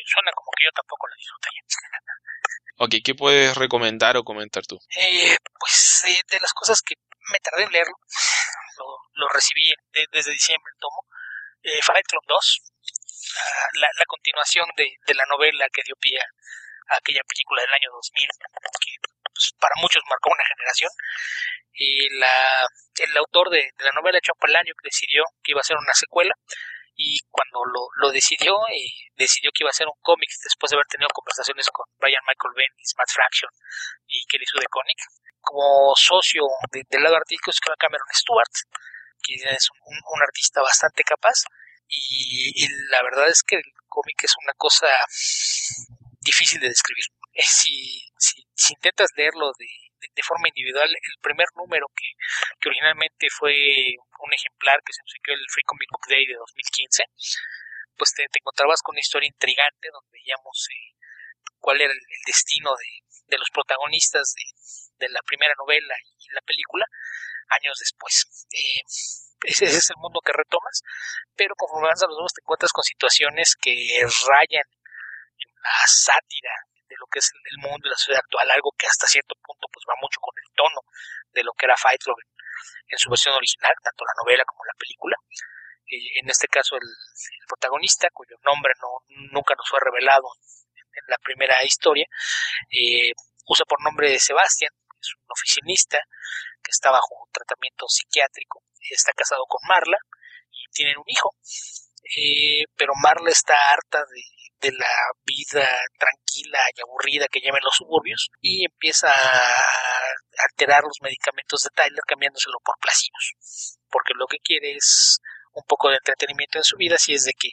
suena como que yo tampoco la disfruté. *laughs* ok, ¿qué puedes recomendar o comentar tú? Eh, pues eh, de las cosas que me tardé en leerlo, lo, recibí desde diciembre, tomo. Fight Club 2, la, la continuación de, de, la novela que dio pie a aquella película del año 2000, que pues, para muchos marcó una generación. Y la, el autor de, de la novela, John que decidió que iba a ser una secuela y cuando lo, lo decidió, eh, decidió que iba a ser un cómic después de haber tenido conversaciones con Brian Michael Bendis, Matt Fraction y Kelly Sue DeConnick. Como socio del lado artístico es Cameron Stewart, que es un, un artista bastante capaz y, la verdad es que el cómic es una cosa difícil de describir. Eh, si, si, si intentas leerlo de, de, forma individual, el primer número que, que originalmente fue un ejemplar que se obsequió el Free Comic Book Day de 2015, pues te, te encontrabas con una historia intrigante donde veíamos eh, cuál era el, destino de, de, los protagonistas de, de, la primera novela y la película años después. Eh, ese, es el mundo que retomas, pero conforme avanzan los nuevos te encuentras con situaciones que rayan en la sátira de lo que es el mundo y la sociedad actual, algo que hasta cierto punto pues va mucho con el tono de lo que era Fight Club en, su versión original, tanto la novela como la película. Eh, en este caso el, protagonista, cuyo nombre no, nunca nos fue revelado en, la primera historia, eh, usa por nombre Sebastián, es un oficinista está bajo tratamiento psiquiátrico está casado con Marla y tienen un hijo. Eh, pero Marla está harta de, la vida tranquila y aburrida que lleva en los suburbios y empieza a alterar los medicamentos de Tyler cambiándoselo por placebos. Porque lo que quiere es un poco de entretenimiento en su vida, si es de que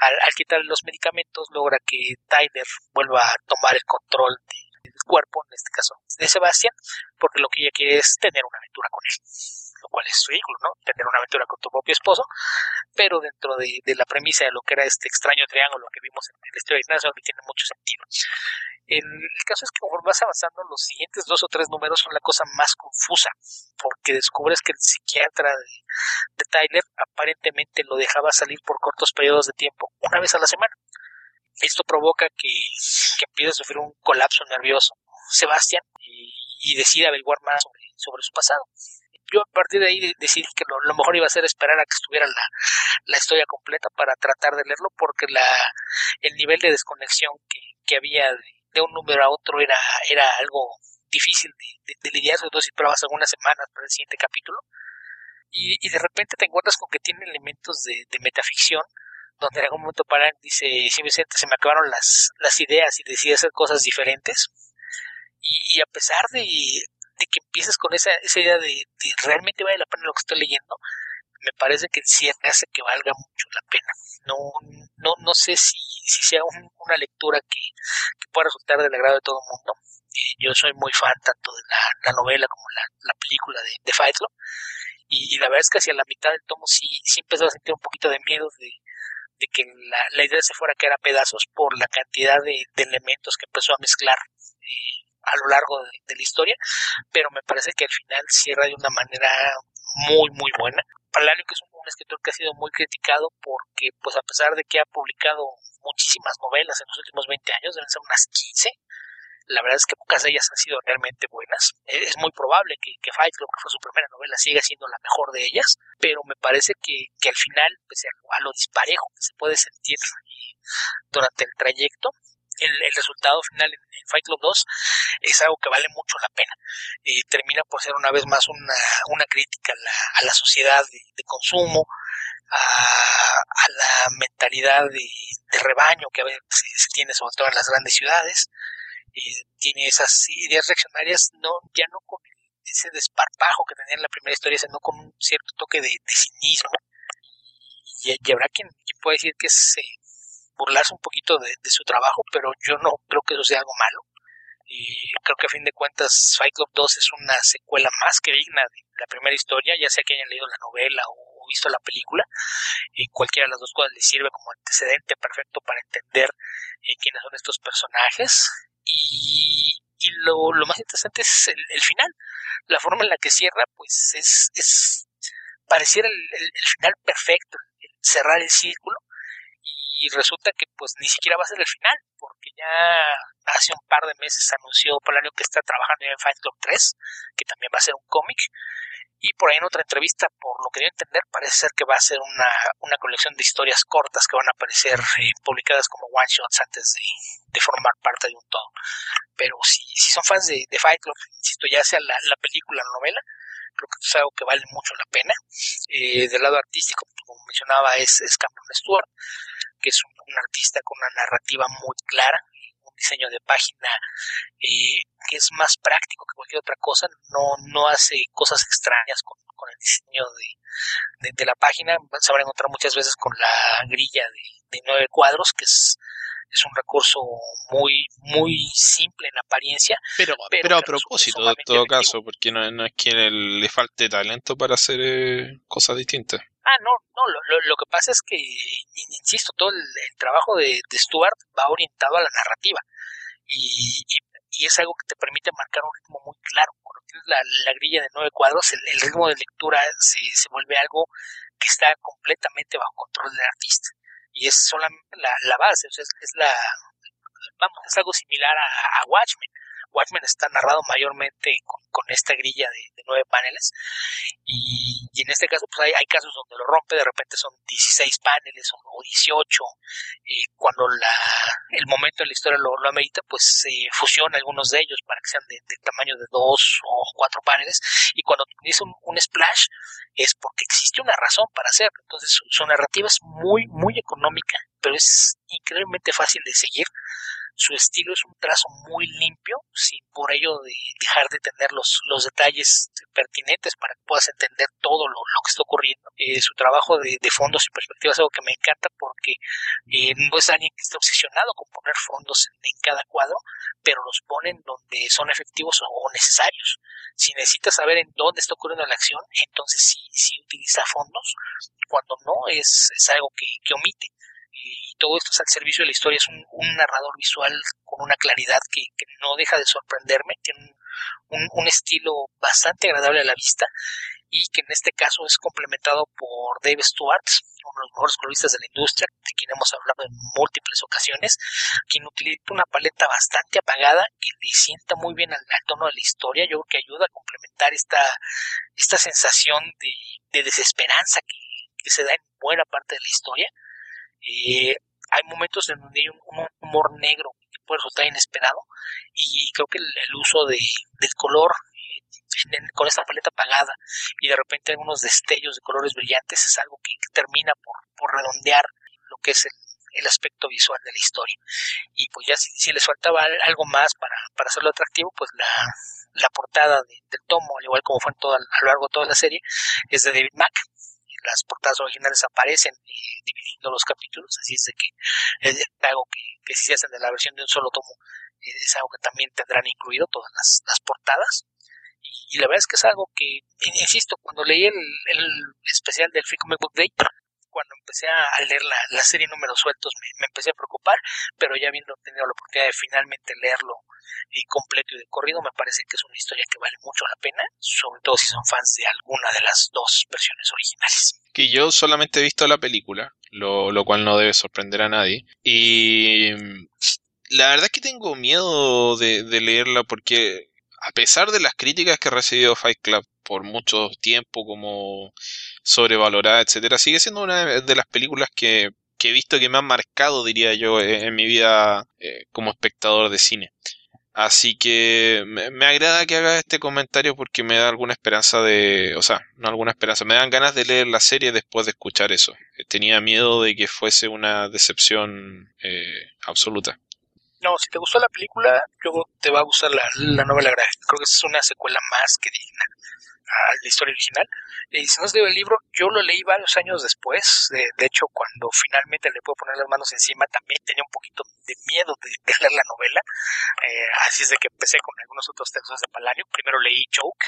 al, al quitarle los medicamentos logra que Tyler vuelva a tomar el control del cuerpo, en este caso de Sebastián, porque lo que ella quiere es tener una aventura con él cuál es su vehículo, ¿no? Tener una aventura con tu propio esposo, pero dentro de, la premisa de lo que era este extraño triángulo que vimos en el historia de Ignacio, tiene mucho sentido. El, caso es que conforme vas avanzando, los siguientes dos o tres números son la cosa más confusa, porque descubres que el psiquiatra de, Tyler aparentemente lo dejaba salir por cortos periodos de tiempo, una vez a la semana. Esto provoca que, que empiece a sufrir un colapso nervioso. Sebastián y, decide averiguar más sobre, su pasado. Yo a partir de ahí decidí que lo, mejor iba a ser esperar a que estuviera la, la historia completa para tratar de leerlo, porque la, el nivel de desconexión que, que había de, de un número a otro era, era algo difícil de, lidiar, sobre todo si pruebas algunas semanas para el siguiente capítulo. Y, y de repente te encuentras con que tiene elementos de, metaficción, donde en algún momento paran, dice, sí se me acabaron las, las ideas y decide hacer cosas diferentes. Y, a pesar de, de, que empieces con esa, esa idea de, de, realmente vale la pena lo que estoy leyendo, me parece que cierre hace que valga mucho la pena. No, no, no sé si, si sea una lectura que, que, pueda resultar del agrado de todo el mundo. Eh, yo soy muy fan tanto de la, novela como la, la película de, de Fight Club. Y, la verdad es que hacia la mitad del tomo sí, sí empezó a sentir un poquito de miedo de, de que la, la, idea se fuera a caer a pedazos por la cantidad de, de elementos que empezó a mezclar eh, a lo largo de, la historia, pero me parece que al final cierra de una manera muy, muy buena. Palalio, que es un, escritor que ha sido muy criticado porque, pues a pesar de que ha publicado muchísimas novelas en los últimos 20 años, deben ser unas 15, la verdad es que pocas de ellas han sido realmente buenas. Es muy probable que, que Fight Club, que fue su primera novela, siga siendo la mejor de ellas, pero me parece que, que al final, pese a, lo disparejo que se puede sentir durante el trayecto, el, resultado final en, Fight Club 2 es algo que vale mucho la pena. Eh, termina por ser una vez más una, una crítica a la, a la sociedad de, consumo, a, a, la mentalidad de, de, rebaño que veces se, tiene sobre todo en las grandes ciudades. Eh, tiene esas ideas reaccionarias no ya no con ese desparpajo que tenía en la primera historia, sino con un cierto toque de, cinismo. Y, y, habrá quien, quien puede decir que es eh, burlarse un poquito de, su trabajo, pero yo no creo que eso sea algo malo. Y creo que a fin de cuentas Fight Club 2 es una secuela más que digna de la primera historia, ya sea que hayan leído la novela o visto la película. Y cualquiera de las dos cosas le sirve como antecedente perfecto para entender eh, quiénes son estos personajes. Y, y lo, lo, más interesante es el, final. La forma en la que cierra, pues es, es pareciera el, el, el final perfecto, cerrar el círculo y resulta que pues ni siquiera va a ser el final, porque ya hace un par de meses anunció Polario que está trabajando en Fight Club 3, que también va a ser un cómic, y por ahí en otra entrevista, por lo que dio a entender, parece ser que va a ser una, una colección de historias cortas que van a aparecer eh, publicadas como one shots antes de, formar parte de un todo. Pero si, si son fans de, Fight Club, insisto, ya sea la, la película la novela, creo que es algo que vale mucho la pena. Eh, del lado artístico, como mencionaba, es, es Cameron Stewart que es un, artista con una narrativa muy clara, un diseño de página eh, que es más práctico que cualquier otra cosa, no, no hace cosas extrañas con, el diseño de, de, la página, se van a encontrar muchas veces con la grilla de, nueve cuadros, que es es un recurso muy muy simple en apariencia pero pero, a propósito en todo caso porque no, no, es que le falte talento para hacer eh, cosas distintas Ah, no, no, lo, lo, que pasa es que, insisto, todo el, trabajo de, de, Stuart va orientado a la narrativa. Y, y, es algo que te permite marcar un ritmo muy claro. Cuando tienes la, la grilla de nueve cuadros, el, ritmo de lectura se, se, vuelve algo que está completamente bajo control del artista. Y es solamente la, la base, o sea, es, la, vamos, es algo similar a, a Watchmen Watchmen está narrado mayormente con, esta grilla de, nueve paneles. Y, en este caso pues hay, casos donde lo rompe, de repente son 16 paneles o, 18, eh, cuando la, el momento en la historia lo, lo amerita pues se fusiona algunos de ellos para que sean de, tamaño de dos o cuatro paneles. Y cuando dice un, un, splash es porque existe una razón para hacerlo, entonces su narrativa es muy muy económica pero es increíblemente fácil de seguir su estilo es un trazo muy limpio, sin por ello de dejar de tener los, los detalles pertinentes para que puedas entender todo lo, que está ocurriendo. Eh, su trabajo de, fondos y perspectivas es algo que me encanta porque eh, no es alguien que esté obsesionado con poner fondos en, cada cuadro, pero los ponen donde son efectivos o, necesarios. Si necesitas saber en dónde está ocurriendo la acción, entonces sí, sí utiliza fondos. Cuando no, es, es algo que, que omite todo esto es al servicio de la historia, es un, narrador visual con una claridad que, no deja de sorprenderme, tiene un, estilo bastante agradable a la vista y que en este caso es complementado por Dave Stewart, uno de los mejores coloristas de la industria, de quien hemos hablado en múltiples ocasiones, quien utiliza una paleta bastante apagada que le sienta muy bien al, tono de la historia, yo creo que ayuda a complementar esta, esta sensación de, desesperanza que, que se da en buena parte de la historia eh, hay momentos en donde hay un, humor negro que puede resultar inesperado y creo que el, uso de, del color eh, con esta paleta apagada y de repente algunos destellos de colores brillantes es algo que, termina por, redondear lo que es el, aspecto visual de la historia. Y pues ya si, si les faltaba algo más para, para hacerlo atractivo, pues la, la portada del tomo, al igual como fue en todo, a lo largo de toda la serie, es de David Mack, las portadas originales aparecen eh, dividiendo los capítulos, así es de que es algo que, si se hacen de la versión de un solo tomo, eh, es algo que también tendrán incluido todas las, portadas. Y, la verdad es que es algo que, insisto, cuando leí el, el especial del Free Comic Book Day, cuando empecé a leer la, la serie números sueltos me, empecé a preocupar, pero ya habiendo tenido la oportunidad de finalmente leerlo y completo y de corrido, me parece que es una historia que vale mucho la pena, sobre todo si son fans de alguna de las dos versiones originales. Que yo solamente he visto la película, lo, lo cual no debe sorprender a nadie. Y la verdad es que tengo miedo de, de leerla porque a pesar de las críticas que ha recibido Fight Club por mucho tiempo como sobrevalorada, etcétera, sigue siendo una de las películas que, he visto que me han marcado, diría yo, en, mi vida eh, como espectador de cine. Así que me, agrada que haga este comentario porque me da alguna esperanza de, o sea, no alguna esperanza, me dan ganas de leer la serie después de escuchar eso. Tenía miedo de que fuese una decepción eh, absoluta. No, si te gustó la película, luego te va a gustar la, la novela gráfica. Creo que es una secuela más que digna a la historia original. Y si no has leído el libro, yo lo leí varios años después. De, hecho, cuando finalmente le puedo poner las manos encima, también tenía un poquito de miedo de, leer la novela. Eh, así es de que empecé con algunos otros textos de Palanio. Primero leí Joke,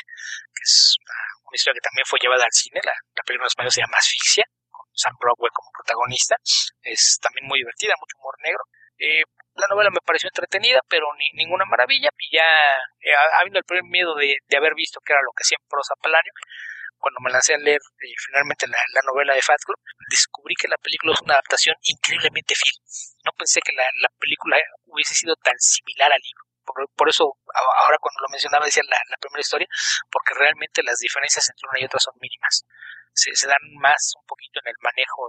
que es una, historia que también fue llevada al cine. La, la película en español se llama Asfixia, con Sam Rockwell como protagonista. Es también muy divertida, mucho humor negro. Eh, la novela me pareció entretenida, pero ni, ninguna maravilla. Y ya, eh, habiendo el primer miedo de, haber visto que era lo que hacía en prosa cuando me lancé a leer eh, finalmente la, novela de Fat Club, descubrí que la película es una adaptación increíblemente fiel. No pensé que la, película hubiese sido tan similar al libro. Por, eso, ahora cuando lo mencionaba, decía la, la primera historia, porque realmente las diferencias entre una y otra son mínimas se, dan más un poquito en el manejo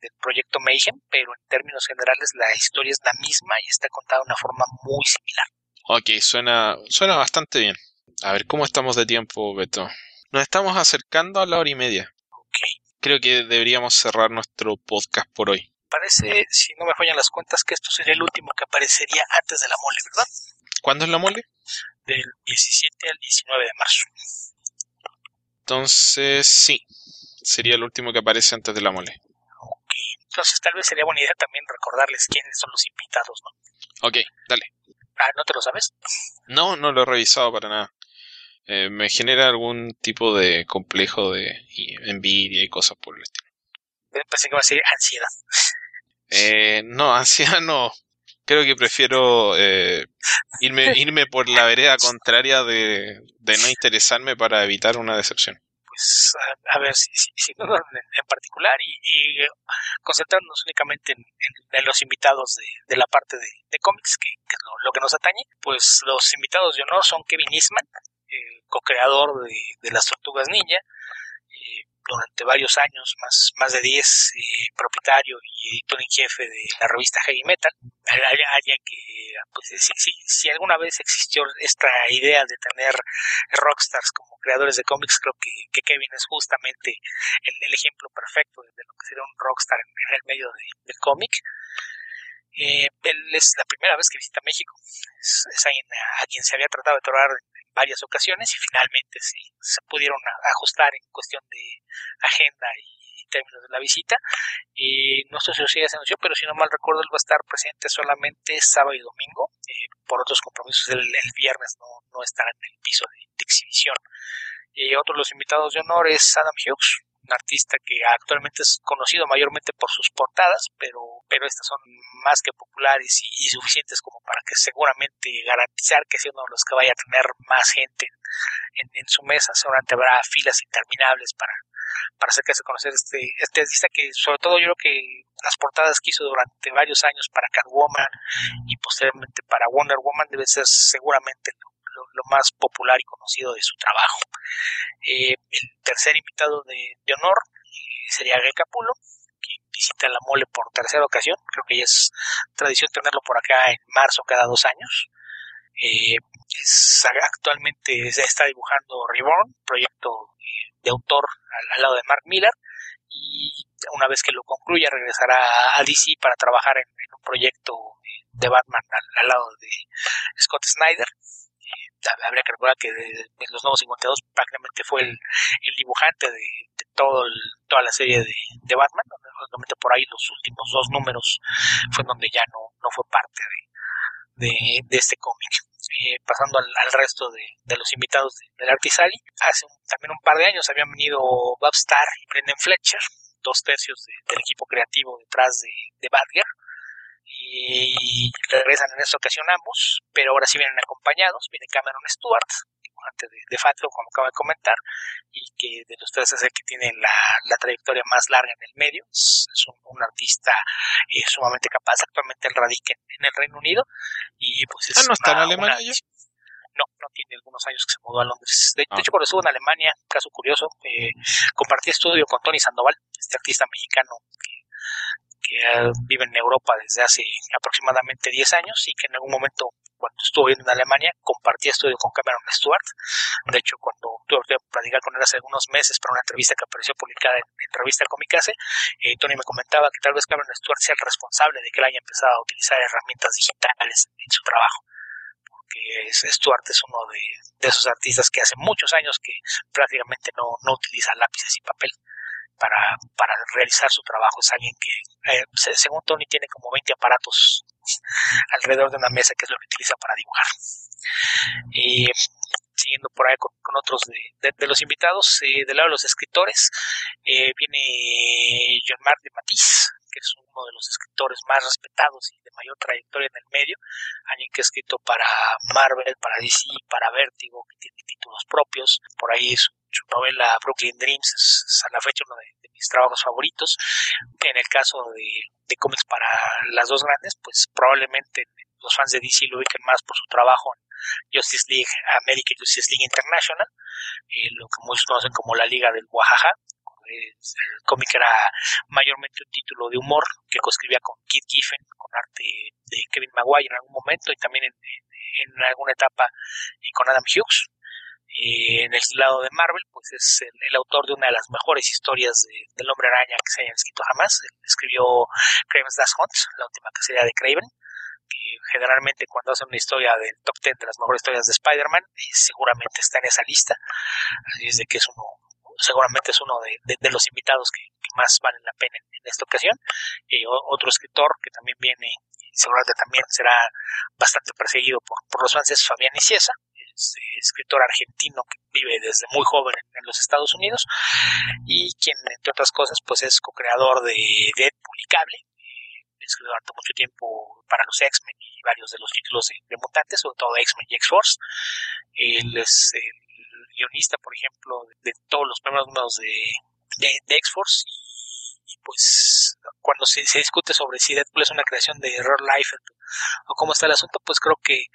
del proyecto Mayhem, pero en términos generales la historia es la misma y está contada de una forma muy similar. Ok, suena, suena bastante bien. A ver, ¿cómo estamos de tiempo, Beto? Nos estamos acercando a la hora y media. Ok. Creo que deberíamos cerrar nuestro podcast por hoy. Parece, si no me fallan las cuentas, que esto sería el último que aparecería antes de la mole, ¿verdad? ¿Cuándo es la mole? Del 17 al 19 de marzo. Entonces, sí, sería el último que aparece antes de la mole. Ok, entonces tal vez sería buena idea también recordarles quiénes son los invitados, ¿no? Ok, dale. Ah, ¿no te lo sabes? No, no lo he revisado para nada. Eh, me genera algún tipo de complejo de envidia y cosas por el estilo. Pensé que iba a ser ansiedad. Eh, no, *laughs* ansiedad no. Creo que prefiero eh, irme, *laughs* irme por la vereda contraria de, de no interesarme para evitar una decepción pues a, ver si, si, en, particular y, eh, concentrarnos únicamente en, los invitados de, la parte de, cómics, que, es lo, que nos atañe, pues los invitados de honor son Kevin Eastman, co-creador de, las Tortugas Ninja, durante varios años, más, más de 10, eh, propietario y editor en jefe de la revista Heavy Metal. Alguien que, pues, si, alguna vez existió esta idea de tener rockstars como creadores de cómics, creo que, Kevin es justamente el, ejemplo perfecto de, lo que sería un rockstar en, el medio del cómic. Eh, él es la primera vez que visita México. Es, alguien a, quien se había tratado de tornar en varias ocasiones y finalmente sí, se pudieron ajustar en cuestión de agenda y términos de la visita. Y no sé si se anunció, pero si no mal recuerdo, él va a estar presente solamente sábado y domingo. Eh, por otros compromisos, el, viernes no, estará en el piso de, exhibición. Y otro de los invitados de honor es Adam Hughes, un artista que actualmente es conocido mayormente por sus portadas, pero, pero estas son más que populares y, suficientes como para que seguramente garantizar que sea uno de los que vaya a tener más gente en, su mesa. Seguramente habrá filas interminables para, para hacerse conocer este, este artista que sobre todo yo creo que las portadas que hizo durante varios años para Catwoman y posteriormente para Wonder Woman debe ser seguramente lo, más popular y conocido de su trabajo. Eh, el tercer invitado de, honor eh, sería Gay Capulo, visita la mole por tercera ocasión. Creo que ya es tradición tenerlo por acá en marzo cada dos años. Eh, actualmente se está dibujando Reborn, proyecto de autor al, lado de Mark Miller, y una vez que lo concluya regresará a DC para trabajar en, un proyecto de Batman al, lado de Scott Snyder habría que recordar que de, los nuevos 52 prácticamente fue el, dibujante de, todo toda la serie de, Batman. Obviamente por ahí los últimos dos números fue donde ya no, no fue parte de, de, este cómic. Pasando al, resto de, los invitados del Artisali, hace también un par de años habían venido Bob Starr y Brendan Fletcher, dos tercios del equipo creativo detrás de, de Batgirl y regresan en esta ocasión ambos, pero ahora sí vienen acompañados, viene Cameron Stewart, dibujante de, de como acaba de comentar, y que de los tres es el que tiene la, trayectoria más larga en el medio, es, un, artista eh, sumamente capaz, actualmente él radica en, el Reino Unido, y pues es ah, no está en Alemania no, no tiene algunos años que se mudó a Londres. De, ah. hecho, cuando estuvo en Alemania, caso curioso, eh, compartí estudio con Tony Sandoval, este artista mexicano que que vive en Europa desde hace aproximadamente 10 años y que en algún momento cuando estuvo viviendo en Alemania compartía estudio con Cameron Stewart. De hecho, cuando tuve que platicar con él hace algunos meses para una entrevista que apareció publicada en, revista Comicase, eh, Tony me comentaba que tal vez Cameron Stewart sea el responsable de que él haya empezado a utilizar herramientas digitales en su trabajo porque Stuart es uno de, de, esos artistas que hace muchos años que prácticamente no, no utiliza lápices y papel para, para realizar su trabajo. Es alguien que, eh, según Tony, tiene como 20 aparatos *laughs* alrededor de una mesa, que es lo que utiliza para dibujar. Y siguiendo por ahí con, otros de, los invitados, eh, del lado de los escritores, eh, viene John Mark de Matisse, que es uno de los escritores más respetados y de mayor trayectoria en el medio, alguien que ha escrito para Marvel, para DC, para Vertigo, que tiene títulos propios, por ahí su, novela Brooklyn Dreams es, a la fecha uno de, mis trabajos favoritos. En el caso de, cómics para las dos grandes, pues probablemente los fans de DC lo ubiquen más por su trabajo en Justice League América Justice League International, eh, lo que muchos conocen como la Liga del Oaxaca, el cómic era mayormente un título de humor que coescribía con Kit Giffen, con arte de Kevin Maguire en algún momento y también en, alguna etapa con Adam Hughes. En el lado de Marvel, pues es el, autor de una de las mejores historias del hombre araña que se hayan escrito jamás. escribió Craven's Last Hunt, la última que sería de Craven, que generalmente cuando hace una historia del top 10 de las mejores historias de Spider-Man, eh, seguramente está en esa lista. Así es de que es uno, seguramente es uno de, los invitados que, más valen la pena en, esta ocasión. y otro escritor que también viene, seguramente también será bastante perseguido por, los fans, es Fabián Iciesa, es, escritor argentino que vive desde muy joven en, los Estados Unidos y quien, entre otras cosas, pues es co-creador de Deadpool y Cable. escribió durante mucho tiempo para los X-Men y varios de los títulos de, mutantes, sobre todo X-Men y X-Force. Él es el guionista, por ejemplo, de, todos los primeros números de, X-Force y, pues cuando se, discute sobre si Deadpool es una creación de Error Life o cómo está el asunto, pues creo que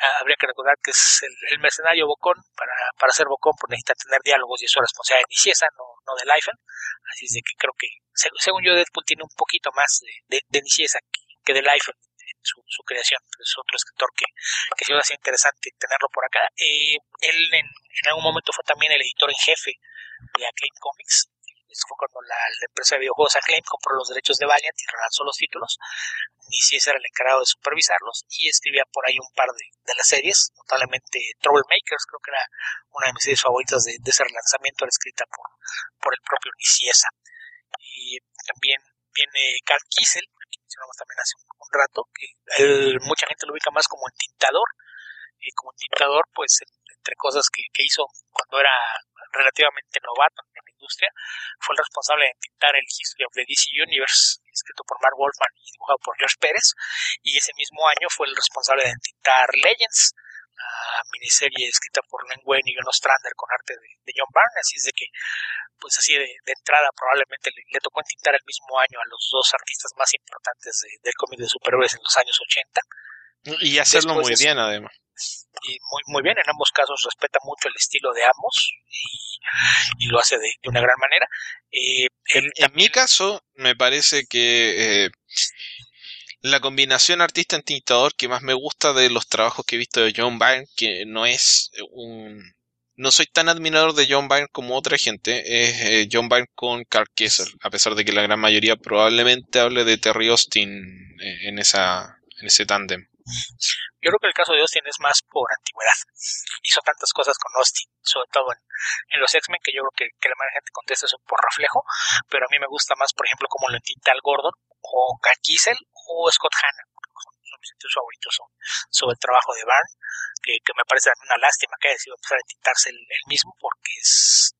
ah, habría que recordar que es el, mercenario Bocón, para, para ser Bocón pues necesita tener diálogos y es responsabilidad de Niciesa, no, no de Life, así es de que creo que, según yo, Deadpool tiene un poquito más de, de, Niciesa que, de Life su, su creación. Es otro escritor que, que va a ser interesante tenerlo por acá. Eh, él en, en, algún momento fue también el editor en jefe de Acclaim Comics, Fue cuando la, empresa de videojuegos Acclaim compró los derechos de Valiant y relanzó los títulos. Nicieza era el encargado de supervisarlos y escribía por ahí un par de, de las series, notablemente Troublemakers, creo que era una de mis series favoritas de, ese relanzamiento, era escrita por, por el propio Nicieza. Y también viene Carl Kiesel, que mencionamos también hace un, rato, que mucha gente lo ubica más como el tintador, y como tintador, pues entre cosas que, hizo cuando era relativamente novato en la industria, fue el responsable de tintar el History of the DC Universe, escrito por Mark Wolfman y dibujado por George Pérez, y ese mismo año fue el responsable de tintar Legends, la miniserie escrita por Len Wayne y John Ostrander con arte de, John Byrne, así es de que, pues así de, entrada probablemente le, tocó tintar el mismo año a los dos artistas más importantes del cómic de superhéroes en los años 80. Y hacerlo muy bien además y muy, muy bien, en ambos casos respeta mucho el estilo de ambos y, lo hace de, una gran manera. Eh, en, mi caso, me parece que eh, la combinación artista-tintador que más me gusta de los trabajos que he visto de John Byrne, que no es un... No soy tan admirador de John Byrne como otra gente, es eh, John Byrne con Carl Kessel, a pesar de que la gran mayoría probablemente hable de Terry Austin en, esa, en ese tándem. Yo creo que el caso de Austin es más por antigüedad. Hizo tantas cosas con Austin, sobre todo en, los X-Men, que yo creo que, que la mayoría gente contesta eso por reflejo, pero a mí me gusta más, por ejemplo, como lo entinta Al Gordon, o Cal Kiesel, o Scott Hanna, son, mis favoritos sobre, el trabajo de Barn, que, me parece una lástima que haya decidido empezar a tintarse el, mismo, porque es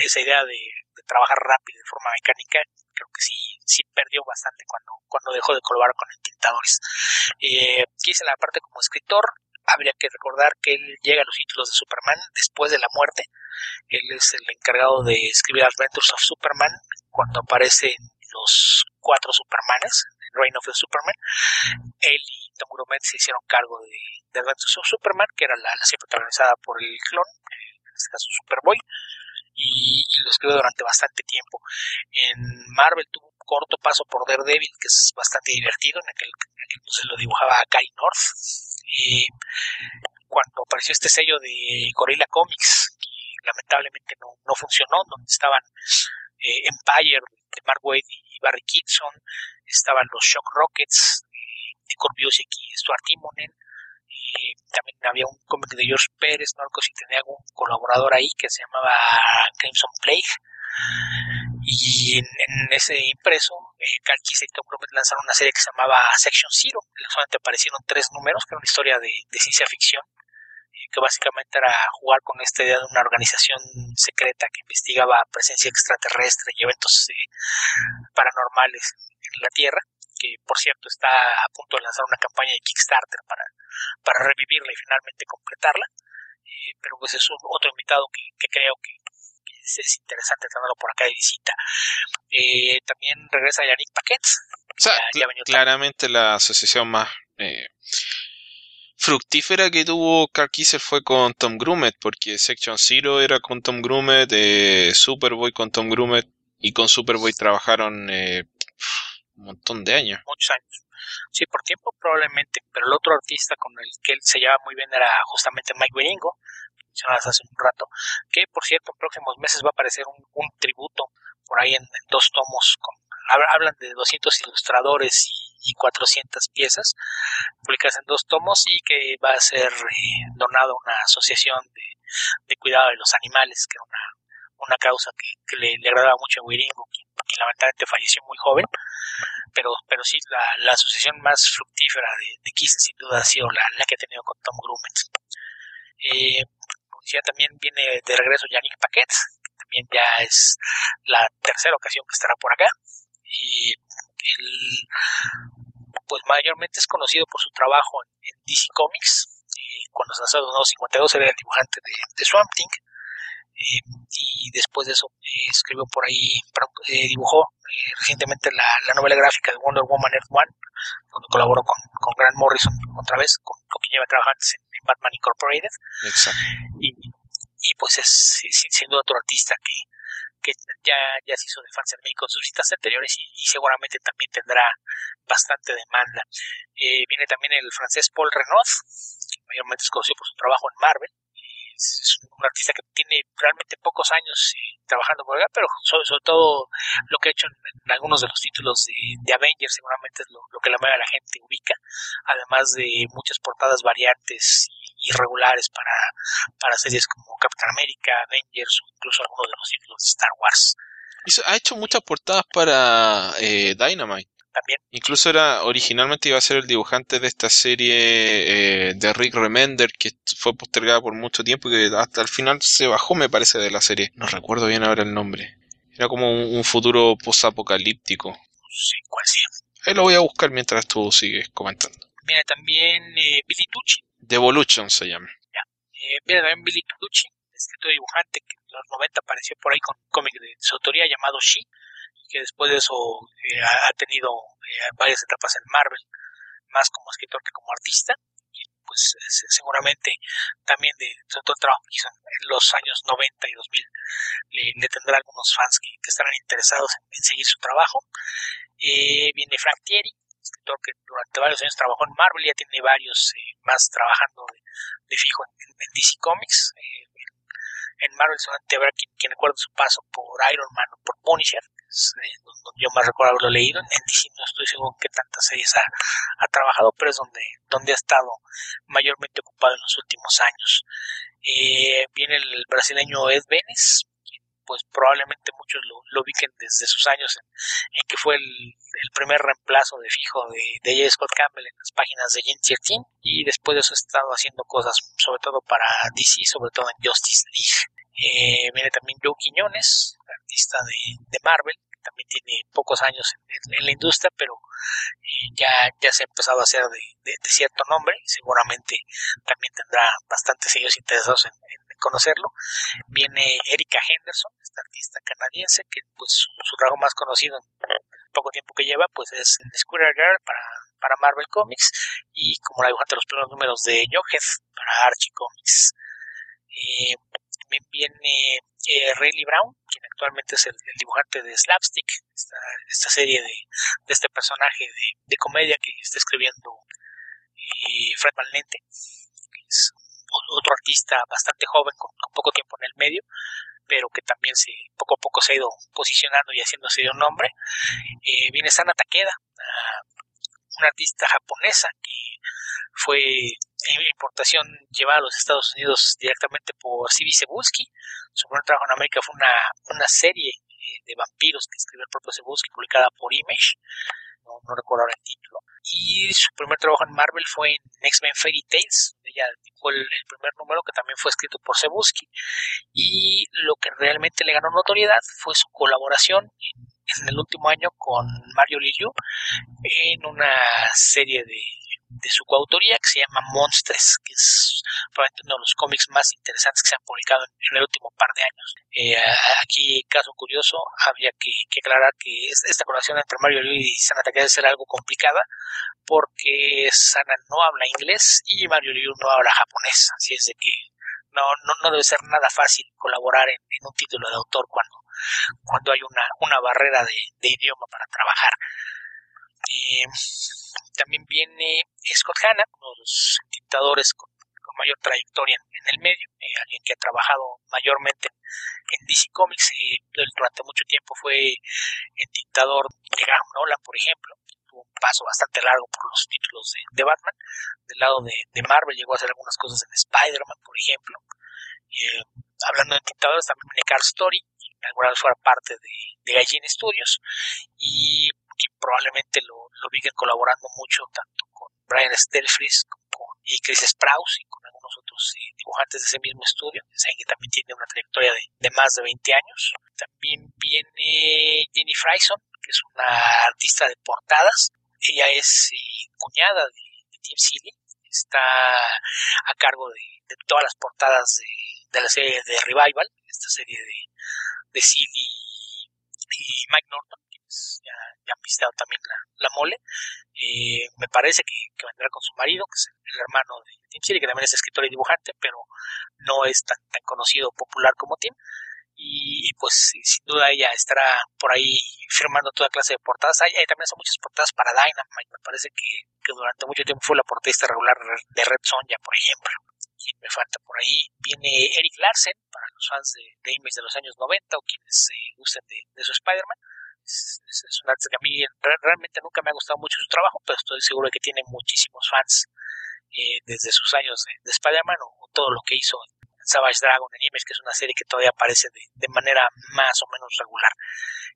esa idea de, de trabajar rápido de forma mecánica creo que sí, sí perdió bastante cuando, cuando dejó de colaborar con Intentadores. Eh, la parte como escritor, habría que recordar que él llega a los títulos de Superman después de la muerte. Él es el encargado de escribir Adventures of Superman cuando aparecen los cuatro Supermanes, Reign of the Superman. Él y Tom Grumet se hicieron cargo de, Adventures of Superman, que era la, la serie protagonizada por el clon, en este caso Superboy y, lo escribió durante bastante tiempo. En Marvel tuvo corto paso por Daredevil, que es bastante divertido, en aquel, en entonces lo dibujaba Kai North. Y cuando apareció este sello de Gorilla Comics, que lamentablemente no, funcionó, donde estaban eh, Empire de Mark Waid y Barry Kitson, estaban los Shock Rockets de Corbiosek y Stuart Timonen, también había un cómic de George Pérez, no si tenía algún colaborador ahí que se llamaba Crimson Plague. Y en, ese impreso, eh, Cal y Tom Grumet lanzaron una serie que se llamaba Section Zero. Solamente aparecieron tres números, que era una historia de, ciencia ficción, eh, que básicamente era jugar con esta idea de una organización secreta que investigaba presencia extraterrestre y eventos eh, paranormales en la Tierra que por cierto está a punto de lanzar una campaña de Kickstarter para, para revivirla y finalmente completarla. Eh, pero pues es otro invitado que, creo que, es, interesante tenerlo por acá de visita. Eh, también regresa Yannick Paquet. claramente la asociación más eh, fructífera que tuvo Carl fue con Tom Grumet, porque Section Zero era con Tom Grumet, Superboy con Tom Grumet, y con Superboy trabajaron un montón de años. Muchos años. Sí, por tiempo probablemente, pero el otro artista con el que él se llevaba muy bien era justamente Mike Wieringo, hace un rato, que por cierto en próximos meses va a aparecer un, tributo por ahí en, dos tomos, con, hablan de 200 ilustradores y, 400 piezas, publicadas en dos tomos y que va a ser eh, donado a una asociación de, cuidado de los animales, que era una, una causa que, le, agradaba mucho a Wieringo, quien, lamentablemente falleció muy joven, pero, pero sí, la, asociación más fructífera de, de sin duda ha sido la, la que ha tenido con Tom Grumet. Eh, también viene de regreso Yannick Paquet, que también ya es la tercera ocasión que estará por acá. Y él, pues mayormente es conocido por su trabajo en, DC Comics. Eh, cuando se lanzó en 52 era el dibujante de, Swamp Thing. Eh, y después de eso eh, escribió por ahí, eh, dibujó recientemente la, novela gráfica de Wonder Woman Earth One, donde colaboró con, con Grant Morrison otra vez, con, quien lleva trabajando en, Batman Incorporated. Y, y pues es sin, duda otro artista que, que ya, ya se hizo de fans en México en sus citas anteriores y, seguramente también tendrá bastante demanda. viene también el francés Paul Renaud, mayormente es conocido por su trabajo en Marvel, es un artista que tiene realmente pocos años eh, trabajando por acá, pero sobre, todo lo que ha hecho en, algunos de los títulos de, Avengers seguramente es lo, que la mayoría de la gente ubica, además de muchas portadas variantes y irregulares para, para series como Captain America, Avengers o incluso algunos de los títulos de Star Wars. Ha hecho muchas portadas para eh, Dynamite. También. Incluso era originalmente iba a ser el dibujante de esta serie eh, de Rick Remender que fue postergada por mucho tiempo y que hasta el final se bajó, me parece, de la serie. No recuerdo bien ahora el nombre. Era como un, futuro posapocalíptico. Sí, ¿cuál sí? Ahí lo voy a buscar mientras tú sigues comentando. Viene también eh, Billy Tucci. Devolution se llama. Ya. Eh, viene también Billy Tucci, escritor dibujante que en los 90 apareció por ahí con un cómic de su autoría llamado She que después de eso eh, ha tenido eh, varias etapas en Marvel, más como escritor que como artista. Y pues seguramente también de todo el trabajo que hizo en los años 90 y 2000 le, tendrá algunos fans que, estarán interesados en, seguir su trabajo. Eh, viene Frank Thierry, escritor que durante varios años trabajó en Marvel, ya tiene varios más trabajando de, fijo en, DC Comics. En Marvel solamente habrá quien, quien recuerde su paso por Iron Man o por Punisher, eh, donde yo más recuerdo haberlo leído. En DC no estoy seguro en qué tantas series ha, trabajado, pero es donde, donde ha estado mayormente ocupado en los últimos años. Eh, viene el brasileño Ed Benes, pues probablemente muchos lo, lo ubiquen desde sus años en, que fue el, primer reemplazo de fijo de, de J. Scott Campbell en las páginas de Gen 13 y después de eso ha estado haciendo cosas sobre todo para DC, sobre todo en Justice League. Eh, viene también Joe Quiñones, artista de, Marvel, también tiene pocos años en, la industria, pero eh, ya, ya se ha empezado a hacer de, cierto nombre y seguramente también tendrá bastantes sellos interesados en, conocerlo. Viene Erika Henderson, esta artista canadiense, que pues su, trabajo más conocido en poco tiempo que lleva pues es Squirrel Girl para, para Marvel Comics y como la dibujante de los primeros números de Jughead para Archie Comics. Eh, también viene eh, Rayleigh Brown, quien actualmente es el, dibujante de Slapstick, esta, serie de, este personaje de, comedia que está escribiendo eh, Fred Van Lente, que es otro artista bastante joven con, poco tiempo en el medio, pero que también se poco a poco se ha ido posicionando y haciéndose de un nombre. Eh, viene Sana Takeda, una artista japonesa que fue importación llevada a los Estados Unidos directamente por C.B. Cebulski. Su primer trabajo en América fue una, una serie eh, de vampiros que escribió el propio Cebulski, publicada por Image. No, recuerdo ahora el título. Y su primer trabajo en Marvel fue en X-Men Fairy Tales. Ella dibujó el, primer número que también fue escrito por Cebulski. Y lo que realmente le ganó notoriedad fue su colaboración en, en el último año con Mario Liu en una serie de de su coautoría que se llama Monstres, que es probablemente uno de los cómics más interesantes que se han publicado en, el último par de años. Eh, aquí, caso curioso, había que, aclarar que esta colaboración entre Mario Liu y Sana Takeda era algo complicada porque Sana no habla inglés y Mario Liu no habla japonés, así es de que no, no, debe ser nada fácil colaborar en, un título de autor cuando, cuando hay una, una barrera de, de idioma para trabajar. Eh, también viene Scott Hanna, uno de los tintadores con, mayor trayectoria en, el medio, eh, alguien que ha trabajado mayormente en, DC Comics y durante mucho tiempo fue entintador de Graham Nolan, por ejemplo. Tuvo un paso bastante largo por los títulos de, Batman. Del lado de, Marvel llegó a hacer algunas cosas en Spider-Man, por ejemplo. Eh, hablando de tintadores, también viene Carl Story, que alguna vez fuera parte de, de Studios. Y que probablemente lo, lo colaborando mucho tanto con Brian Stelfris como y Chris Sprouse y con algunos otros eh, dibujantes de ese mismo estudio, que también tiene una trayectoria de, más de 20 años. También viene Jenny Frison, que es una artista de portadas. Ella es eh, cuñada de, Tim Seeley, está a cargo de, todas las portadas de, la serie de Revival, esta serie de, de Seeley y Mike Norton ya, ya han visitado también la, mole. Eh, me parece que, vendrá con su marido, que es el, hermano de Tim Seeley, que también es escritor y dibujante, pero no es tan, tan conocido o popular como Tim. Y, pues sin duda ella estará por ahí firmando toda clase de portadas. Hay, también son muchas portadas para Dynamite, me parece que, durante mucho tiempo fue la portadista regular de Red Sonja, por ejemplo. quién me falta por ahí. Viene Eric Larsen, para los fans de, de Image de los años 90 o quienes eh, gusten de, su Spider-Man. Es, un artista que a mí realmente nunca me ha gustado mucho su trabajo, pero estoy seguro de que tiene muchísimos fans eh, desde sus años de, Spider-Man o, todo lo que hizo en Savage Dragon en Image, que es una serie que todavía aparece de, manera más o menos regular.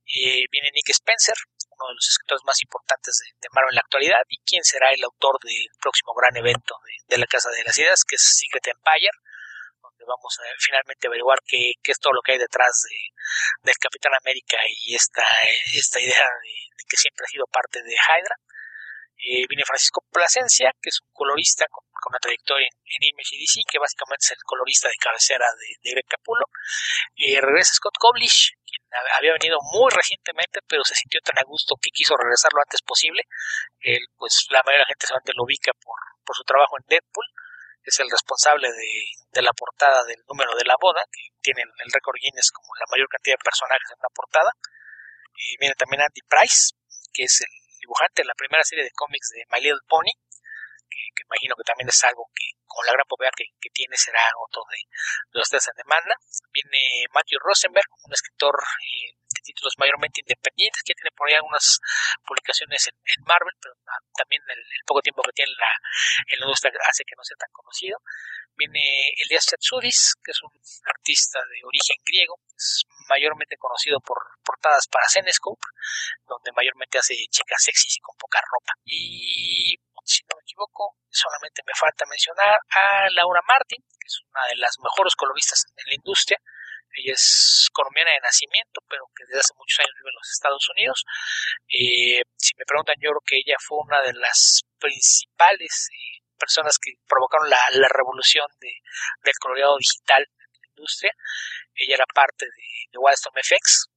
Eh, viene Nick Spencer, uno de los escritores más importantes de, Marvel en la actualidad, y quién será el autor del próximo gran evento de, la Casa de las Ideas, que es Secret Empire, donde vamos a finalmente averiguar qué, es todo lo que hay detrás de, del Capitán América y esta, esta idea de, que siempre ha sido parte de Hydra. Eh, viene Francisco Plasencia, que es un colorista con, una trayectoria en, Image y DC, que básicamente es el colorista de cabecera de, de Greg Capullo. Eh, regresa Scott Koblish, quien había venido muy recientemente, pero se sintió tan a gusto que quiso regresar lo antes posible. Él, pues la mayoría de la gente solamente lo ubica por, por su trabajo en Deadpool. Es el responsable de, de la portada del número de la boda, que tiene el récord Guinness como la mayor cantidad de personajes en una portada. Y viene también Andy Price, que es el dibujante de la primera serie de cómics de My Little Pony, que, imagino que también es algo que, con la gran popularidad que, tiene, será otro de, los tres en demanda. Viene Matthew Rosenberg, un escritor eh, de títulos mayormente independientes, que tiene por ahí algunas publicaciones en, Marvel, pero también el, poco tiempo que tiene en la, en la industria hace que no sea tan conocido. Viene Elias Chatsudis, que es un artista de origen griego, es mayormente conocido por portadas para Zenescope, donde mayormente hace chicas sexys y con poca ropa. Y si no me equivoco, solamente me falta mencionar a Laura Martin, que es una de las mejores coloristas en la industria. Ella es colombiana de nacimiento, pero que desde hace muchos años vive en los Estados Unidos. Eh, si me preguntan, yo creo que ella fue una de las principales eh, personas que provocaron la, revolución de, del coloreado digital en la industria. Ella era parte de, de FX,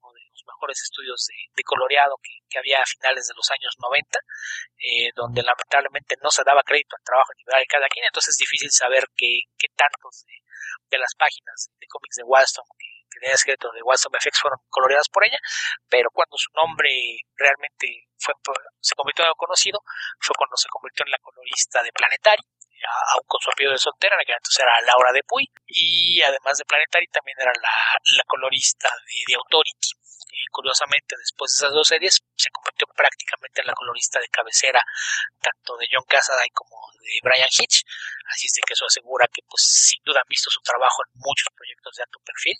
mejores estudios de, coloreado que, había a finales de los años 90, eh, donde lamentablemente no se daba crédito al trabajo individual de cada quien, entonces es difícil saber qué, qué tantos de, las páginas de cómics de Wildstorm que, que tenían escrito de Wildstorm FX fueron coloreadas por ella, pero cuando su nombre realmente fue, se convirtió en algo conocido, fue cuando se convirtió en la colorista de Planetary, aún con su apellido de soltera, en aquel entonces era Laura de Puy, y además de Planetary también era la, la colorista de, de Authority curiosamente, después de esas dos series, se convirtió prácticamente en la colorista de cabecera tanto de John Cassaday como de Brian Hitch. Así es de que eso asegura que, pues, sin duda han visto su trabajo en muchos proyectos de alto perfil.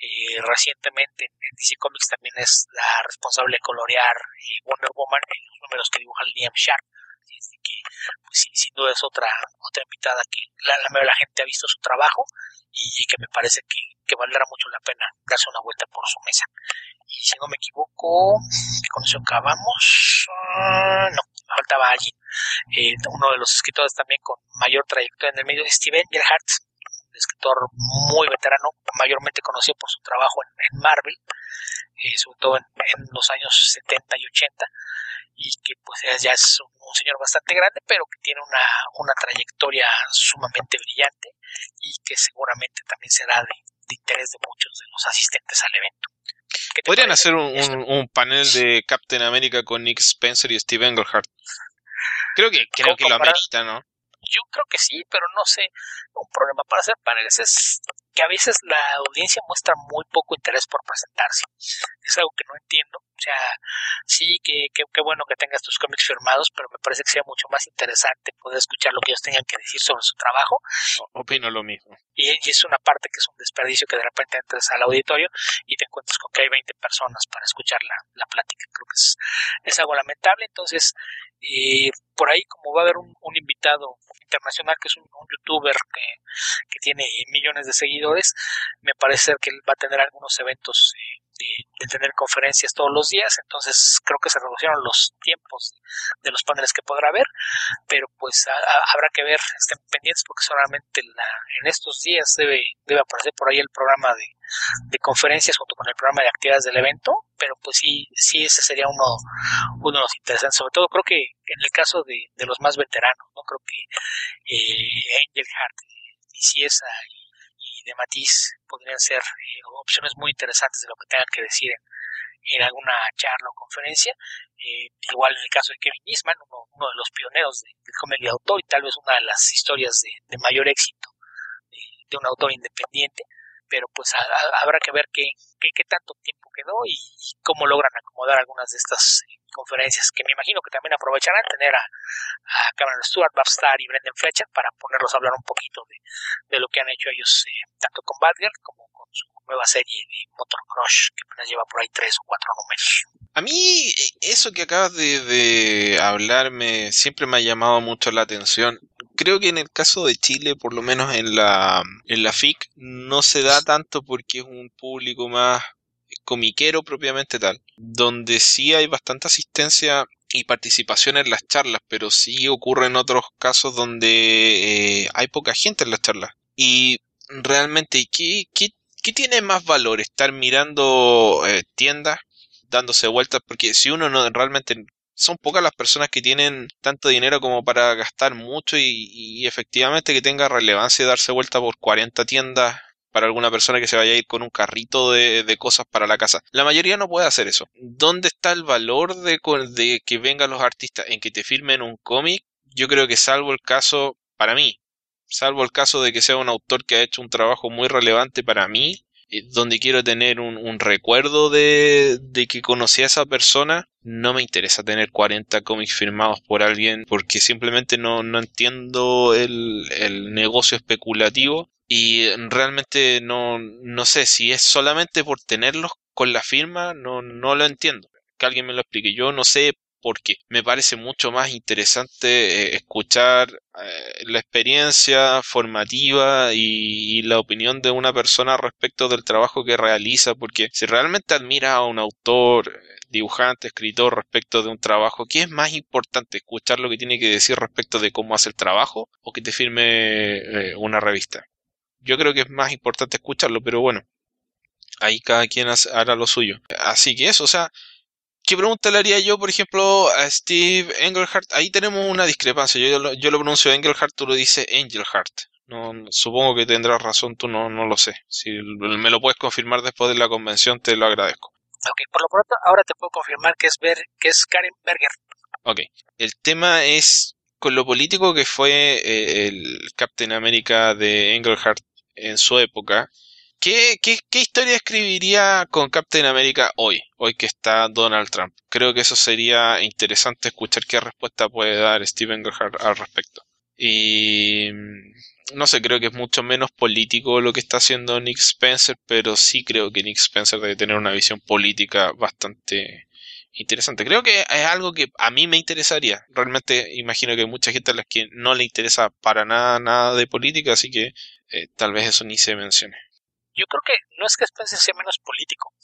Eh, recientemente en DC Comics también es la responsable de colorear eh, Wonder Woman en los números que dibuja Liam Sharp. Así es de que, pues, sin, duda es otra, otra invitada que la, la la gente ha visto su trabajo y, que me parece que, valdrá mucho la pena darse una vuelta por su mesa. Y si no me equivoco, con eso acabamos. Ah, no, faltaba alguien. Eh, uno de los escritores también con mayor trayectoria en el medio, Steven Gerhardt, escritor muy veterano, mayormente conocido por su trabajo en, Marvel, eh, sobre todo en, los años 70 y 80, y que pues ya es un, señor bastante grande, pero que tiene una, una trayectoria sumamente brillante y que seguramente también será de, de interés de muchos de los asistentes al evento. Podrían hacer un, panel de Captain America con Nick Spencer y Steve Englehart. Creo que, creo que lo amerita, ¿no? Yo creo que sí, pero no sé. Un problema para hacer paneles es que a veces la audiencia muestra muy poco interés por presentarse. Es algo que no entiendo. O sea, sí, que, que, bueno que tengas tus cómics firmados, pero me parece que sea mucho más interesante poder escuchar lo que ellos tengan que decir sobre su trabajo. Opino lo mismo. Y, es una parte que es un desperdicio que de repente entres al auditorio y te encuentras con que hay 20 personas para escuchar la, la plática. Creo que es, es algo lamentable. Entonces, eh, por ahí como va a haber un, un invitado internacional que es un, youtuber que, que, tiene millones de seguidores, me parece que va a tener algunos eventos eh, de, tener conferencias todos los días, entonces creo que se redujeron los tiempos de los paneles que podrá haber, pero pues habrá que ver, estén pendientes porque solamente en estos días debe, debe aparecer por ahí el programa de, de conferencias junto con el programa de actividades del evento, pero pues sí, sí ese sería uno, uno de los interesantes, sobre todo creo que en el caso de, de los más veteranos, no creo que eh, Angel Heart, Ciesa y de Matiz podrían ser eh, opciones muy interesantes de lo que tengan que decir en, alguna charla o conferencia. Eh, igual en el caso de Kevin Eastman, uno, de los pioneros del de cómic de autor y tal vez una de las historias de, mayor éxito de un autor independiente, pero pues habrá que ver qué, qué, tanto tiempo quedó y, cómo logran acomodar algunas de estas eh, conferencias que me imagino que también aprovecharán tener a, a Cameron Stewart, Bob Starr y Brendan Fletcher para ponerlos a hablar un poquito de, de lo que han hecho ellos eh, tanto con Batgirl como con su nueva serie de Motor Crush que apenas lleva por ahí tres o cuatro números. A mí eso que acabas de, de hablarme siempre me ha llamado mucho la atención creo que en el caso de Chile, por lo menos en la, en la FIC, no se da tanto porque es un público más comiquero propiamente tal, donde sí hay bastante asistencia y participación en las charlas, pero sí ocurre en otros casos donde eh, hay poca gente en las charlas. Y realmente, ¿qué, qué, qué tiene más valor? ¿Estar mirando eh, tiendas, dándose vueltas? Porque si uno no realmente son pocas las personas que tienen tanto dinero como para gastar mucho y, efectivamente que tenga relevancia darse vuelta por 40 tiendas para alguna persona que se vaya a ir con un carrito de, cosas para la casa. La mayoría no puede hacer eso. ¿Dónde está el valor de, de que vengan los artistas en que te firmen un cómic? Yo creo que salvo el caso, para mí, salvo el caso de que sea un autor que ha hecho un trabajo muy relevante para mí, eh, donde quiero tener un, recuerdo de, que conocí a esa persona, no me interesa tener 40 cómics firmados por alguien porque simplemente no, no entiendo el, el negocio especulativo y realmente no, no sé si es solamente por tenerlos con la firma, no, no lo entiendo. Que alguien me lo explique. Yo no sé porque me parece mucho más interesante eh, escuchar eh, la experiencia formativa y, la opinión de una persona respecto del trabajo que realiza, porque si realmente admira a un autor, dibujante, escritor respecto de un trabajo, ¿qué es más importante? ¿Escuchar lo que tiene que decir respecto de cómo hace el trabajo o que te firme eh, una revista? Yo creo que es más importante escucharlo, pero bueno, ahí cada quien hará lo suyo. Así que eso, o sea, ¿Qué pregunta le haría yo, por ejemplo, a Steve Engelhardt? Ahí tenemos una discrepancia. Yo, lo, yo lo pronuncio Engelhardt, tú lo dices Engelhardt. No, supongo que tendrás razón, tú no, no lo sé. Si me lo puedes confirmar después de la convención, te lo agradezco. Ok, por lo pronto, ahora te puedo confirmar que es, que es Karen Berger. Ok, el tema es con lo político que fue eh, el Captain America de Engelhardt en su época ¿Qué, qué, historia escribiría con Captain America hoy? Hoy que está Donald Trump. Creo que eso sería interesante escuchar qué respuesta puede dar Steven Gerhardt al respecto. Y mm, no sé, creo que es mucho menos político lo que está haciendo Nick Spencer, pero sí creo que Nick Spencer debe tener una visión política bastante interesante. Creo que es algo que a mí me interesaría. Realmente imagino que hay mucha gente a la que no le interesa para nada nada de política, así que eh, tal vez eso ni se mencione yo creo que no es que Spencer sea menos político.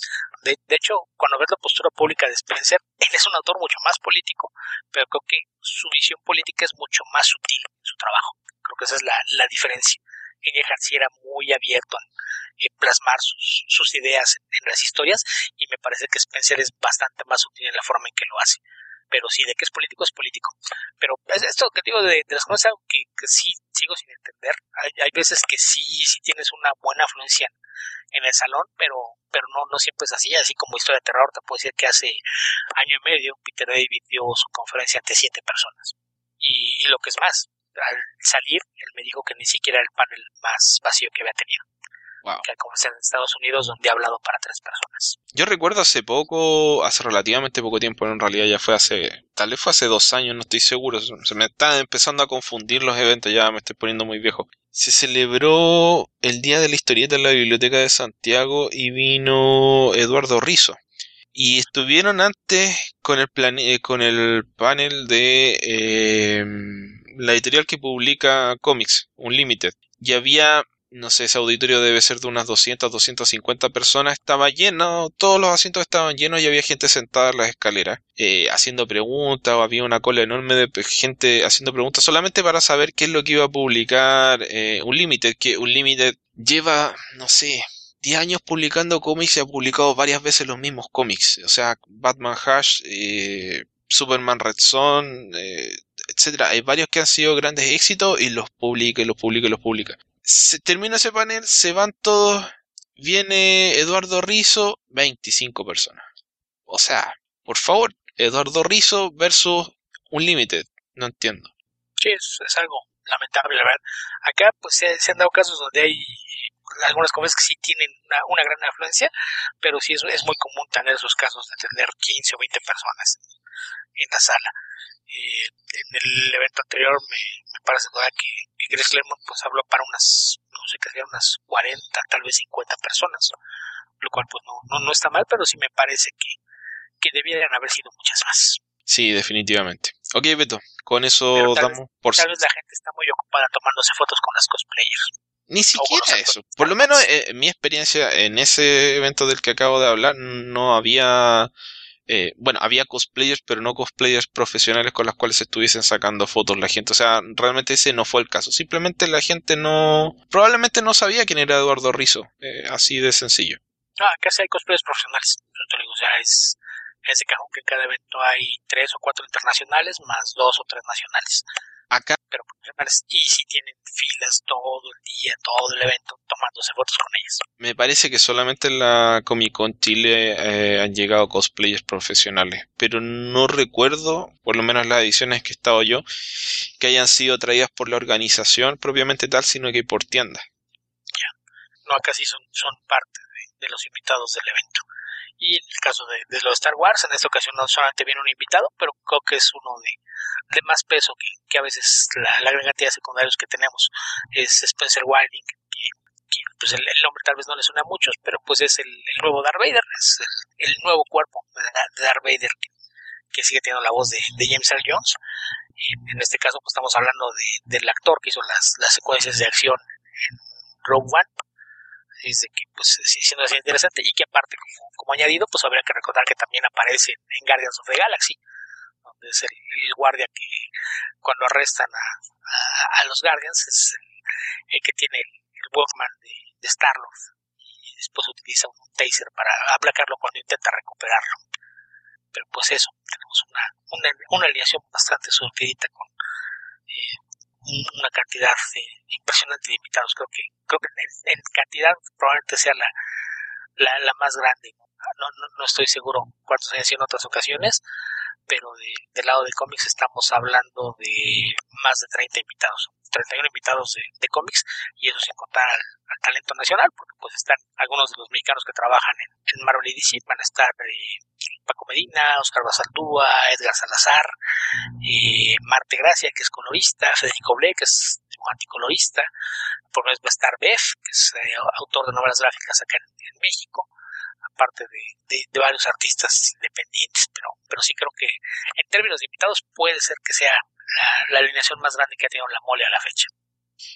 De, hecho, cuando ves la postura pública de Spencer, él es un autor mucho más político, pero creo que su visión política es mucho más sutil en su trabajo. Creo que esa es la, la diferencia. En sí era muy abierto en, plasmar sus, sus ideas en, las historias y me parece que Spencer es bastante más sutil en la forma en que lo hace pero sí, de que es político es político. Pero esto que digo de, las cosas que, que, sí sigo sin entender. Hay, hay, veces que sí, sí tienes una buena afluencia en, el salón, pero, pero no, no siempre es así. Así como historia de terror, te puedo decir que hace año y medio Peter David dio su conferencia ante siete personas. Y, y lo que es más, al salir, él me dijo que ni siquiera era el panel más vacío que había tenido que en Estados Unidos donde ha hablado para tres personas. Yo recuerdo hace poco, hace relativamente poco tiempo, en realidad ya fue hace, tal vez fue hace dos años, no estoy seguro, se me están empezando a confundir los eventos, ya me estoy poniendo muy viejo. Se celebró el Día de la Historieta en la Biblioteca de Santiago y vino Eduardo Rizo. Y estuvieron antes con el, plan, eh, con el panel de eh, la editorial que publica cómics, Unlimited. Y había no sé, ese auditorio debe ser de unas 200, 250 personas, estaba lleno, todos los asientos estaban llenos y había gente sentada en las escaleras, eh, haciendo preguntas, o había una cola enorme de gente haciendo preguntas solamente para saber qué es lo que iba a publicar eh, Unlimited, que Unlimited lleva, no sé, 10 años publicando cómics y ha publicado varias veces los mismos cómics, o sea, Batman Hash, eh, Superman Red Son, eh, etcétera. Hay varios que han sido grandes éxitos y los publica y los publica y los publica se termina ese panel, se van todos, viene Eduardo Rizo, 25 personas. O sea, por favor, Eduardo Rizo versus Unlimited, no entiendo. Sí, es, algo lamentable, la verdad. Acá pues se, han dado casos donde hay algunas conferencias que sí tienen una, gran afluencia, pero sí es, es, muy común tener esos casos de tener 15 o 20 personas en la sala. Eh, en el evento anterior me, me parece que, que Chris Claremont pues habló para unas, no sé qué unas 40, tal vez 50 personas, lo cual pues no, no, no está mal, pero sí me parece que, que debieran haber sido muchas más. Sí, definitivamente. Ok, Beto, con eso damos por... Tal vez la gente está muy ocupada tomándose fotos con las cosplayers. Ni siquiera eso. Por lo menos eh, mi experiencia en ese evento del que acabo de hablar no había eh, bueno, había cosplayers, pero no cosplayers profesionales con las cuales estuviesen sacando fotos la gente. O sea, realmente ese no fue el caso. Simplemente la gente no, probablemente no sabía quién era Eduardo Rizzo. Eh, así de sencillo. Ah, casi hay cosplayers profesionales. te digo, o sea, es, es de cajón que en cada evento hay tres o cuatro internacionales más dos o tres nacionales acá. Pero y si tienen filas todo el día, todo el evento, tomándose fotos con ellas. Me parece que solamente en la Comic Con Chile eh, han llegado cosplayers profesionales, pero no recuerdo, por lo menos las ediciones que he estado yo, que hayan sido traídas por la organización propiamente tal, sino que por tiendas. Ya. No, acá sí son, son parte de los invitados del evento. Y en el caso de, de los Star Wars, en esta ocasión no solamente viene un invitado, pero creo que es uno de, de más peso que, a veces la, la, gran de secundarios que tenemos. Es Spencer Wilding, que, pues el, nombre tal vez no le suena a muchos, pero pues es el, nuevo Darth Vader, es el, nuevo cuerpo de Darth Vader que, sigue teniendo la voz de, James Earl Jones. En, este caso, pues estamos hablando de, del actor que hizo las, las secuencias de acción en Rogue One que pues siendo así interesante y que aparte como, añadido pues habría que recordar que también aparece en Guardians of the Galaxy es el, guardia que cuando arrestan a, los Guardians es el, que tiene el, Walkman de, de Star-Lord y después utiliza un taser para aplacarlo cuando intenta recuperarlo pero pues eso tenemos una, una, una alineación bastante surtidita con eh, una cantidad impresionante de invitados. Creo que, creo que en, cantidad probablemente sea la, la, la más grande. No, no, no, estoy seguro cuántos hayan sido en otras ocasiones, pero de, del lado de cómics estamos hablando de más de 30 invitados. 31 invitados de, cómics y eso sin contar al, talento nacional, porque pues están algunos de los mexicanos que trabajan en, Marvel y DC, van a estar eh, Paco Medina, Oscar Basaldúa, Edgar Salazar, eh, Marte Gracia, que es colorista, Federico Ble, que es anticolorista, por lo menos va a estar Bef, que es eh, autor de novelas gráficas acá en, México, aparte de, de, varios artistas independientes, pero, pero sí creo que en términos de invitados puede ser que sea la, la alineación más grande que ha tenido la mole a la fecha.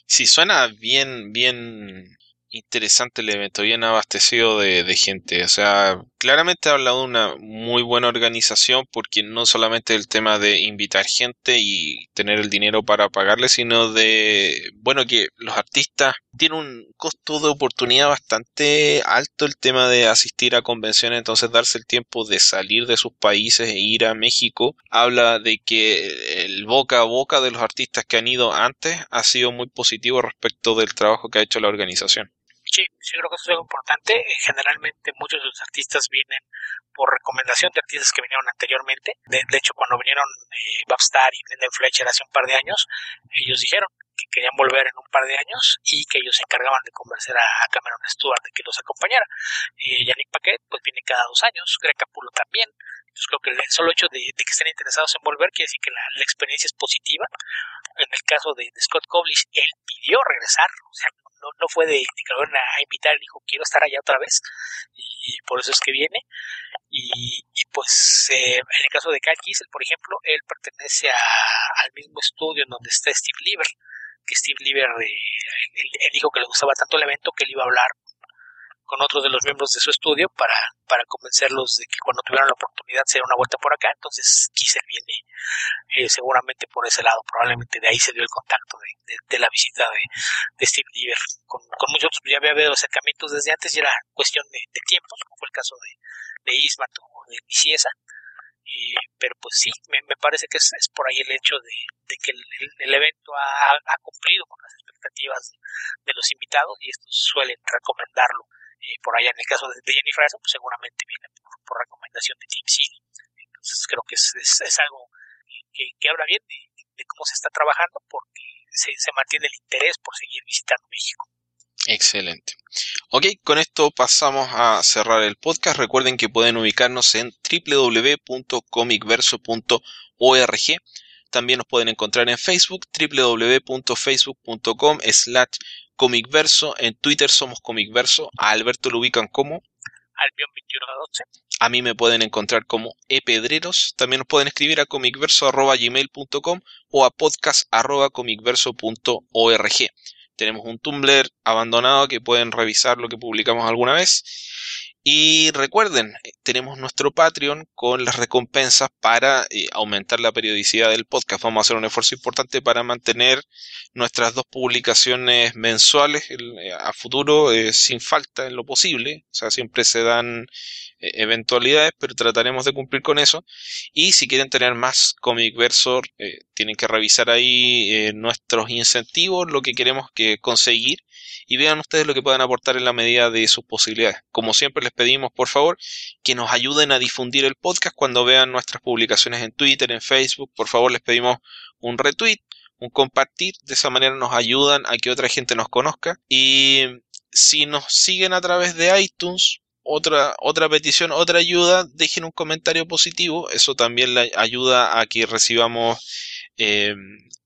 Sí, suena bien, bien interesante el evento, bien abastecido de, de, gente. O sea, claramente habla de una muy buena organización porque no solamente el tema de invitar gente y tener el dinero para pagarle, sino de, bueno, que los artistas tienen un costo de oportunidad bastante alto el tema de asistir a convenciones, entonces darse el tiempo de salir de sus países e ir a México, habla de que el boca a boca de los artistas que han ido antes ha sido muy positivo respecto del trabajo que ha hecho la organización. Sí, sí creo que eso es algo importante. Eh, generalmente muchos de los artistas vienen por recomendación de artistas que vinieron anteriormente. De, hecho, cuando vinieron eh, Babstar y Brendan Fletcher hace un par de años, ellos dijeron que querían volver en un par de años y que ellos se encargaban de convencer a, Cameron Stewart de que los acompañara. Eh, Yannick Paquet pues viene cada dos años, Greg Capullo también. Entonces creo que el solo hecho de, que estén interesados en volver quiere decir que la, experiencia es positiva. En el caso de, Scott Coblis, él pidió regresar, o sea, no, no fue de, lo a invitar, dijo quiero estar allá otra vez y por eso es que viene. Y, pues eh, en el caso de Kyle Kiesel, por ejemplo, él pertenece al mismo estudio en donde está Steve Lieber, que Steve Lieber eh, él, dijo que le gustaba tanto el evento que él iba a hablar con otros de los miembros de su estudio para, para convencerlos de que cuando tuvieran la oportunidad se una vuelta por acá. Entonces Kiesel viene eh, seguramente por ese lado. Probablemente de ahí se dio el contacto de, de, la visita de, de Steve Lieber. Con, con, muchos otros ya había habido acercamientos desde antes y era cuestión de, de tiempos, como fue el caso de, de Ismat o de Viciesa. Eh, pero pues sí, me, me parece que es, es, por ahí el hecho de, de que el, evento ha, cumplido con las expectativas de, los invitados y estos suelen recomendarlo por allá en el caso de, Jennifer pues seguramente viene por, recomendación de Team City. Entonces creo que es, es, algo que, habla bien de, cómo se está trabajando, porque se, se mantiene el interés por seguir visitando México. Excelente. Ok, con esto pasamos a cerrar el podcast. Recuerden que pueden ubicarnos en www.comicverso.org. También nos pueden encontrar en Facebook, www.facebook.com slash comicverso. En Twitter somos comicverso. A Alberto lo ubican como Albion2112. A mí me pueden encontrar como epedreros. También nos pueden escribir a comicverso.gmail.com o a podcast.comicverso.org. Tenemos un Tumblr abandonado que pueden revisar lo que publicamos alguna vez. Y recuerden, eh, tenemos nuestro Patreon con las recompensas para eh, aumentar la periodicidad del podcast. Vamos a hacer un esfuerzo importante para mantener nuestras dos publicaciones mensuales eh, a futuro sin falta en lo posible. O sea, siempre se dan eventualidades, pero trataremos de cumplir con eso. Y si quieren tener más Comic Versor, eh, tienen que revisar ahí eh, nuestros incentivos, lo que queremos que conseguir y vean ustedes lo que puedan aportar en la medida de sus posibilidades. Como siempre les pedimos, por favor, que nos ayuden a difundir el podcast cuando vean nuestras publicaciones en Twitter, en Facebook. Por favor, les pedimos un retweet, un compartir. De esa manera nos ayudan a que otra gente nos conozca. Y si nos siguen a través de iTunes, otra, otra petición, otra ayuda, dejen un comentario positivo. Eso también le ayuda a que recibamos eh,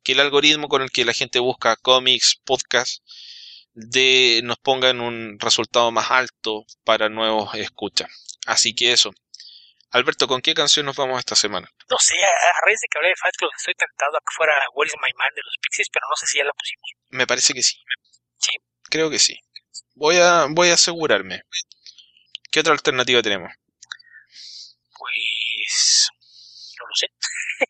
que el algoritmo con el que la gente busca cómics, podcast, de, nos ponga en un resultado más alto para nuevos escuchas. Así que eso. Alberto, ¿con qué canción nos vamos esta semana? No sé, a raíz de que hablé de Fight Club estoy tentado a que fuera Where is My Man de los Pixies, pero no sé si ya la pusimos. Me parece que sí. Sí. Creo que sí. Voy a, voy a asegurarme. ¿Qué otra alternativa tenemos? Pues no lo sé. *laughs*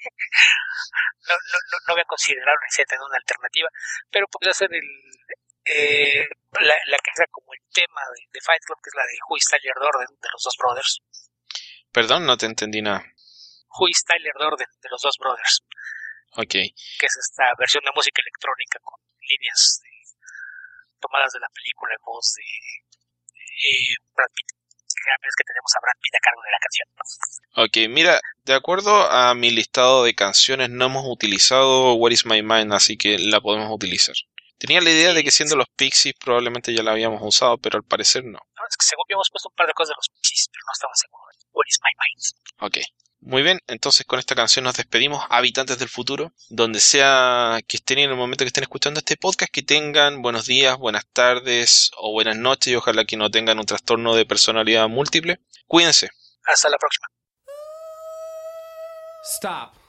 no, no, no, voy a considerar receta una alternativa, pero podría ser el, eh, la, la, que sea como el tema de, Fight Club, que es la de Who is Tyler Durden de los dos brothers. Perdón, no te entendí nada. Who is Tyler Durden de los dos brothers. Ok. Que es esta versión de música electrónica con líneas tomadas de la película en voz de eh, Brad Pitt vez que tenemos a Brad Pitt a cargo de la canción. Ok, mira, de acuerdo a mi listado de canciones no hemos utilizado What is My Mind, así que la podemos utilizar. Tenía la idea de que siendo los Pixies probablemente ya la habíamos usado, pero al parecer no. No, es que según habíamos puesto un par de cosas de los Pixies, pero no estaba seguro. What is My Mind. Ok. Muy bien, entonces con esta canción nos despedimos, habitantes del futuro, donde sea que estén en el momento que estén escuchando este podcast, que tengan buenos días, buenas tardes o buenas noches y ojalá que no tengan un trastorno de personalidad múltiple. Cuídense. Hasta la próxima. Stop.